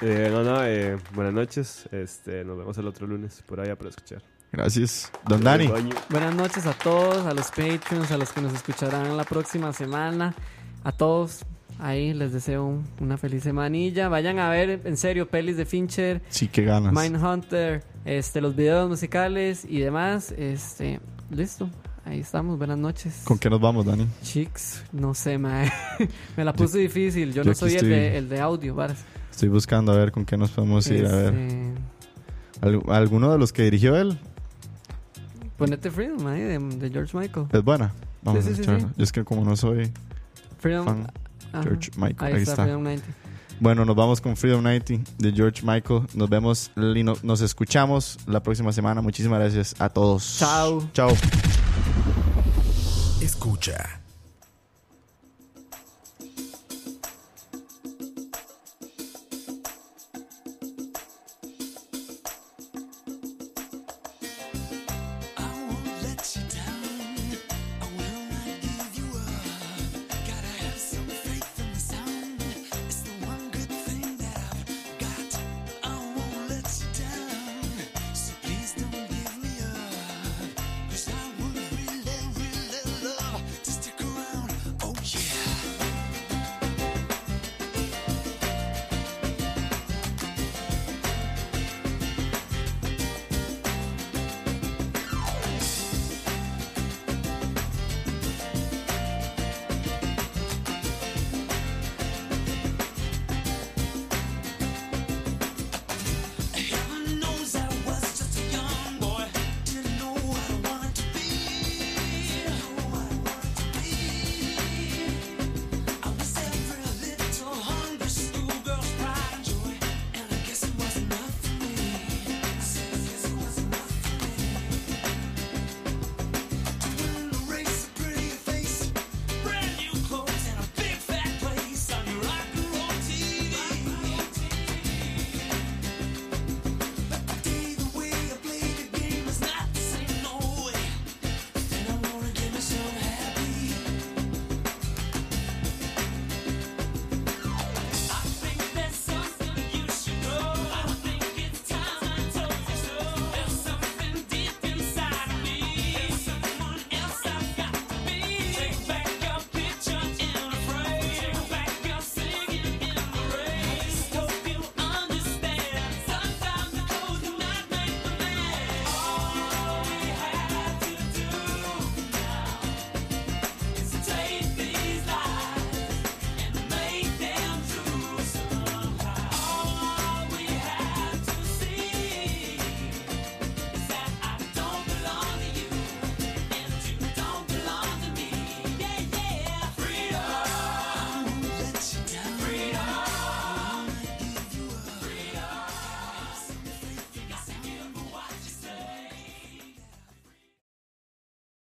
Eh, no, no, eh, buenas noches. Este, nos vemos el otro lunes por allá para escuchar. Gracias. Don Dani. Buenas noches a todos, a los Patreons, a los que nos escucharán la próxima semana. A todos, ahí les deseo un- una feliz semanilla. Vayan a ver, en serio, pelis de Fincher, Sí, qué ganas. Mindhunter, este, los videos musicales y demás. Este, listo. Ahí estamos, buenas noches. ¿Con qué nos vamos, Dani? Chicks, no sé, mae. Me la puse difícil. Yo, yo no soy el de, el de audio, varas. Estoy buscando a ver con qué nos podemos ir. A ver. Este, ¿Al- ¿Alguno de los que dirigió él? Ponete Freedom, mae, de, de George Michael. Es buena. Vamos Sí, a sí, sí, escucharla. sí. Yo es que como no soy Freedom. fan, ajá. George Michael. Ahí, Ahí, está, está. Freedom 90. Bueno, nos vamos con Freedom 90 de George Michael. Nos vemos, y no- nos escuchamos la próxima semana. Muchísimas gracias a todos. Chao. Chao. Escucha.